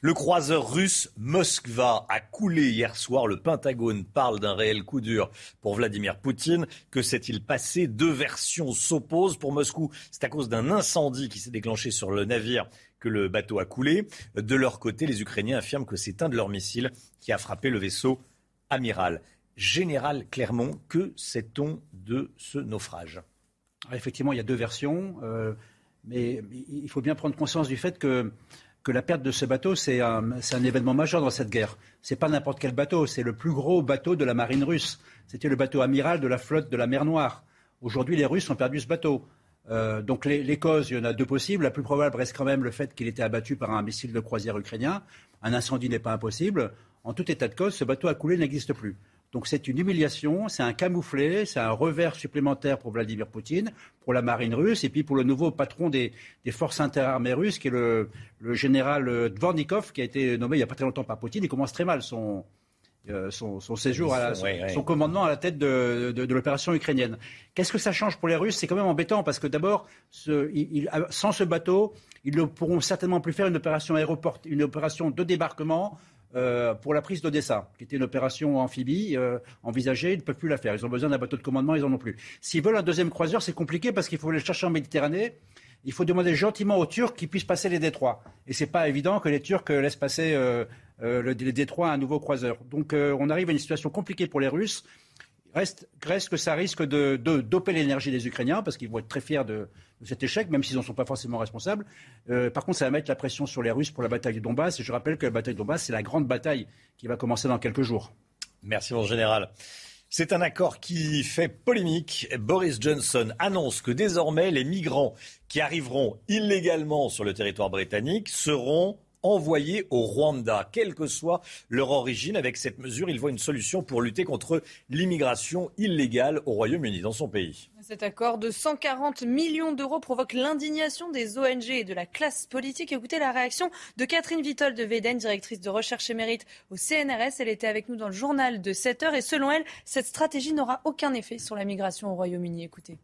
Le croiseur russe Moskva a coulé hier soir. Le Pentagone parle d'un réel coup dur pour Vladimir Poutine. Que s'est-il passé? Deux versions s'opposent. Pour Moscou, c'est à cause d'un incendie qui s'est déclenché sur le navire que le bateau a coulé. De leur côté, les Ukrainiens affirment que c'est un de leurs missiles qui a frappé le vaisseau amiral. Général Clermont, que sait-on de ce naufrage? Effectivement, il y a deux versions, euh, mais il faut bien prendre conscience du fait que, la perte de ce bateau, c'est un, un, événement majeur dans cette guerre. Ce n'est pas n'importe quel bateau, c'est le plus gros bateau de la marine russe. C'était le bateau amiral de la flotte de la mer Noire. Aujourd'hui, les Russes ont perdu ce bateau. Euh, donc les, causes, il y en a deux possibles. La plus probable reste quand même le fait qu'il était abattu par un missile de croisière ukrainien. Un incendie n'est pas impossible. En tout état de cause, ce bateau a coulé n'existe plus. Donc c'est une humiliation, c'est un camouflet, c'est un revers supplémentaire pour Vladimir Poutine, pour la marine russe et puis pour le nouveau patron des, forces interarmées russes, qui est le, le, général Dvornikov, qui a été nommé il n'y a pas très longtemps par Poutine. Il commence très mal son, euh, son, séjour, à son, commandement à la tête de, l'opération ukrainienne. Qu'est-ce que ça change pour les Russes? C'est quand même embêtant parce que d'abord, sans ce bateau, ils ne pourront certainement plus faire une opération aéroport, une opération de débarquement. Euh, pour la prise d'Odessa, qui était une opération amphibie euh, envisagée, ils ne peuvent plus la faire. Ils ont besoin d'un bateau de commandement, ils n'en ont plus. S'ils veulent un deuxième croiseur, c'est compliqué parce qu'il faut les chercher en Méditerranée il faut demander gentiment aux Turcs qu'ils puissent passer les détroits. Et ce n'est pas évident que les Turcs laissent passer euh, euh, les détroits à un nouveau croiseur. Donc euh, on arrive à une situation compliquée pour les Russes. Reste, reste que ça risque de, doper l'énergie des Ukrainiens, parce qu'ils vont être très fiers de, cet échec, même s'ils n'en sont pas forcément responsables. par contre, ça va mettre la pression sur les Russes pour la bataille du Donbass. Et je rappelle que la bataille du Donbass, c'est la grande bataille qui va commencer dans quelques jours. Merci, mon général. C'est un accord qui fait polémique. Boris Johnson annonce que désormais les migrants qui arriveront illégalement sur le territoire britannique seront envoyés au Rwanda, quelle que soit leur origine. Avec cette mesure, il voit une solution pour lutter contre l'immigration illégale au Royaume-Uni, dans son pays. Cet accord de 140 millions d'euros provoque l'indignation des ONG et de la classe politique. Écoutez la réaction de Catherine Vitol de Véden, directrice de recherche et mérite au CNRS. Elle était avec nous dans le journal de 7 heures et selon elle, cette stratégie n'aura aucun effet sur la migration au Royaume-Uni. Écoutez.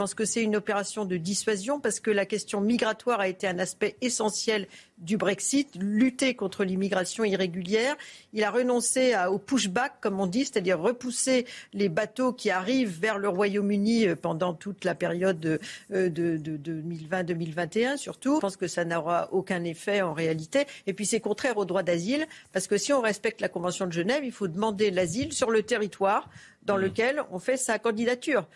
Je pense que c'est une opération de dissuasion parce que la question migratoire a été un aspect essentiel du Brexit, lutter contre l'immigration irrégulière. Il a renoncé au pushback, comme on dit, c'est-à-dire repousser les bateaux qui arrivent vers le Royaume-Uni euh, pendant toute la période de, euh, de, de 2020-2021 surtout. Je pense que ça n'aura aucun effet en réalité. Et puis c'est contraire au droit d'asile parce que si on respecte la Convention de Genève, il faut demander l'asile sur le territoire dans mmh. lequel on fait sa candidature.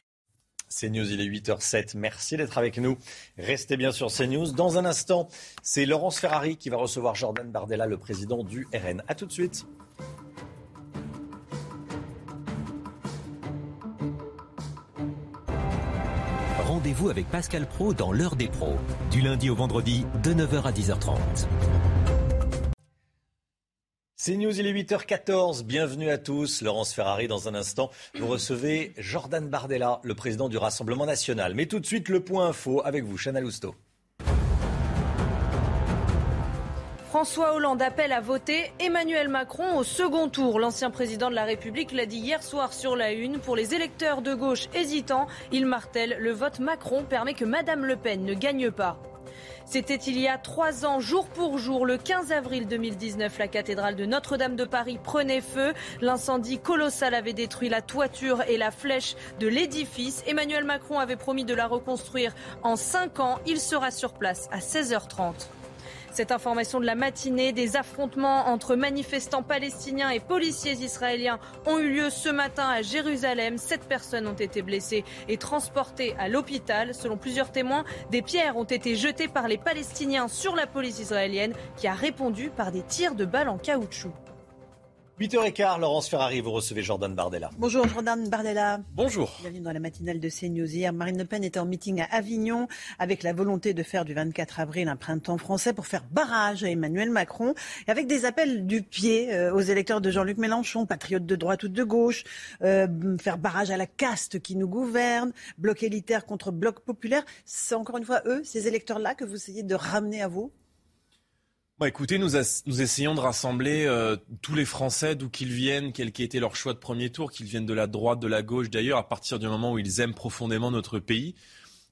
CNews, il est 8h07. Merci d'être avec nous. Restez bien sur CNews. Dans un instant, c'est Laurence Ferrari qui va recevoir Jordan Bardella, le président du RN. A tout de suite. Rendez-vous avec Pascal Pro dans l'heure des pros, du lundi au vendredi de 9h à 10h30. C'est News, il est 8h14. Bienvenue à tous. Laurence Ferrari, dans un instant, vous recevez Jordan Bardella, le président du Rassemblement national. Mais tout de suite, le point info avec vous, Chana Lousteau. François Hollande appelle à voter Emmanuel Macron au second tour. L'ancien président de la République l'a dit hier soir sur la Une. Pour les électeurs de gauche hésitants, il martèle le vote Macron permet que Madame Le Pen ne gagne pas. C'était il y a trois ans, jour pour jour, le 15 avril 2019, la cathédrale de Notre-Dame de Paris prenait feu. L'incendie colossal avait détruit la toiture et la flèche de l'édifice. Emmanuel Macron avait promis de la reconstruire en cinq ans. Il sera sur place à 16h30. Cette information de la matinée, des affrontements entre manifestants palestiniens et policiers israéliens ont eu lieu ce matin à Jérusalem. Sept personnes ont été blessées et transportées à l'hôpital. Selon plusieurs témoins, des pierres ont été jetées par les Palestiniens sur la police israélienne qui a répondu par des tirs de balles en caoutchouc. 8h15, Laurence Ferrari, vous recevez Jordan Bardella. Bonjour Jordan Bardella. Bonjour. Bienvenue dans la matinale de CNews. Hier, Marine Le Pen était en meeting à Avignon avec la volonté de faire du 24 avril un printemps français pour faire barrage à Emmanuel Macron et avec des appels du pied euh, aux électeurs de Jean-Luc Mélenchon, patriotes de droite ou de gauche, euh, faire barrage à la caste qui nous gouverne, bloc élitaire contre bloc populaire. C'est encore une fois eux, ces électeurs-là, que vous essayez de ramener à vous? Bon, écoutez, nous, essayons de rassembler euh, tous les Français, d'où qu'ils viennent, quel qu'ait été leur choix de premier tour, qu'ils viennent de la droite, de la gauche d'ailleurs, à partir du moment où ils aiment profondément notre pays,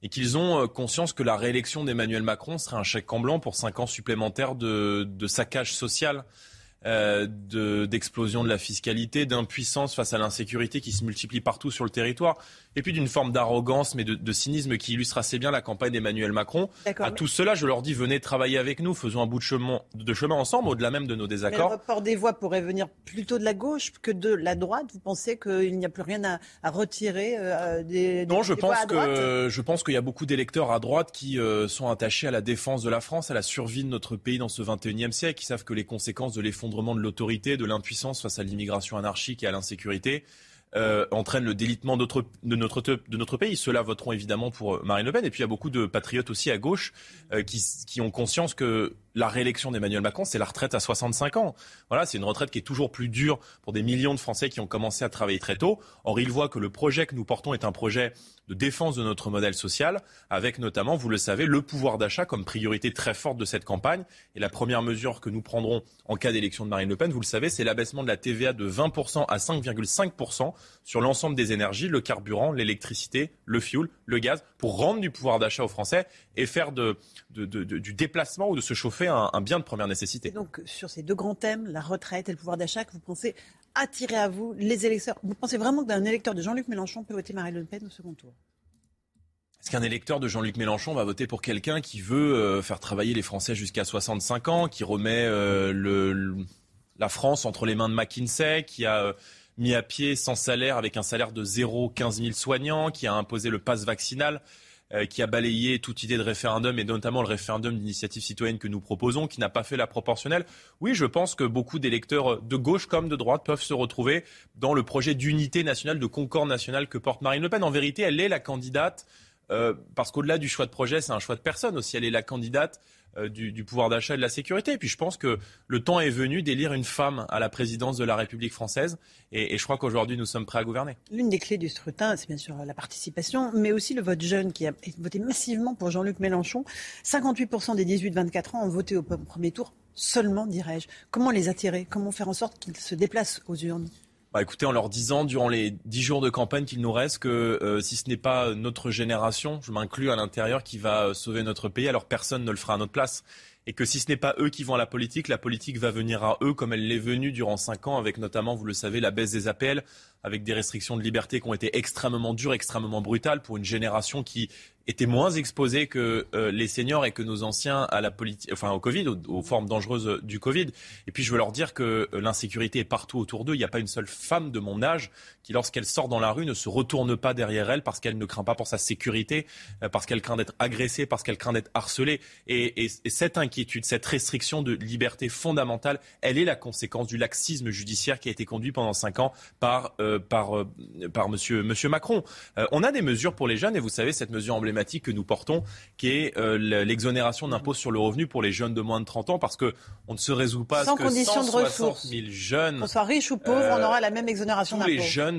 et qu'ils ont euh, conscience que la réélection d'Emmanuel Macron serait un chèque en blanc pour cinq ans supplémentaires de, de saccage social euh, d'explosion de, la fiscalité, d'impuissance face à l'insécurité qui se multiplie partout sur le territoire, et puis d'une forme d'arrogance, mais de, de, cynisme qui illustre assez bien la campagne d'Emmanuel Macron. À tout cela, je leur dis, venez travailler avec nous, faisons un bout de chemin, de chemin ensemble, au-delà même de nos désaccords. Mais le report des voix pourrait venir plutôt de la gauche que de la droite. Vous pensez qu'il n'y a plus rien à, à retirer euh, des, Non, je pense que je pense qu'il y a beaucoup d'électeurs à droite qui euh, sont attachés à la défense de la France, à la survie de notre pays dans ce 21e siècle, qui savent que les conséquences de l'effondrement de l'autorité, de l'impuissance face à l'immigration anarchique et à l'insécurité euh, entraîne le délitement de notre, de, notre, pays. Ceux-là voteront évidemment pour Marine Le Pen. Et puis il y a beaucoup de patriotes aussi à gauche euh, qui, qui ont conscience que la réélection d'Emmanuel Macron, c'est la retraite à 65 ans. Voilà, c'est une retraite qui est toujours plus dure pour des millions de Français qui ont commencé à travailler très tôt. Or, ils voient que le projet que nous portons est un projet de défense de notre modèle social, avec notamment, vous le savez, le pouvoir d'achat comme priorité très forte de cette campagne. Et la première mesure que nous prendrons en cas d'élection de Marine Le Pen, vous le savez, c'est l'abaissement de la TVA de 20% à 5,5% sur l'ensemble des énergies, le carburant, l'électricité, le fioul, le gaz, pour rendre du pouvoir d'achat aux Français et faire du déplacement ou de se chauffer un, un bien de première nécessité. Et donc, sur ces deux grands thèmes, la retraite et le pouvoir d'achat, que vous pensez attirer à vous les électeurs? Vous pensez vraiment qu'un électeur de Jean-Luc Mélenchon peut voter Marine Le Pen au second tour? Est-ce qu'un électeur de Jean-Luc Mélenchon va voter pour quelqu'un qui veut euh, faire travailler les Français jusqu'à 65 ans, qui remet euh, le, la France entre les mains de McKinsey, qui a euh, mis à pied sans salaire avec un salaire de 0, 15 000 soignants, qui a imposé le pass vaccinal? Qui a balayé toute idée de référendum et notamment le référendum d'initiative citoyenne que nous proposons, qui n'a pas fait la proportionnelle. Oui, je pense que beaucoup d'électeurs de gauche comme de droite peuvent se retrouver dans le projet d'unité nationale, de concorde nationale que porte Marine Le Pen. En vérité, elle est la candidate, euh, parce qu'au-delà du choix de projet, c'est un choix de personne aussi. Elle est la candidate euh, du, du, pouvoir d'achat et de la sécurité. Et puis je pense que le temps est venu d'élire une femme à la présidence de la République française. Et je crois qu'aujourd'hui, nous sommes prêts à gouverner. L'une des clés du scrutin, c'est bien sûr la participation, mais aussi le vote jeune qui a voté massivement pour Jean-Luc Mélenchon. 58% des 18-24 ans ont voté au premier tour seulement, dirais-je. Comment les attirer? Comment faire en sorte qu'ils se déplacent aux urnes? Bah, écoutez, en leur disant durant les dix jours de campagne qu'il nous reste que euh, si ce n'est pas notre génération, je m'inclus à l'intérieur, qui va euh, sauver notre pays, alors personne ne le fera à notre place. Et que si ce n'est pas eux qui vont à la politique, la politique va venir à eux comme elle l'est venue durant cinq ans, avec notamment, vous le savez, la baisse des APL, avec des restrictions de liberté qui ont été extrêmement dures, extrêmement brutales pour une génération qui étaient moins exposés que euh, les seniors et que nos anciens à la enfin au Covid, aux, aux, formes dangereuses du Covid. Et puis je veux leur dire que euh, l'insécurité est partout autour d'eux. Il n'y a pas une seule femme de mon âge qui, lorsqu'elle sort dans la rue, ne se retourne pas derrière elle parce qu'elle ne craint pas pour sa sécurité, euh, parce qu'elle craint d'être agressée, parce qu'elle craint d'être harcelée. Et, et, et cette inquiétude cette restriction de liberté fondamentale, elle est la conséquence du laxisme judiciaire qui a été conduit pendant cinq ans par, euh, par, euh, par monsieur, monsieur Macron. Euh, on a des mesures pour les jeunes et vous savez, cette mesure emblématique que nous portons, qui est l'exonération d'impôt sur le revenu pour les jeunes de moins de 30 ans, parce qu'on ne se résout pas Sans à ce que condition de 160 ressources. 000 jeunes... Qu'on soit riche ou pauvre, on aura la même exonération d'impôt.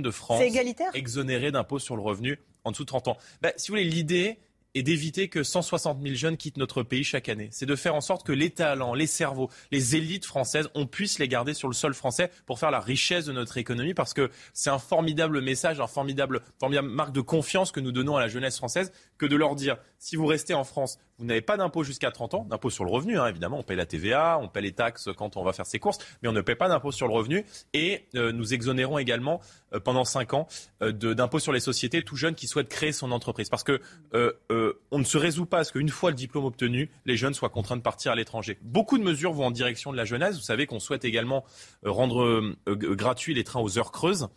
De France C'est égalitaire exonérés d'impôt sur le revenu en dessous de 30 ans. Ben, si vous voulez, l'idée est d'éviter que 160 000 jeunes quittent notre pays chaque année. C'est de faire en sorte que les talents, les cerveaux, les élites françaises, on puisse les garder sur le sol français pour faire la richesse de notre économie parce que c'est un formidable message, un formidable, formidable marque de confiance que nous donnons à la jeunesse française que de leur dire si vous restez en France, vous n'avez pas d'impôt jusqu'à 30 ans, d'impôt sur le revenu, hein, évidemment, on paye la TVA, on paie les taxes quand on va faire ses courses, mais on ne paie pas d'impôt sur le revenu et euh, nous exonérons également euh, pendant 5 ans euh, d'impôt sur les sociétés tout jeune qui souhaite créer son entreprise. Parce que euh, on ne se résout pas à ce qu'une fois le diplôme obtenu, les jeunes soient contraints de partir à l'étranger. Beaucoup de mesures vont en direction de la jeunesse. Vous savez qu'on souhaite également rendre gratuits les trains aux heures creuses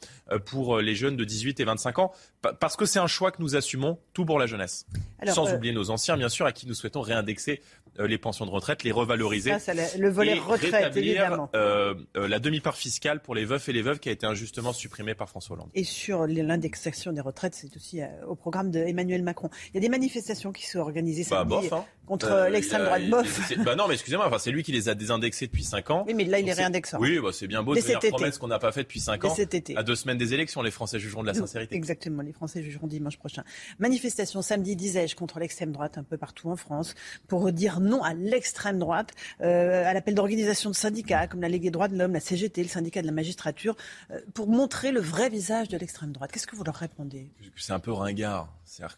pour les jeunes de 18 et 25 ans, parce que c'est un choix que nous assumons, tout pour la jeunesse. Alors, Sans euh, oublier nos anciens, bien sûr, à qui nous souhaitons réindexer les pensions de retraite, les revaloriser. Ça, c'est le- le volet et retraite, rétablir, évidemment. euh, euh, la demi-part fiscale pour les veufs et les veuves qui a été injustement supprimée par François Hollande. Et sur l'indexation des retraites, c'est aussi euh, au programme d'Emmanuel Macron. Il y a des manifestations qui sont organisées Bah, samedi bof, hein. contre Euh, l'extrême droite. Bof. Bah non, mais excusez-moi, enfin, c'est lui qui les a désindexés depuis 5 ans. Oui, mais là, il c'est- réindexant. Oui, bah, c'est bien beau Dès de été. promesse qu'on n'a pas fait depuis 5 Dès ans. cet été. À deux semaines des élections, les Français jugeront de la sincérité. Exactement, les Français jugeront dimanche prochain. Manifestation samedi, disais-je, contre l'extrême droite un peu partout en France, pour dire non à l'extrême droite, euh, à l'appel d'organisations de syndicats comme la Ligue des droits de l'homme, la CGT, le syndicat de la magistrature, euh, pour montrer le vrai visage de l'extrême droite. Qu'est-ce que vous leur répondez? C'est un peu ringard.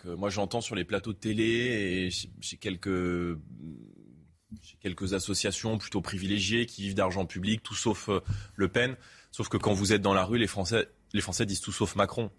Moi, j'entends sur les plateaux de télé et chez- chez quelques chez quelques associations plutôt privilégiées qui vivent d'argent public, tout sauf euh, Le Pen. Sauf que quand vous êtes dans la rue, les Français, les Français disent tout sauf Macron.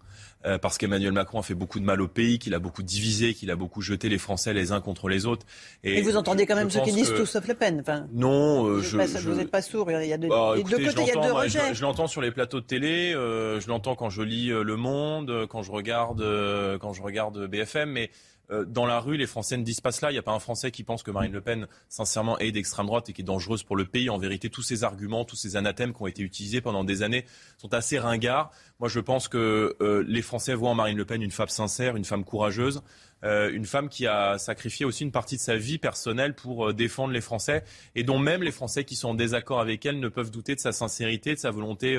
Euh, parce qu'Emmanuel Macron a fait beaucoup de mal au pays, qu'il a beaucoup divisé, qu'il a beaucoup jeté les Français les uns contre les autres. Et, vous entendez quand même ceux qui disent que- tout sauf Le Pen. Enfin, Non, euh, je, n'êtes pas, je- vous êtes pas sourd. Il y a de, bah, écoutez, deux côtés, il y a l'entends, deux moi, je- rejets. Je, l'entends sur les plateaux de télé, euh, je l'entends quand je lis euh, Le Monde, euh, quand je regarde, euh, quand je regarde BFM, mais euh, dans la rue, les Français ne disent pas cela. Il n'y a pas un Français qui pense que Marine Le Pen, sincèrement, est d'extrême droite et qui est dangereuse pour le pays. En vérité, tous ces arguments, tous ces anathèmes qui ont été utilisés pendant des années sont assez ringards. Moi, je pense que euh, les Français voient en Marine Le Pen une femme sincère, une femme courageuse, euh, une femme qui a sacrifié aussi une partie de sa vie personnelle pour défendre les Français et dont même les Français qui sont en désaccord avec elle ne peuvent douter de sa sincérité, de sa volonté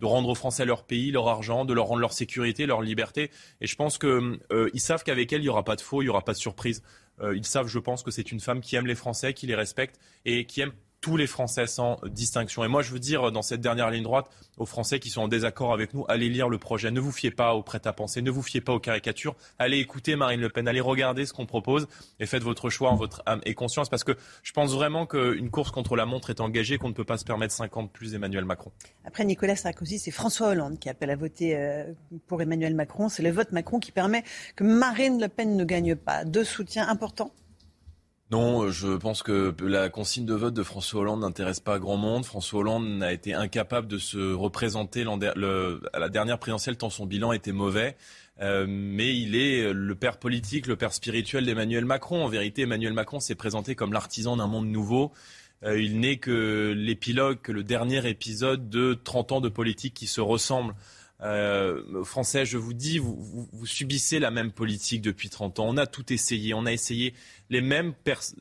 de rendre aux Français leur pays, leur argent, de leur rendre leur sécurité, leur liberté. Et je pense que euh, savent qu'avec elle, il n'y aura pas de faux, il n'y aura pas de surprise. Euh, ils savent, je pense, que c'est une femme qui aime les Français, qui les respecte et qui aime tous les Français sans distinction. Et moi, je veux dire, dans cette dernière ligne droite, aux Français qui sont en désaccord avec nous, allez lire le projet. Ne vous fiez pas au prêt-à-penser, ne vous fiez pas aux caricatures. Allez écouter Marine Le Pen, allez regarder ce qu'on propose et faites votre choix en votre âme et conscience. Parce que je pense vraiment qu'une course contre la montre est engagée, qu'on ne peut pas se permettre 50 plus Emmanuel Macron. Après Nicolas Sarkozy, c'est François Hollande qui appelle à voter euh, pour Emmanuel Macron. C'est le vote Macron qui permet que Marine Le Pen ne gagne pas. Deux soutiens importants. Non, euh, je pense que la consigne de vote de François Hollande n'intéresse pas grand monde. François Hollande a été incapable de se représenter à la dernière présidentielle tant son bilan était mauvais. Euh, mais il est le père politique, le père spirituel d'Emmanuel Macron. En vérité, Emmanuel Macron s'est présenté comme l'artisan d'un monde nouveau. Euh, il n'est que l'épilogue, que le dernier épisode de 30 ans de politique qui se ressemblent. Euh, Français, je vous dis, vous, vous, vous subissez la même politique depuis 30 ans. On a tout essayé. On a essayé les mêmes,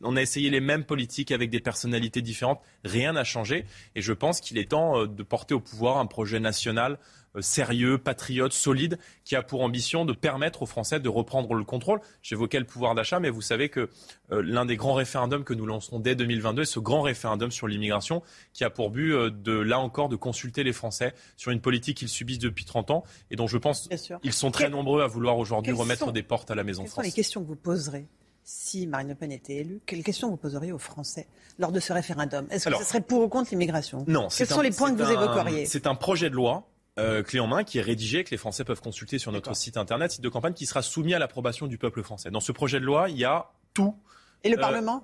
on a essayé les mêmes politiques avec des personnalités différentes. Rien n'a changé. Et je pense qu'il est temps euh, de porter au pouvoir un projet national sérieux, patriote, solide, qui a pour ambition de permettre aux Français de reprendre le contrôle. J'évoquais le pouvoir d'achat, mais vous savez que euh, l'un des grands référendums que nous lancerons dès 2022 est ce grand référendum sur l'immigration, qui a pour but euh, de, là encore, de consulter les Français sur une politique qu'ils subissent depuis 30 ans et dont je pense ils sont très Quel- nombreux à vouloir aujourd'hui Quelles remettre sont- des portes à la Maison Quelles sont France. les questions que vous poserez si Marine Le Pen était élue Quelles questions vous poseriez aux Français lors de ce référendum? Est-ce que Alors- ce serait pour ou contre l'immigration? Non. Quels sont les points que vous évoqueriez? C'est un projet de loi. Euh, clé en main qui est rédigé, que les Français peuvent consulter sur notre site internet, site de campagne, qui sera soumis à l'approbation du peuple français. Dans ce projet de loi, il y a tout. Et le Euh, Parlement?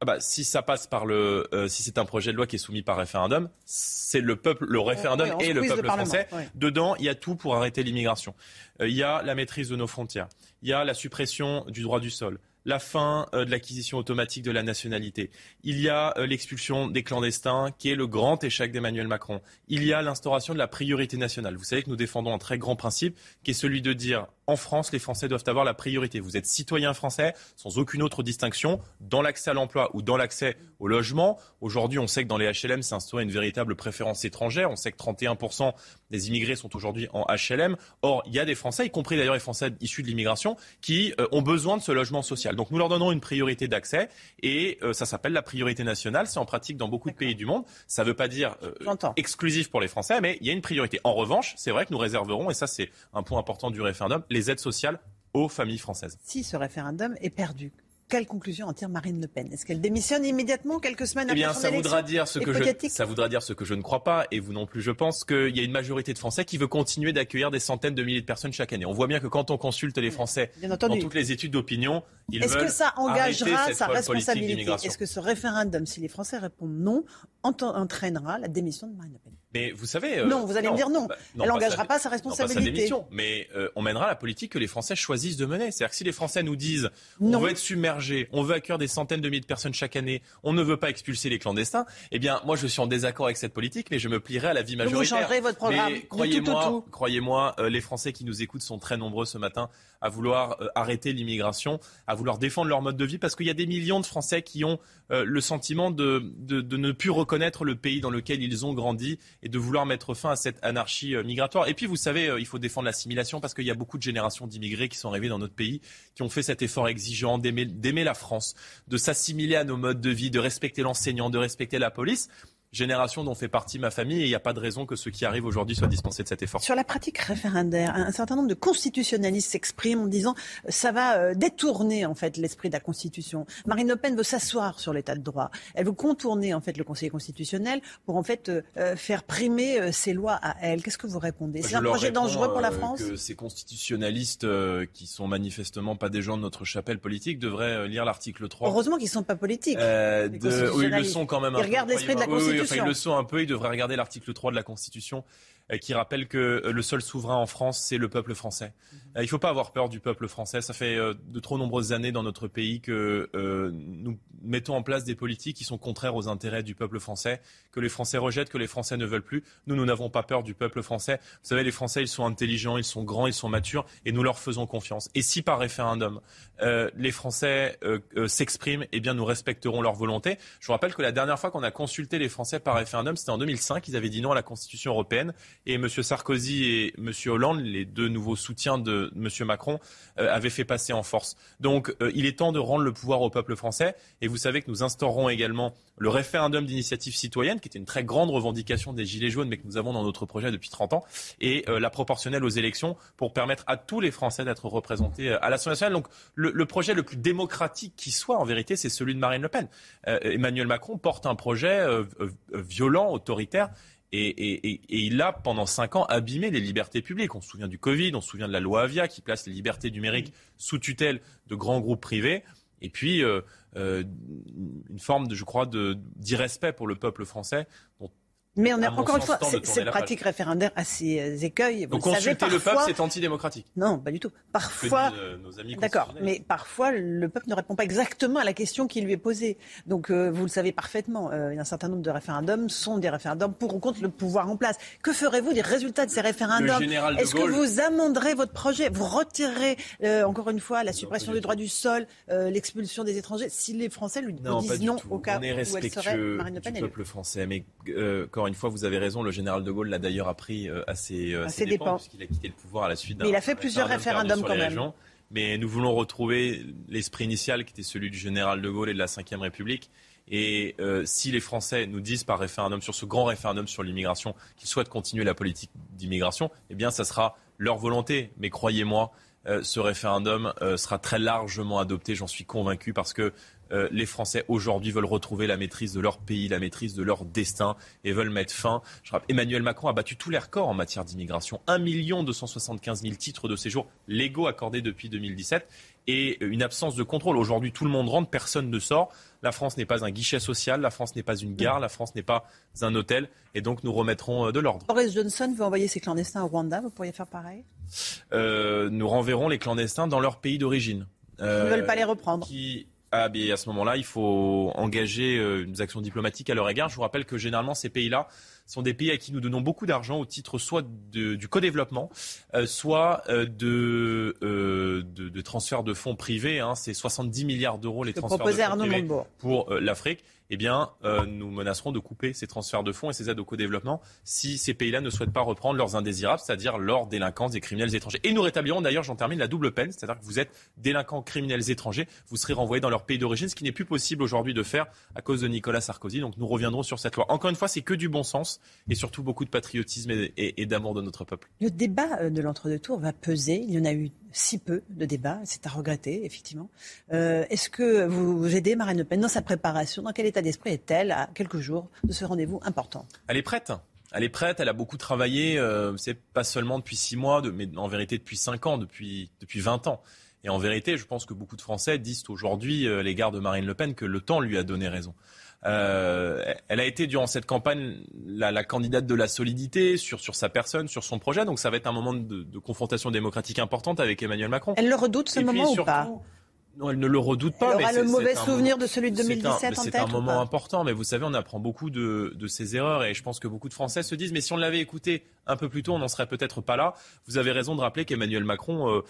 Ah bah, si ça passe par le, euh, si c'est un projet de loi qui est soumis par référendum, c'est le peuple, le référendum et le peuple français. Dedans, il y a tout pour arrêter l'immigration. Il y a la maîtrise de nos frontières. Il y a la suppression du droit du sol, la fin euh, de l'acquisition automatique de la nationalité. Il y a euh, l'expulsion des clandestins, qui est le grand échec d'Emmanuel Macron. Il y a l'instauration de la priorité nationale. Vous savez que nous défendons un très grand principe, qui est celui de dire en France, les Français doivent avoir la priorité. Vous êtes citoyen français sans aucune autre distinction dans l'accès à l'emploi ou dans l'accès au logement. Aujourd'hui, on sait que dans les HLM s'est instaurée une véritable préférence étrangère. On sait que 31% des immigrés sont aujourd'hui en HLM. Or, il y a des Français, y compris d'ailleurs les Français issus de l'immigration, qui euh, ont besoin de ce logement social. Donc nous leur donnons une priorité d'accès et euh, ça s'appelle la priorité nationale. C'est en pratique dans beaucoup de pays du monde. Ça ne veut pas dire euh, exclusif pour les Français, mais il y a une priorité. En revanche, c'est vrai que nous réserverons, et ça c'est un point important du référendum, les aides sociales aux familles françaises. Si ce référendum est perdu, quelle conclusion en tire Marine Le Pen? Est-ce qu'elle démissionne immédiatement quelques semaines eh bien, après son ça voudra dire ce que je, ça voudra dire ce que je ne crois pas, et vous non plus, je pense qu'il y a une majorité de Français qui veut continuer d'accueillir des centaines de milliers de personnes chaque année. On voit bien que quand on consulte les Français dans toutes les études d'opinion, ils Est-ce que ça engagera sa responsabilité? Est-ce que ce référendum, si les Français répondent non, entraînera la démission de Marine Le Pen? Mais vous savez. Euh, non, vous allez me dire non. Bah, Elle n'engagera pas, sa responsabilité. Non, pas sa démission, mais euh, on mènera la politique que les Français choisissent de mener. C'est-à-dire que si les Français nous disent on veut être submergé, on veut accueillir des centaines de milliers de personnes chaque année, on ne veut pas expulser les clandestins, eh bien, moi, je suis en désaccord avec cette politique, mais je me plierai à la vie majoritaire. vous changerez votre programme. Croyez-moi, croyez-moi, euh, les Français qui nous écoutent sont très nombreux ce matin à vouloir arrêter l'immigration, à vouloir défendre leur mode de vie, parce qu'il y a des millions de Français qui ont le sentiment de, de, de ne plus reconnaître le pays dans lequel ils ont grandi et de vouloir mettre fin à cette anarchie euh, migratoire. Et puis, vous savez, euh, il faut défendre l'assimilation parce qu'il y a beaucoup de générations d'immigrés qui sont arrivés dans notre pays, qui ont fait cet effort exigeant d'aimer la France, de s'assimiler à nos modes de vie, de respecter l'enseignant, de respecter la police génération dont fait partie ma famille et il n'y a pas de raison que ceux qui arrivent aujourd'hui soient dispensés de cet effort. Sur la pratique référendaire, un certain nombre de constitutionnalistes s'expriment en disant euh, ça va euh, détourner en fait l'esprit de la Constitution. Marine Le Pen veut s'asseoir sur l'état de droit. Elle veut contourner en fait le Conseil constitutionnel pour en fait euh, faire primer ses lois à elle. Qu'est-ce que vous répondez? C'est un projet dangereux pour la France? que Ces constitutionnalistes qui sont manifestement pas des gens de notre chapelle politique devraient lire l'article 3. Heureusement qu'ils ne sont pas politiques. De... Oui, ils le sont quand même. Ils regardent l'esprit de la Constitution enfin, ils le sont un peu. Ils devraient regarder l'article 3 de la Constitution qui rappelle que euh, le seul souverain en France, c'est le peuple français. Euh, il ne faut pas avoir peur du peuple français. Ça fait de trop nombreuses années dans notre pays que nous mettons en place des politiques qui sont contraires aux intérêts du peuple français, que les Français rejettent, que les Français ne veulent plus. Nous, nous n'avons pas peur du peuple français. Vous savez, les Français, ils sont intelligents, ils sont grands, ils sont matures, et nous leur faisons confiance. Et si par référendum, les Français s'expriment, eh bien, nous respecterons leur volonté. Je vous rappelle que la dernière fois qu'on a consulté les Français par référendum, c'était en 2005. Ils avaient dit non à la Constitution européenne. Et M. Sarkozy et M. Hollande, les deux nouveaux soutiens de M. Macron, euh, avaient fait passer en force. Donc euh, il est temps de rendre le pouvoir au peuple français. Et vous savez que nous instaurerons également le référendum d'initiative citoyenne, qui était une très grande revendication des Gilets jaunes, mais que nous avons dans notre projet depuis 30 ans, et euh, la proportionnelle aux élections pour permettre à tous les Français d'être représentés à l'Assemblée nationale. Donc le, le, projet le plus démocratique qui soit, en vérité, c'est celui de Marine Le Pen. Emmanuel Macron porte un projet violent, autoritaire, et, il a, pendant cinq ans, abîmé les libertés publiques. On se souvient du Covid, on se souvient de la loi Avia qui place les libertés numériques sous tutelle de grands groupes privés. Et puis, euh, euh, une forme, de, je crois, d'irrespect pour le peuple français dont mais on a encore une fois cette pratique référendaire à ses euh, écueils. Vous Donc consulter le peuple, c'est antidémocratique. Non, pas du tout. Parfois, euh, d'accord, mais parfois le peuple ne répond pas exactement à la question qui lui est posée. Donc euh, vous le savez parfaitement, euh, un certain nombre de référendums sont des référendums pour ou contre le pouvoir en place. Que ferez-vous des résultats de ces référendums Est-ce que vous amenderez votre projet Vous retirerez encore une fois la suppression du droit du sol, l'expulsion des étrangers si les Français lui disent non au cas où elle serait Marine Le Pen du peuple français, mais encore une fois, vous avez raison. Le général de Gaulle l'a d'ailleurs appris euh, à ses, euh, dépens, puisqu'il a quitté le pouvoir à la suite d'un. il a fait plusieurs référendums quand même. mais nous voulons retrouver l'esprit initial qui était celui du général de Gaulle et de la Ve République. Et euh, si les Français nous disent par référendum, sur ce grand référendum sur l'immigration, qu'ils souhaitent continuer la politique d'immigration, eh bien, ça sera leur volonté. Mais croyez-moi, ce référendum sera très largement adopté, j'en suis convaincu, parce que euh, les Français aujourd'hui veulent retrouver la maîtrise de leur pays, la maîtrise de leur destin et veulent mettre fin. Je rappelle, Emmanuel Macron a battu tous les records en matière d'immigration. 1 275 000 titres de séjour légaux accordés depuis 2017 et une absence de contrôle. Aujourd'hui, tout le monde rentre, personne ne sort. La France n'est pas un guichet social, la France n'est pas une gare, la France n'est pas un hôtel, et donc nous remettrons euh, de l'ordre. Boris Johnson veut envoyer ses clandestins au Rwanda, vous pourriez faire pareil? Euh, Nous renverrons les clandestins dans leur pays d'origine. Ils ne veulent pas les reprendre. Qui ah, à ce moment-là, il faut engager euh, des actions diplomatiques à leur égard. Je vous rappelle que généralement, ces pays-là sont des pays à qui nous donnons beaucoup d'argent au titre soit de, du co-développement, euh, soit euh, de, euh, de, de transferts de fonds privés. Hein. C'est 70 milliards d'euros les transferts de fonds privés pour euh, l'Afrique eh bien, nous menacerons de couper ces transferts de fonds et ces aides au co-développement si ces pays-là ne souhaitent pas reprendre leurs indésirables, c'est-à-dire leurs délinquance des criminels étrangers. Et nous rétablirons d'ailleurs, j'en termine, la double peine, c'est-à-dire que vous êtes délinquants criminels étrangers, vous serez renvoyés dans leur pays d'origine, ce qui n'est plus possible aujourd'hui de faire à cause de Nicolas Sarkozy. Donc nous reviendrons sur cette loi. Encore une fois, c'est que du bon sens et surtout beaucoup de patriotisme et, et, et d'amour de notre peuple. Le débat euh, de l'entre-deux-tours va peser. Il y en a eu si peu de débats, c'est à regretter, effectivement. Euh, Est-ce que vous, vous aidez Marine Le Pen dans sa préparation? Dans quel état d'esprit est-elle à quelques jours de ce rendez-vous important? Elle est prête. Elle est prête, elle a beaucoup travaillé, euh, c'est pas seulement depuis six mois, de, mais en vérité depuis cinq ans, depuis, depuis 20 ans. Et en vérité, je pense que beaucoup de Français disent aujourd'hui, euh, l'égard de Marine Le Pen, que le temps lui a donné raison. Euh, elle a été durant cette campagne la, la, candidate de la solidité sur, sur sa personne, sur son projet. Donc ça va être un moment de, de confrontation démocratique importante avec Emmanuel Macron. Elle le redoute ce Et moment puis, ou pas? Non, elle ne le redoute pas. Elle aura mais le mauvais souvenir moment, de celui de 2017 en C'est un moment important, mais vous savez, on apprend beaucoup de, de ses erreurs et je pense que beaucoup de Français se disent, mais si on l'avait écouté un peu plus tôt, on n'en serait peut-être pas là. Vous avez raison de rappeler qu'Emmanuel Macron, euh,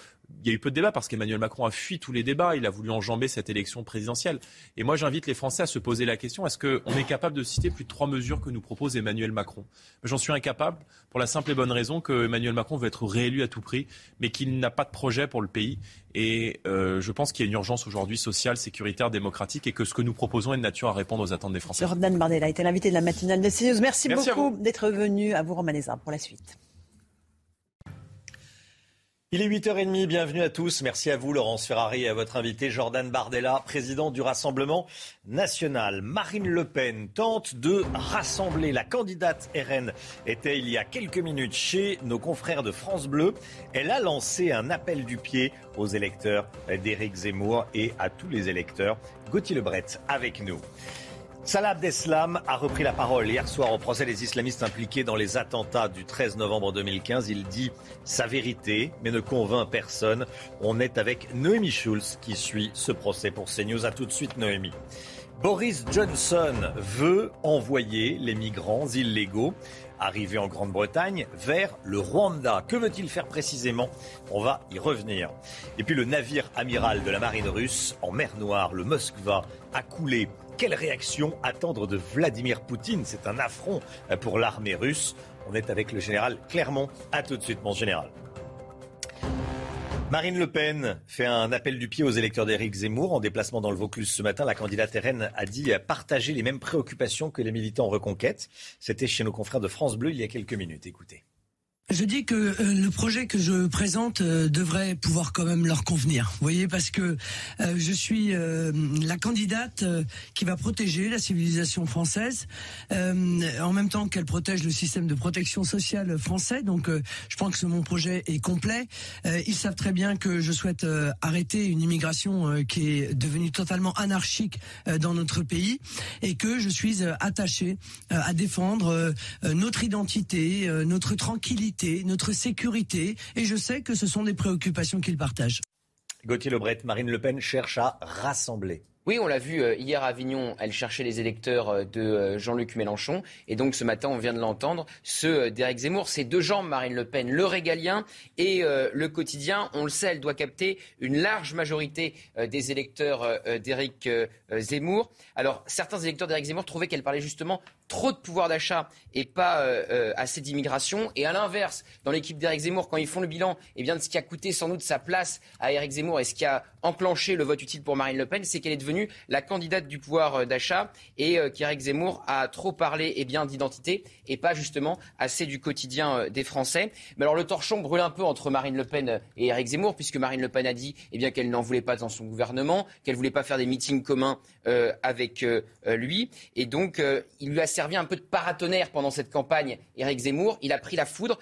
il y a eu peu de débats parce qu'Emmanuel Macron a fui tous les débats. Il a voulu enjamber cette élection présidentielle. Et moi, j'invite les Français à se poser la question est-ce qu'on est capable de citer plus de trois mesures que nous propose Emmanuel Macron? J'en suis incapable pour la simple et bonne raison que Emmanuel Macron veut être réélu à tout prix, mais qu'il n'a pas de projet pour le pays. Et euh, je pense qu'il y a une urgence aujourd'hui sociale, sécuritaire, démocratique, et que ce que nous proposons est de nature à répondre aux attentes des Français. Jordan Bardella était l'invité de la matinale de CNews. Merci, beaucoup d'être venu à vous, Romaneza, pour la suite. Il est 8h30, bienvenue à tous. Merci à vous, Laurence Ferrari, et à votre invité, Jordan Bardella, président du Rassemblement national. Marine Le Pen tente de rassembler. La candidate RN était il y a quelques minutes chez nos confrères de France Bleu. Elle a lancé un appel du pied aux électeurs d'Éric Zemmour et à tous les électeurs. Gauthier Lebret avec nous. Salah Abdeslam a repris la parole hier soir au procès des islamistes impliqués dans les attentats du 13 novembre 2015. Il dit sa vérité, mais ne convainc personne. On est avec Noémie Schulz qui suit ce procès pour CNews. À tout de suite, Noémie. Boris Johnson veut envoyer les migrants illégaux arrivés en Grande-Bretagne vers le Rwanda. Que veut-il faire précisément? On va y revenir. Et puis le navire amiral de la marine russe en mer Noire, le Moskva, a coulé. Quelle réaction attendre de Vladimir Poutine? C'est un affront pour l'armée russe. On est avec le général Clermont. A tout de suite, mon général. Marine Le Pen fait un appel du pied aux électeurs d'Éric Zemmour. En déplacement dans le Vaucluse ce matin, la candidate RN a dit partager les mêmes préoccupations que les militants reconquête. C'était chez nos confrères de France Bleu il y a quelques minutes. Écoutez. Je dis que euh, le projet que je présente euh, devrait pouvoir quand même leur convenir. Vous voyez, parce que euh, je suis la candidate qui va protéger la civilisation française, en même temps qu'elle protège le système de protection sociale français. Donc, je pense que mon projet est complet. Ils savent très bien que je souhaite arrêter une immigration qui est devenue totalement anarchique dans notre pays et que je suis attaché à défendre notre identité, notre tranquillité, notre sécurité. Et je sais que ce sont des préoccupations qu'ils partagent. Gauthier Lebret, Marine Le Pen cherche à rassembler. Oui, on l'a vu euh, hier à Avignon, elle cherchait les électeurs euh, de euh, Jean-Luc Mélenchon. Et donc ce matin, on vient de l'entendre, ceux d'Éric Zemmour. C'est deux jambes, Marine Le Pen, le régalien et le quotidien. On le sait, elle doit capter une large majorité des électeurs d'Éric Zemmour. Alors certains électeurs d'Éric Zemmour trouvaient qu'elle parlait justement trop de pouvoir d'achat et pas euh, euh, assez d'immigration. Et à l'inverse, dans l'équipe d'Éric Zemmour, quand ils font le bilan eh bien, de ce qui a coûté sans doute sa place à Éric Zemmour et ce qui a enclenché le vote utile pour Marine Le Pen, c'est qu'elle est devenue la candidate du pouvoir euh, d'achat et euh, qu'Éric Zemmour a trop parlé eh bien, d'identité et pas justement assez du quotidien des Français. Mais alors le torchon brûle un peu entre Marine Le Pen et Éric Zemmour, puisque Marine Le Pen a dit eh bien, qu'elle n'en voulait pas dans son gouvernement, qu'elle voulait pas faire des meetings communs avec lui. Et donc, il lui a servi un peu de paratonnerre pendant cette campagne, Éric Zemmour. Il a pris la foudre,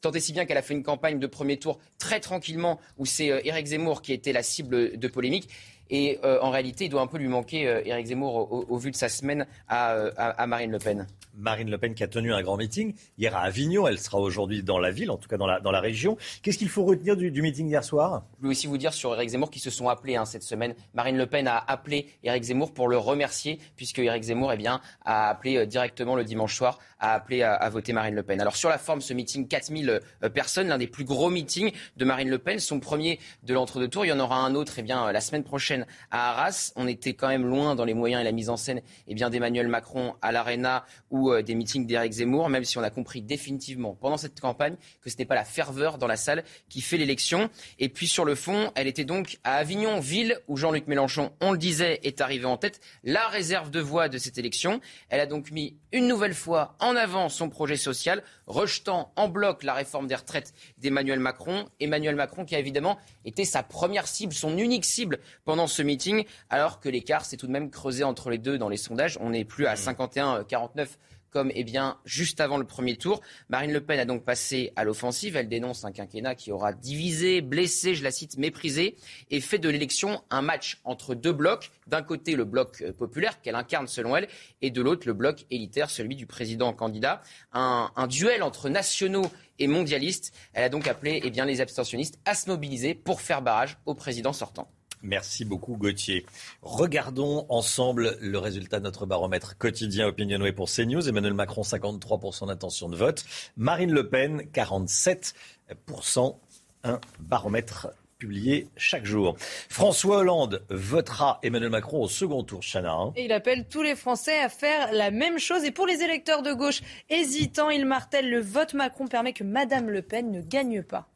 tant et si bien qu'elle a fait une campagne de premier tour très tranquillement, où c'est euh, Éric Zemmour qui était la cible de polémique. Et en réalité, il doit un peu lui manquer, Éric Zemmour, au, vu de sa semaine à Marine Le Pen. Marine Le Pen qui a tenu un grand meeting hier à Avignon. Elle sera aujourd'hui dans la ville, en tout cas dans la, dans la région. Qu'est-ce qu'il faut retenir du, meeting d'hier soir? Je voulais aussi vous dire sur Éric Zemmour qui se sont appelés hein, cette semaine. Marine Le Pen a appelé Éric Zemmour pour le remercier, puisque Éric Zemmour eh bien, a appelé euh, directement le dimanche soir a appelé à, voter Marine Le Pen. Alors sur la forme, ce meeting, 4000 euh, personnes, l'un des plus gros meetings de Marine Le Pen, son premier de l'entre-deux tours. Il y en aura un autre eh bien, la semaine prochaine à Arras. On était quand même loin dans les moyens et la mise en scène eh bien, d'Emmanuel Macron à l'Arena ou euh, des meetings d'Éric Zemmour, même si on a compris définitivement pendant cette campagne que ce n'est pas la ferveur dans la salle qui fait l'élection. Et puis sur le fond, elle était donc à Avignon, ville où Jean-Luc Mélenchon, on le disait, est arrivé en tête, la réserve de voix de cette élection. Elle a donc mis une nouvelle fois en avant son projet social, rejetant en bloc la réforme des retraites d'Emmanuel Macron. Emmanuel Macron qui a évidemment été sa première cible, son unique cible pendant ce meeting, alors que l'écart s'est tout de même creusé entre les deux dans les sondages. On n'est plus à 51-49 comme eh bien, juste avant le premier tour. Marine Le Pen a donc passé à l'offensive. Elle dénonce un quinquennat qui aura divisé, blessé, je la cite, méprisé, et fait de l'élection un match entre deux blocs. D'un côté, le bloc euh, populaire qu'elle incarne selon elle, et de l'autre, le bloc élitaire, celui du président candidat. Un, un duel entre nationaux et mondialistes. Elle a donc appelé eh bien, les abstentionnistes à se mobiliser pour faire barrage au président sortant. Merci beaucoup Gauthier. Regardons ensemble le résultat de notre baromètre quotidien Opinionway pour CNews. Emmanuel Macron 53% d'intention de vote. Marine Le Pen 47%. Un baromètre publié chaque jour. François Hollande votera Emmanuel Macron au second tour, Chana. Hein. Il appelle tous les Français à faire la même chose. Et pour les électeurs de gauche hésitants, il martèle le vote Macron permet que Madame Le Pen ne gagne pas.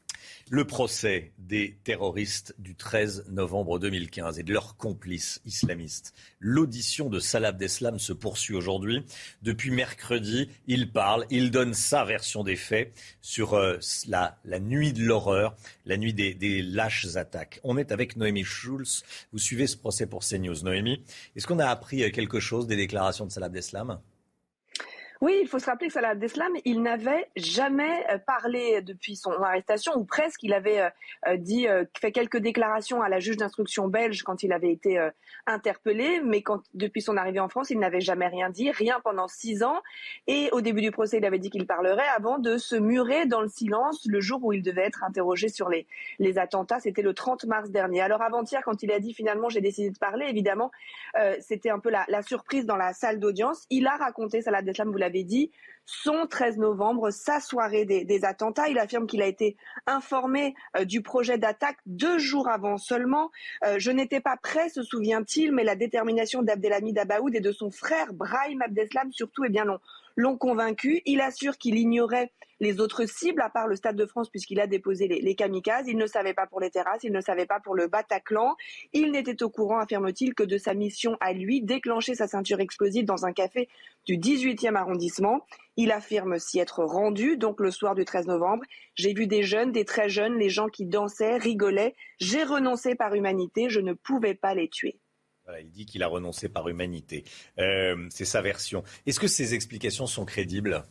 Le procès des terroristes du 13 novembre 2015 et de leurs complices islamistes. L'audition de Salah Abdeslam se poursuit aujourd'hui. Depuis mercredi, il parle, il donne sa version des faits sur euh, la, nuit de l'horreur, la nuit des, lâches attaques. On est avec Noémie Schulz. Vous suivez ce procès pour CNews. Noémie, est-ce qu'on a appris quelque chose des déclarations de Salah Abdeslam? Oui, il faut se rappeler que Salah Abdeslam, il n'avait jamais euh, parlé depuis son arrestation, ou presque. Il avait euh, euh, dit, fait quelques déclarations à la juge d'instruction belge quand il avait été interpellé, mais depuis son arrivée en France, il n'avait jamais rien dit, rien pendant six ans. Et au début du procès, il avait dit qu'il parlerait avant de se murer dans le silence le jour où il devait être interrogé sur les, les attentats. C'était le 30 mars dernier. Alors avant-hier, quand il a dit finalement j'ai décidé de parler, évidemment, c'était un peu la, la, surprise dans la salle d'audience. Il a raconté, Salah Abdeslam, vous l'avez dit, son 13 novembre, sa soirée des, attentats. Il affirme qu'il a été informé euh, du projet d'attaque deux jours avant seulement. Euh, je n'étais pas prêt, se souvient-il, mais la détermination d'Abdelhamid Abaoud et de son frère Brahim Abdeslam surtout eh bien, l'ont convaincu. Il assure qu'il ignorait les autres cibles, à part le Stade de France, puisqu'il a déposé les, kamikazes. Il ne savait pas pour les terrasses, il ne savait pas pour le Bataclan. Il n'était au courant, affirme-t-il, que de sa mission à lui, déclencher sa ceinture explosive dans un café du 18e arrondissement. Il affirme s'y être rendu, donc le soir du 13 novembre. J'ai vu des jeunes, des très jeunes, les gens qui dansaient, rigolaient. J'ai renoncé par humanité, je ne pouvais pas les tuer. Il dit qu'il a renoncé par humanité. Euh, c'est sa version. Est-ce que ces explications sont crédibles?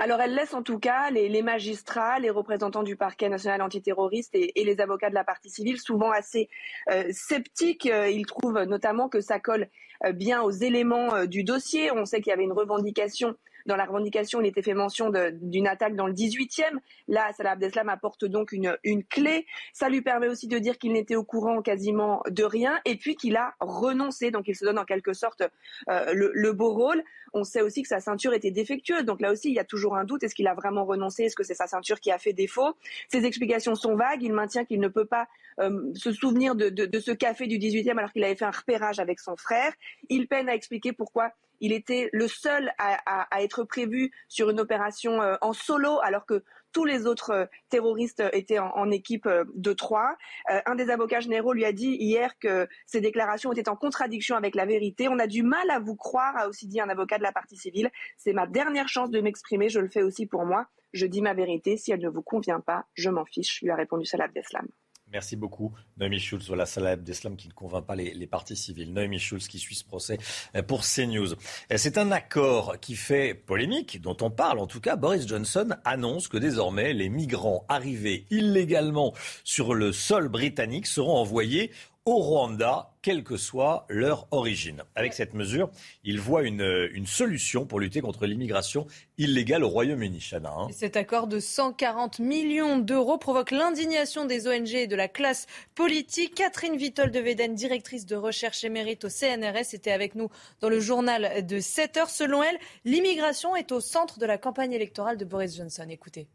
Alors elle laisse en tout cas les, magistrats, les représentants du parquet national antiterroriste et, les avocats de la partie civile souvent assez euh, sceptiques. Euh, ils trouvent notamment que ça colle bien aux éléments du dossier. On sait qu'il y avait une revendication dans la revendication, il était fait mention d'une attaque dans le 18e. Là, Salah Abdeslam apporte donc une, une clé. Ça lui permet aussi de dire qu'il n'était au courant quasiment de rien et puis qu'il a renoncé. Donc, il se donne en quelque sorte euh, le, beau rôle. On sait aussi que sa ceinture était défectueuse. Donc là aussi, il y a toujours un doute. Est-ce qu'il a vraiment renoncé? Est-ce que c'est sa ceinture qui a fait défaut? Ses explications sont vagues. Il maintient qu'il ne peut pas euh, se souvenir de, de, de ce café du 18e alors qu'il avait fait un repérage avec son frère. Il peine à expliquer pourquoi il était le seul à, être prévu sur une opération euh, en solo, alors que tous les autres euh, terroristes étaient en, équipe euh, de trois. un des avocats généraux lui a dit hier que ces déclarations étaient en contradiction avec la vérité. On a du mal à vous croire, a aussi dit un avocat de la partie civile. C'est ma dernière chance de m'exprimer, je le fais aussi pour moi. Je dis ma vérité, si elle ne vous convient pas, je m'en fiche, lui a répondu Salah Abdeslam. Merci beaucoup, Noémie Schulz. Voilà, Salah Abdeslam qui ne convainc pas les, partis civils. Noémie Schulz qui suit ce procès euh, pour CNews. Euh, c'est un accord qui fait polémique, dont on parle. En tout cas, Boris Johnson annonce que désormais, les migrants arrivés illégalement sur le sol britannique seront envoyés au Rwanda, quelle que soit leur origine. Avec cette mesure, ils voient une, solution pour lutter contre l'immigration illégale au Royaume-Uni, Chana. hein. Cet accord de 140 millions d'euros provoque l'indignation des ONG et de la classe politique. Catherine Vitol de Véden, directrice de recherche émérite au CNRS, était avec nous dans le journal de 7 heures. Selon elle, l'immigration est au centre de la campagne électorale de Boris Johnson. Écoutez.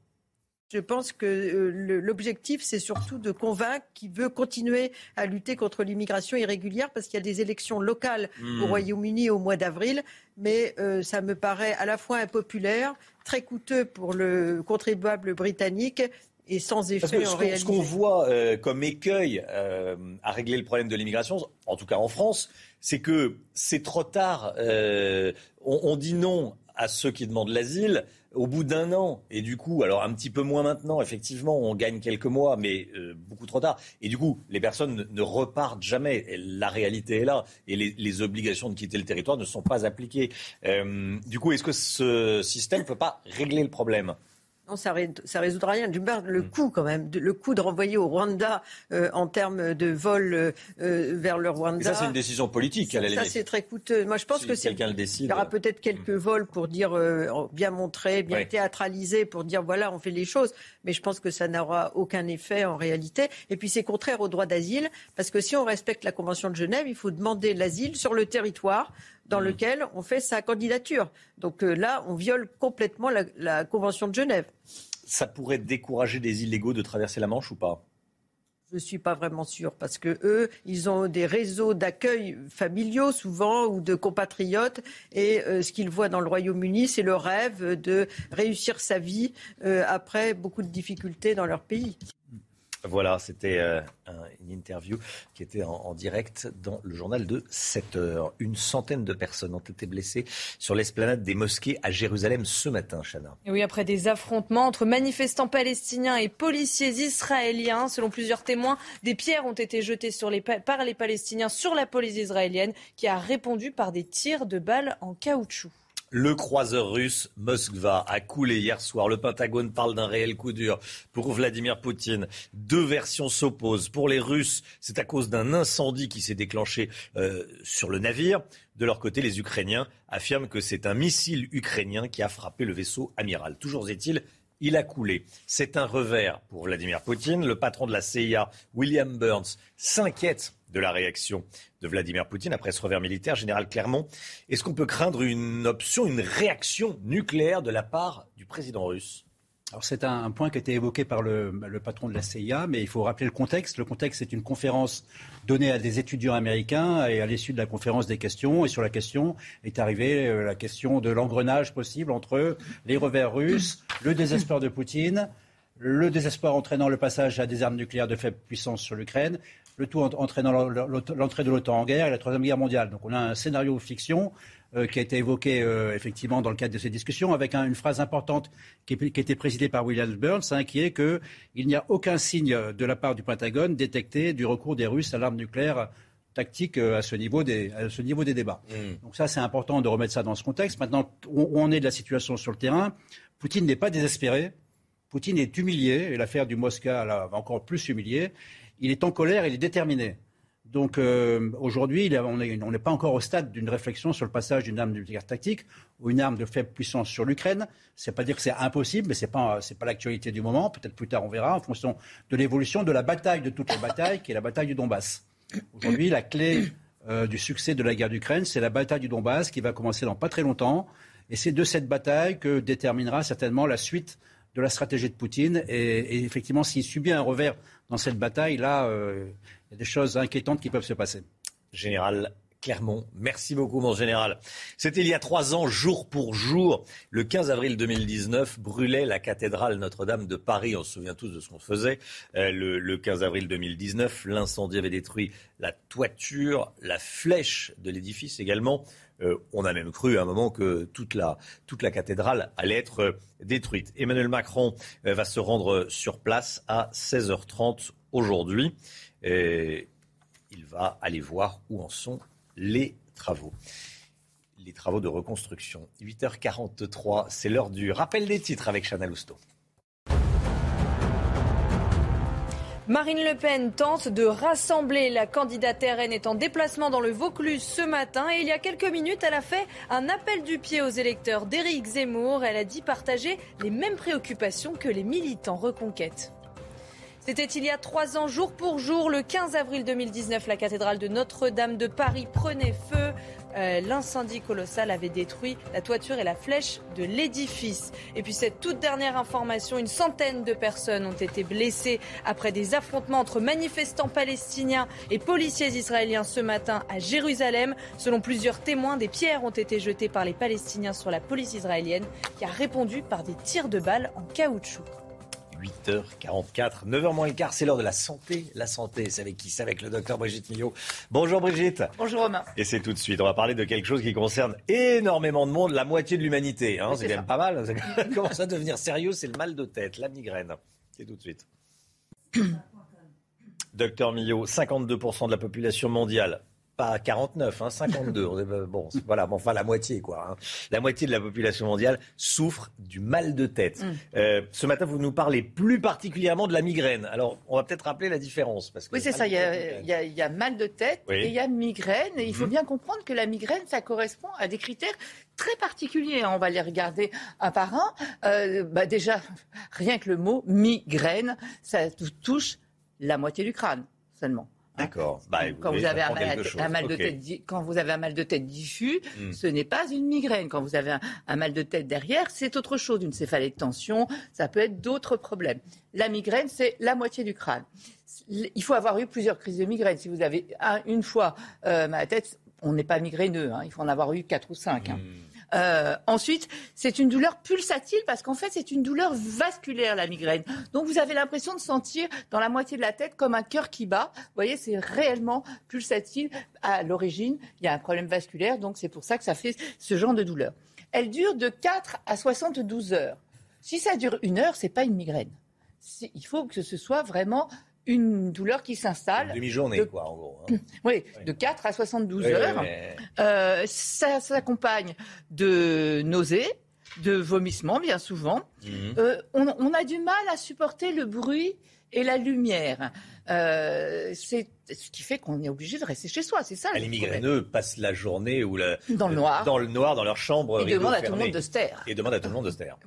Je pense que euh, l'objectif, c'est surtout de convaincre qu'il veut continuer à lutter contre l'immigration irrégulière parce qu'il y a des élections locales Hmm. au Royaume-Uni au mois d'avril. Mais euh, ça me paraît à la fois impopulaire, très coûteux pour le contribuable britannique et sans effet Parce que ce en qu'on- ce qu'on voit euh, comme écueil euh, à régler le problème de l'immigration, en tout cas en France, c'est que c'est trop tard. Euh, on, on dit non à ceux qui demandent l'asile au bout d'un an. Et du coup, alors un petit peu moins maintenant, effectivement, on gagne quelques mois, mais euh, beaucoup trop tard. Et du coup, les personnes ne, repartent jamais. La réalité est là. Et les, les obligations de quitter le territoire ne sont pas appliquées. Euh, du coup, est-ce que ce système ne peut pas régler le problème? Non, ça, ré- ça résoudra rien. Hmm. le coût quand même, de- le coût de renvoyer au Rwanda euh, en termes de vol euh, euh, vers le Rwanda. Et ça, c'est une décision politique, à la Ça, c'est très coûteux. Moi, je pense Si que c'est. quelqu'un le décide. Il y aura peut-être quelques vols pour dire euh, bien montrer, bien Ouais. théâtraliser, pour dire voilà, on fait les choses. Mais je pense que ça n'aura aucun effet en réalité. Et puis c'est contraire au droit d'asile, parce que si on respecte la Convention de Genève, il faut demander l'asile sur le territoire dans Mmh. lequel on fait sa candidature. Donc euh, là, on viole complètement la, la Convention de Genève. Ça pourrait décourager des illégaux de traverser la Manche ou pas? Je ne suis pas vraiment sûre parce que eux, ils ont des réseaux d'accueil familiaux souvent ou de compatriotes et euh, ce qu'ils voient dans le Royaume-Uni, c'est le rêve de réussir sa vie euh, après beaucoup de difficultés dans leur pays. Voilà, c'était euh, un- une interview qui était en, direct dans le journal de 7 heures. Une centaine de personnes ont été blessées sur l'esplanade des mosquées à Jérusalem ce matin, Chana. Et oui, après des affrontements entre manifestants palestiniens et policiers israéliens, selon plusieurs témoins, des pierres ont été jetées par les Palestiniens sur la police israélienne, qui a répondu par des tirs de balles en caoutchouc. Le croiseur russe Moskva a coulé hier soir. Le Pentagone parle d'un réel coup dur pour Vladimir Poutine. Deux versions s'opposent. Pour les Russes, c'est à cause d'un incendie qui s'est déclenché euh, sur le navire. De leur côté, les Ukrainiens affirment que c'est un missile ukrainien qui a frappé le vaisseau amiral. Toujours est-il, il a coulé. C'est un revers pour Vladimir Poutine. Le patron de la CIA, William Burns, s'inquiète de la réaction de Vladimir Poutine après ce revers militaire. Général Clermont, est-ce qu'on peut craindre une option, une réaction nucléaire de la part du président russe? Alors c'est un, point qui a été évoqué par le, le patron de la CIA, mais il faut rappeler le contexte. Le contexte, c'est une conférence donnée à des étudiants américains et à l'issue de la conférence des questions. Et sur la question est arrivée euh, la question de l'engrenage possible entre les revers russes, le désespoir de Poutine, le désespoir entraînant le passage à des armes nucléaires de faible puissance sur l'Ukraine, le tout en- entraînant l'en- l'entrée de l'OTAN en guerre et la Troisième Guerre mondiale. Donc on a un scénario fiction euh, qui a été évoqué euh, effectivement dans le cadre de ces discussions, avec un- une phrase importante qui, qui a été présidée par William Burns, hein, qui est qu'il n'y a aucun signe de la part du Pentagone détecté du recours des Russes à l'arme nucléaire tactique euh, à ce niveau des, à ce niveau des débats. Donc ça, c'est important de remettre ça dans ce contexte. Maintenant, où on est de la situation sur le terrain, Poutine n'est pas désespéré. Poutine est humilié, et l'affaire du Mosca là, va encore plus humilier. Il est en colère, il est déterminé. Donc euh, aujourd'hui, on n'est pas encore au stade d'une réflexion sur le passage d'une arme nucléaire tactique ou une arme de faible puissance sur l'Ukraine. C'est pas dire que c'est impossible, mais c'est pas pas l'actualité du moment. Peut-être plus tard on verra en fonction de l'évolution de la bataille de toutes les batailles, qui est la bataille du Donbass. Aujourd'hui, la clé euh, du succès de la guerre d'Ukraine, c'est la bataille du Donbass qui va commencer dans pas très longtemps. Et c'est de cette bataille que déterminera certainement la suite de la stratégie de Poutine. Et, effectivement, s'il subit un revers dans cette bataille, là, euh, il y a des choses inquiétantes qui peuvent se passer. Général Clermont, merci beaucoup, mon général. C'était il y a trois ans, jour pour jour. Le 15 avril 2019, brûlait la cathédrale Notre-Dame de Paris. On se souvient tous de ce qu'on faisait. Euh, le 15 avril 2019, l'incendie avait détruit la toiture, la flèche de l'édifice également. Euh, on a même cru à un moment que toute la, toute la cathédrale allait être euh, détruite. Emmanuel Macron euh, va se rendre sur place à 16h30 aujourd'hui. Il va aller voir où en sont les travaux. Les travaux de reconstruction. 8h43, c'est l'heure du rappel des titres avec Chana Lousteau. Marine Le Pen tente de rassembler. La candidate RN est en déplacement dans le Vaucluse ce matin et il y a quelques minutes, elle a fait un appel du pied aux électeurs d'Éric Zemmour. Elle a dit partager les mêmes préoccupations que les militants reconquête. C'était il y a trois ans, jour pour jour, le 15 avril 2019, la cathédrale de Notre-Dame de Paris prenait feu. Euh, L'incendie colossal avait détruit la toiture et la flèche de l'édifice. Et puis cette toute dernière information, une centaine de personnes ont été blessées après des affrontements entre manifestants palestiniens et policiers israéliens ce matin à Jérusalem. Selon plusieurs témoins, des pierres ont été jetées par les Palestiniens sur la police israélienne qui a répondu par des tirs de balles en caoutchouc. 8h44, 9h moins le quart, c'est l'heure de la santé. La santé, c'est avec qui C'est avec le docteur Brigitte Millot. Bonjour Brigitte. Bonjour Romain. Et c'est tout de suite, on va parler de quelque chose qui concerne énormément de monde, la moitié de l'humanité. Hein, c'est quand même pas mal, ça commence à devenir sérieux, c'est le mal de tête, la migraine. C'est tout de suite. Docteur Millot, 52% de la population mondiale pas 49, hein, 52. bon, voilà, bon, enfin la moitié, quoi. Hein. La moitié de la population mondiale souffre du mal de tête. Mm. Euh, ce matin, vous nous parlez plus particulièrement de la migraine. Alors, on va peut-être rappeler la différence. Parce que oui, c'est ça. Il y, a, il, y a, il y, a, mal de tête Oui. et il y a migraine. Et il faut Mhm. bien comprendre que la migraine, ça correspond à des critères très particuliers. On va les regarder un par un. Euh, bah déjà, rien que le mot migraine, ça tou- touche la moitié du crâne seulement. D'accord. Bah, Quand vous avez un mal, un de tête, quand vous avez un mal de tête diffus, Mm. ce n'est pas une migraine. Quand vous avez un, un mal de tête derrière, c'est autre chose, une céphalée de tension. Ça peut être d'autres problèmes. La migraine, c'est la moitié du crâne. Il faut avoir eu plusieurs crises de migraine. Si vous avez un- une fois euh, la tête, on n'est pas migraineux. hein. Il faut en avoir eu quatre ou cinq. hein. Euh, ensuite, c'est une douleur pulsatile parce qu'en fait, c'est une douleur vasculaire, la migraine. Donc, vous avez l'impression de sentir dans la moitié de la tête comme un cœur qui bat. Vous voyez, c'est réellement pulsatile. À l'origine, il y a un problème vasculaire, donc c'est pour ça que ça fait ce genre de douleur. Elle dure de 4 à 72 heures. Si ça dure une heure, c'est pas une migraine. Il faut que ce soit vraiment une douleur qui s'installe. Demi-journée, de- quoi, en gros. hein. Oui, de 4 à 72 Oui, heures. mais- Euh, ça s'accompagne de nausées, de vomissements bien souvent. Mhm. Euh, on, on a du mal à supporter le bruit et la lumière. Euh, c'est ce qui fait qu'on est obligé de rester chez soi, c'est ça. le Les migraineux passent la journée ou la- Dans le noir. dans le noir, dans leur chambre. Et demandent à tout le monde de se taire. Et demandent à tout le monde de se taire.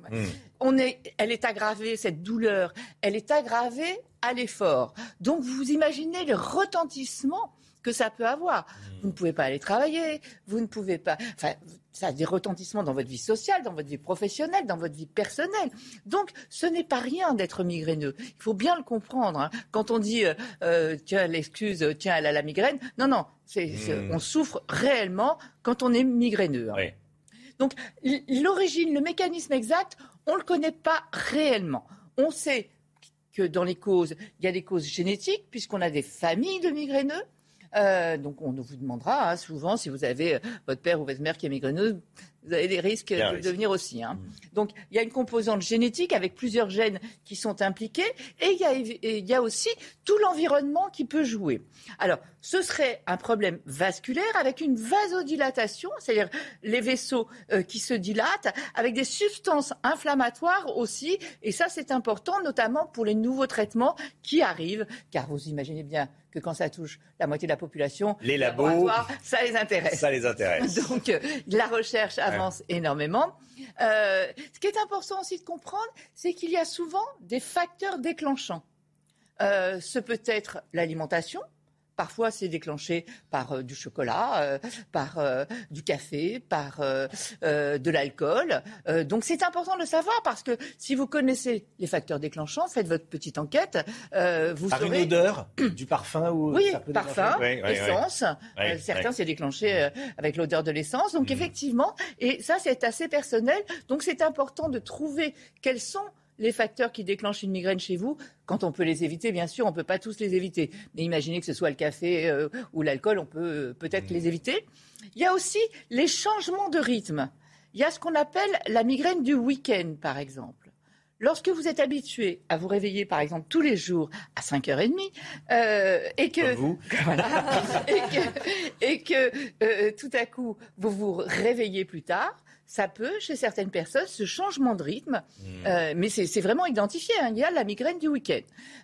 On est, elle est aggravée, cette douleur, elle est aggravée à l'effort. Donc vous imaginez le retentissement que ça peut avoir. Vous ne pouvez pas aller travailler, vous ne pouvez pas. Enfin, ça a des retentissements dans votre vie sociale, dans votre vie professionnelle, dans votre vie personnelle. Donc, ce n'est pas rien d'être migraineux. Il faut bien le comprendre. hein. Quand on dit, euh, euh, tiens, l'excuse, euh, tiens, elle a la migraine. Non, non, c'est, c'est- Mm. on souffre réellement quand on est migraineux. hein. Donc l'origine, le mécanisme exact, on ne le connaît pas réellement. On sait dans les causes, il y a des causes génétiques, puisqu'on a des familles de migraineux. Euh, donc on vous demandera hein, souvent si vous avez euh, votre père ou votre mère qui est migraineuse, vous avez des risques de risque. devenir aussi. hein. Donc il y a une composante génétique avec plusieurs gènes qui sont impliqués et il y a, et il y a aussi tout l'environnement qui peut jouer. Alors ce serait un problème vasculaire avec une vasodilatation, c'est-à-dire les vaisseaux euh, qui se dilatent avec des substances inflammatoires aussi. Et ça c'est important notamment pour les nouveaux traitements qui arrivent, car vous imaginez bien que quand ça touche la moitié de la population, Les labos, ça les intéresse. ça les intéresse. Donc, euh, la recherche avance énormément. Euh, ce qui est important aussi de comprendre, c'est qu'il y a souvent des facteurs déclenchants. Euh, ce peut être l'alimentation. Parfois, c'est déclenché par euh, du chocolat, euh, par euh, du café, par euh, euh, de l'alcool. Euh, donc, c'est important de le savoir parce que si vous connaissez les facteurs déclenchants, faites votre petite enquête. euh, vous Par saurez... une odeur, du parfum ou Oui, ça peut parfum, essence. Euh, certains, c'est déclenché euh, avec l'odeur de l'essence. Donc, effectivement, et ça, c'est assez personnel. Donc, c'est important de trouver quels sont les facteurs qui déclenchent une migraine chez vous. Quand on peut les éviter, bien sûr, on ne peut pas tous les éviter. Mais imaginez que ce soit le café euh, ou l'alcool, on peut euh, peut-être les éviter. Il y a aussi les changements de rythme. Il y a ce qu'on appelle la migraine du week-end, par exemple. Lorsque vous êtes habitué à vous réveiller, par exemple, tous les jours à 5h30, euh, et que, Voilà. et que, et que, tout à coup, vous vous réveillez plus tard, ça peut, chez certaines personnes, ce changement de rythme, euh, mais c'est vraiment identifié. Hein. Il y a la migraine du week-end.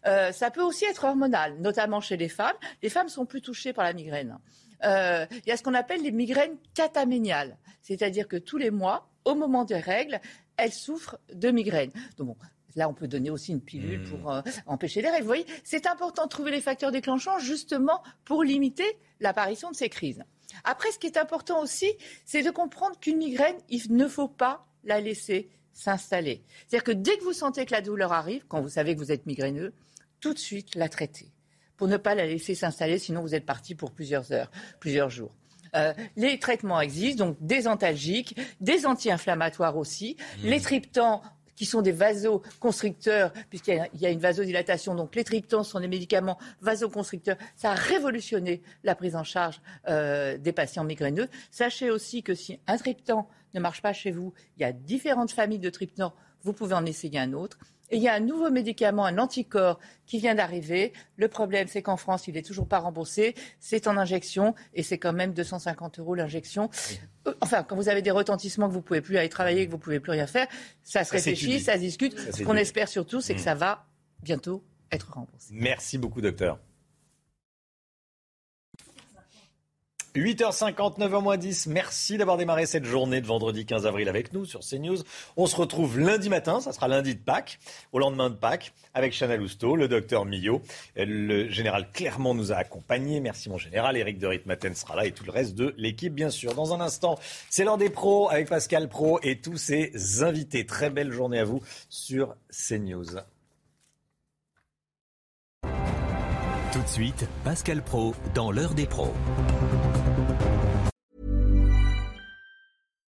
Euh, ça peut aussi être hormonal, notamment chez les femmes. Les femmes sont plus touchées par la migraine. Euh, il y a ce qu'on appelle les migraines cataméniales, c'est-à-dire que tous les mois, au moment des règles, elles souffrent de migraine. Donc bon, Là, on peut donner aussi une pilule Hmm. pour euh, empêcher les règles. Vous voyez, c'est important de trouver les facteurs déclenchants justement pour limiter l'apparition de ces crises. Après, ce qui est important aussi, c'est de comprendre qu'une migraine, il ne faut pas la laisser s'installer. C'est-à-dire que dès que vous sentez que la douleur arrive, quand vous savez que vous êtes migraineux, tout de suite la traiter pour ne pas la laisser s'installer, sinon vous êtes parti pour plusieurs heures, plusieurs jours. Euh, les traitements existent, donc des antalgiques, des anti-inflammatoires aussi, les triptans qui sont des vasoconstricteurs, puisqu'il y a- une vasodilatation. Donc les triptans sont des médicaments vasoconstricteurs. Ça a révolutionné la prise en charge euh, des patients migraineux. Sachez aussi que si un triptan ne marche pas chez vous, il y a différentes familles de triptans. Vous pouvez en essayer un autre. Et il y a un nouveau médicament, un anticorps, qui vient d'arriver. Le problème, c'est qu'en France, il n'est toujours pas remboursé. C'est en injection et c'est quand même 250 euros l'injection. Euh, Enfin, quand vous avez des retentissements que vous pouvez plus aller travailler, que vous pouvez plus rien faire, ça se Ça réfléchit, ça se discute. Ça Ce qu'on espère surtout, c'est que Mm. ça va bientôt être remboursé. Merci beaucoup, docteur. 8h59 à moins 10. Merci d'avoir démarré cette journée de vendredi 15 avril avec nous sur CNews. On se retrouve lundi matin, ça sera lundi de Pâques, au lendemain de Pâques, avec Chana Lousteau, le docteur Millot. Le général Clermont nous a accompagnés. Merci mon général. Eric de Ritmaten sera là et tout le reste de l'équipe, bien sûr. Dans un instant, c'est l'heure des pros avec Pascal Pro et tous ses invités. Très belle journée à vous sur CNews. Tout de suite, Pascal Pro dans l'heure des pros.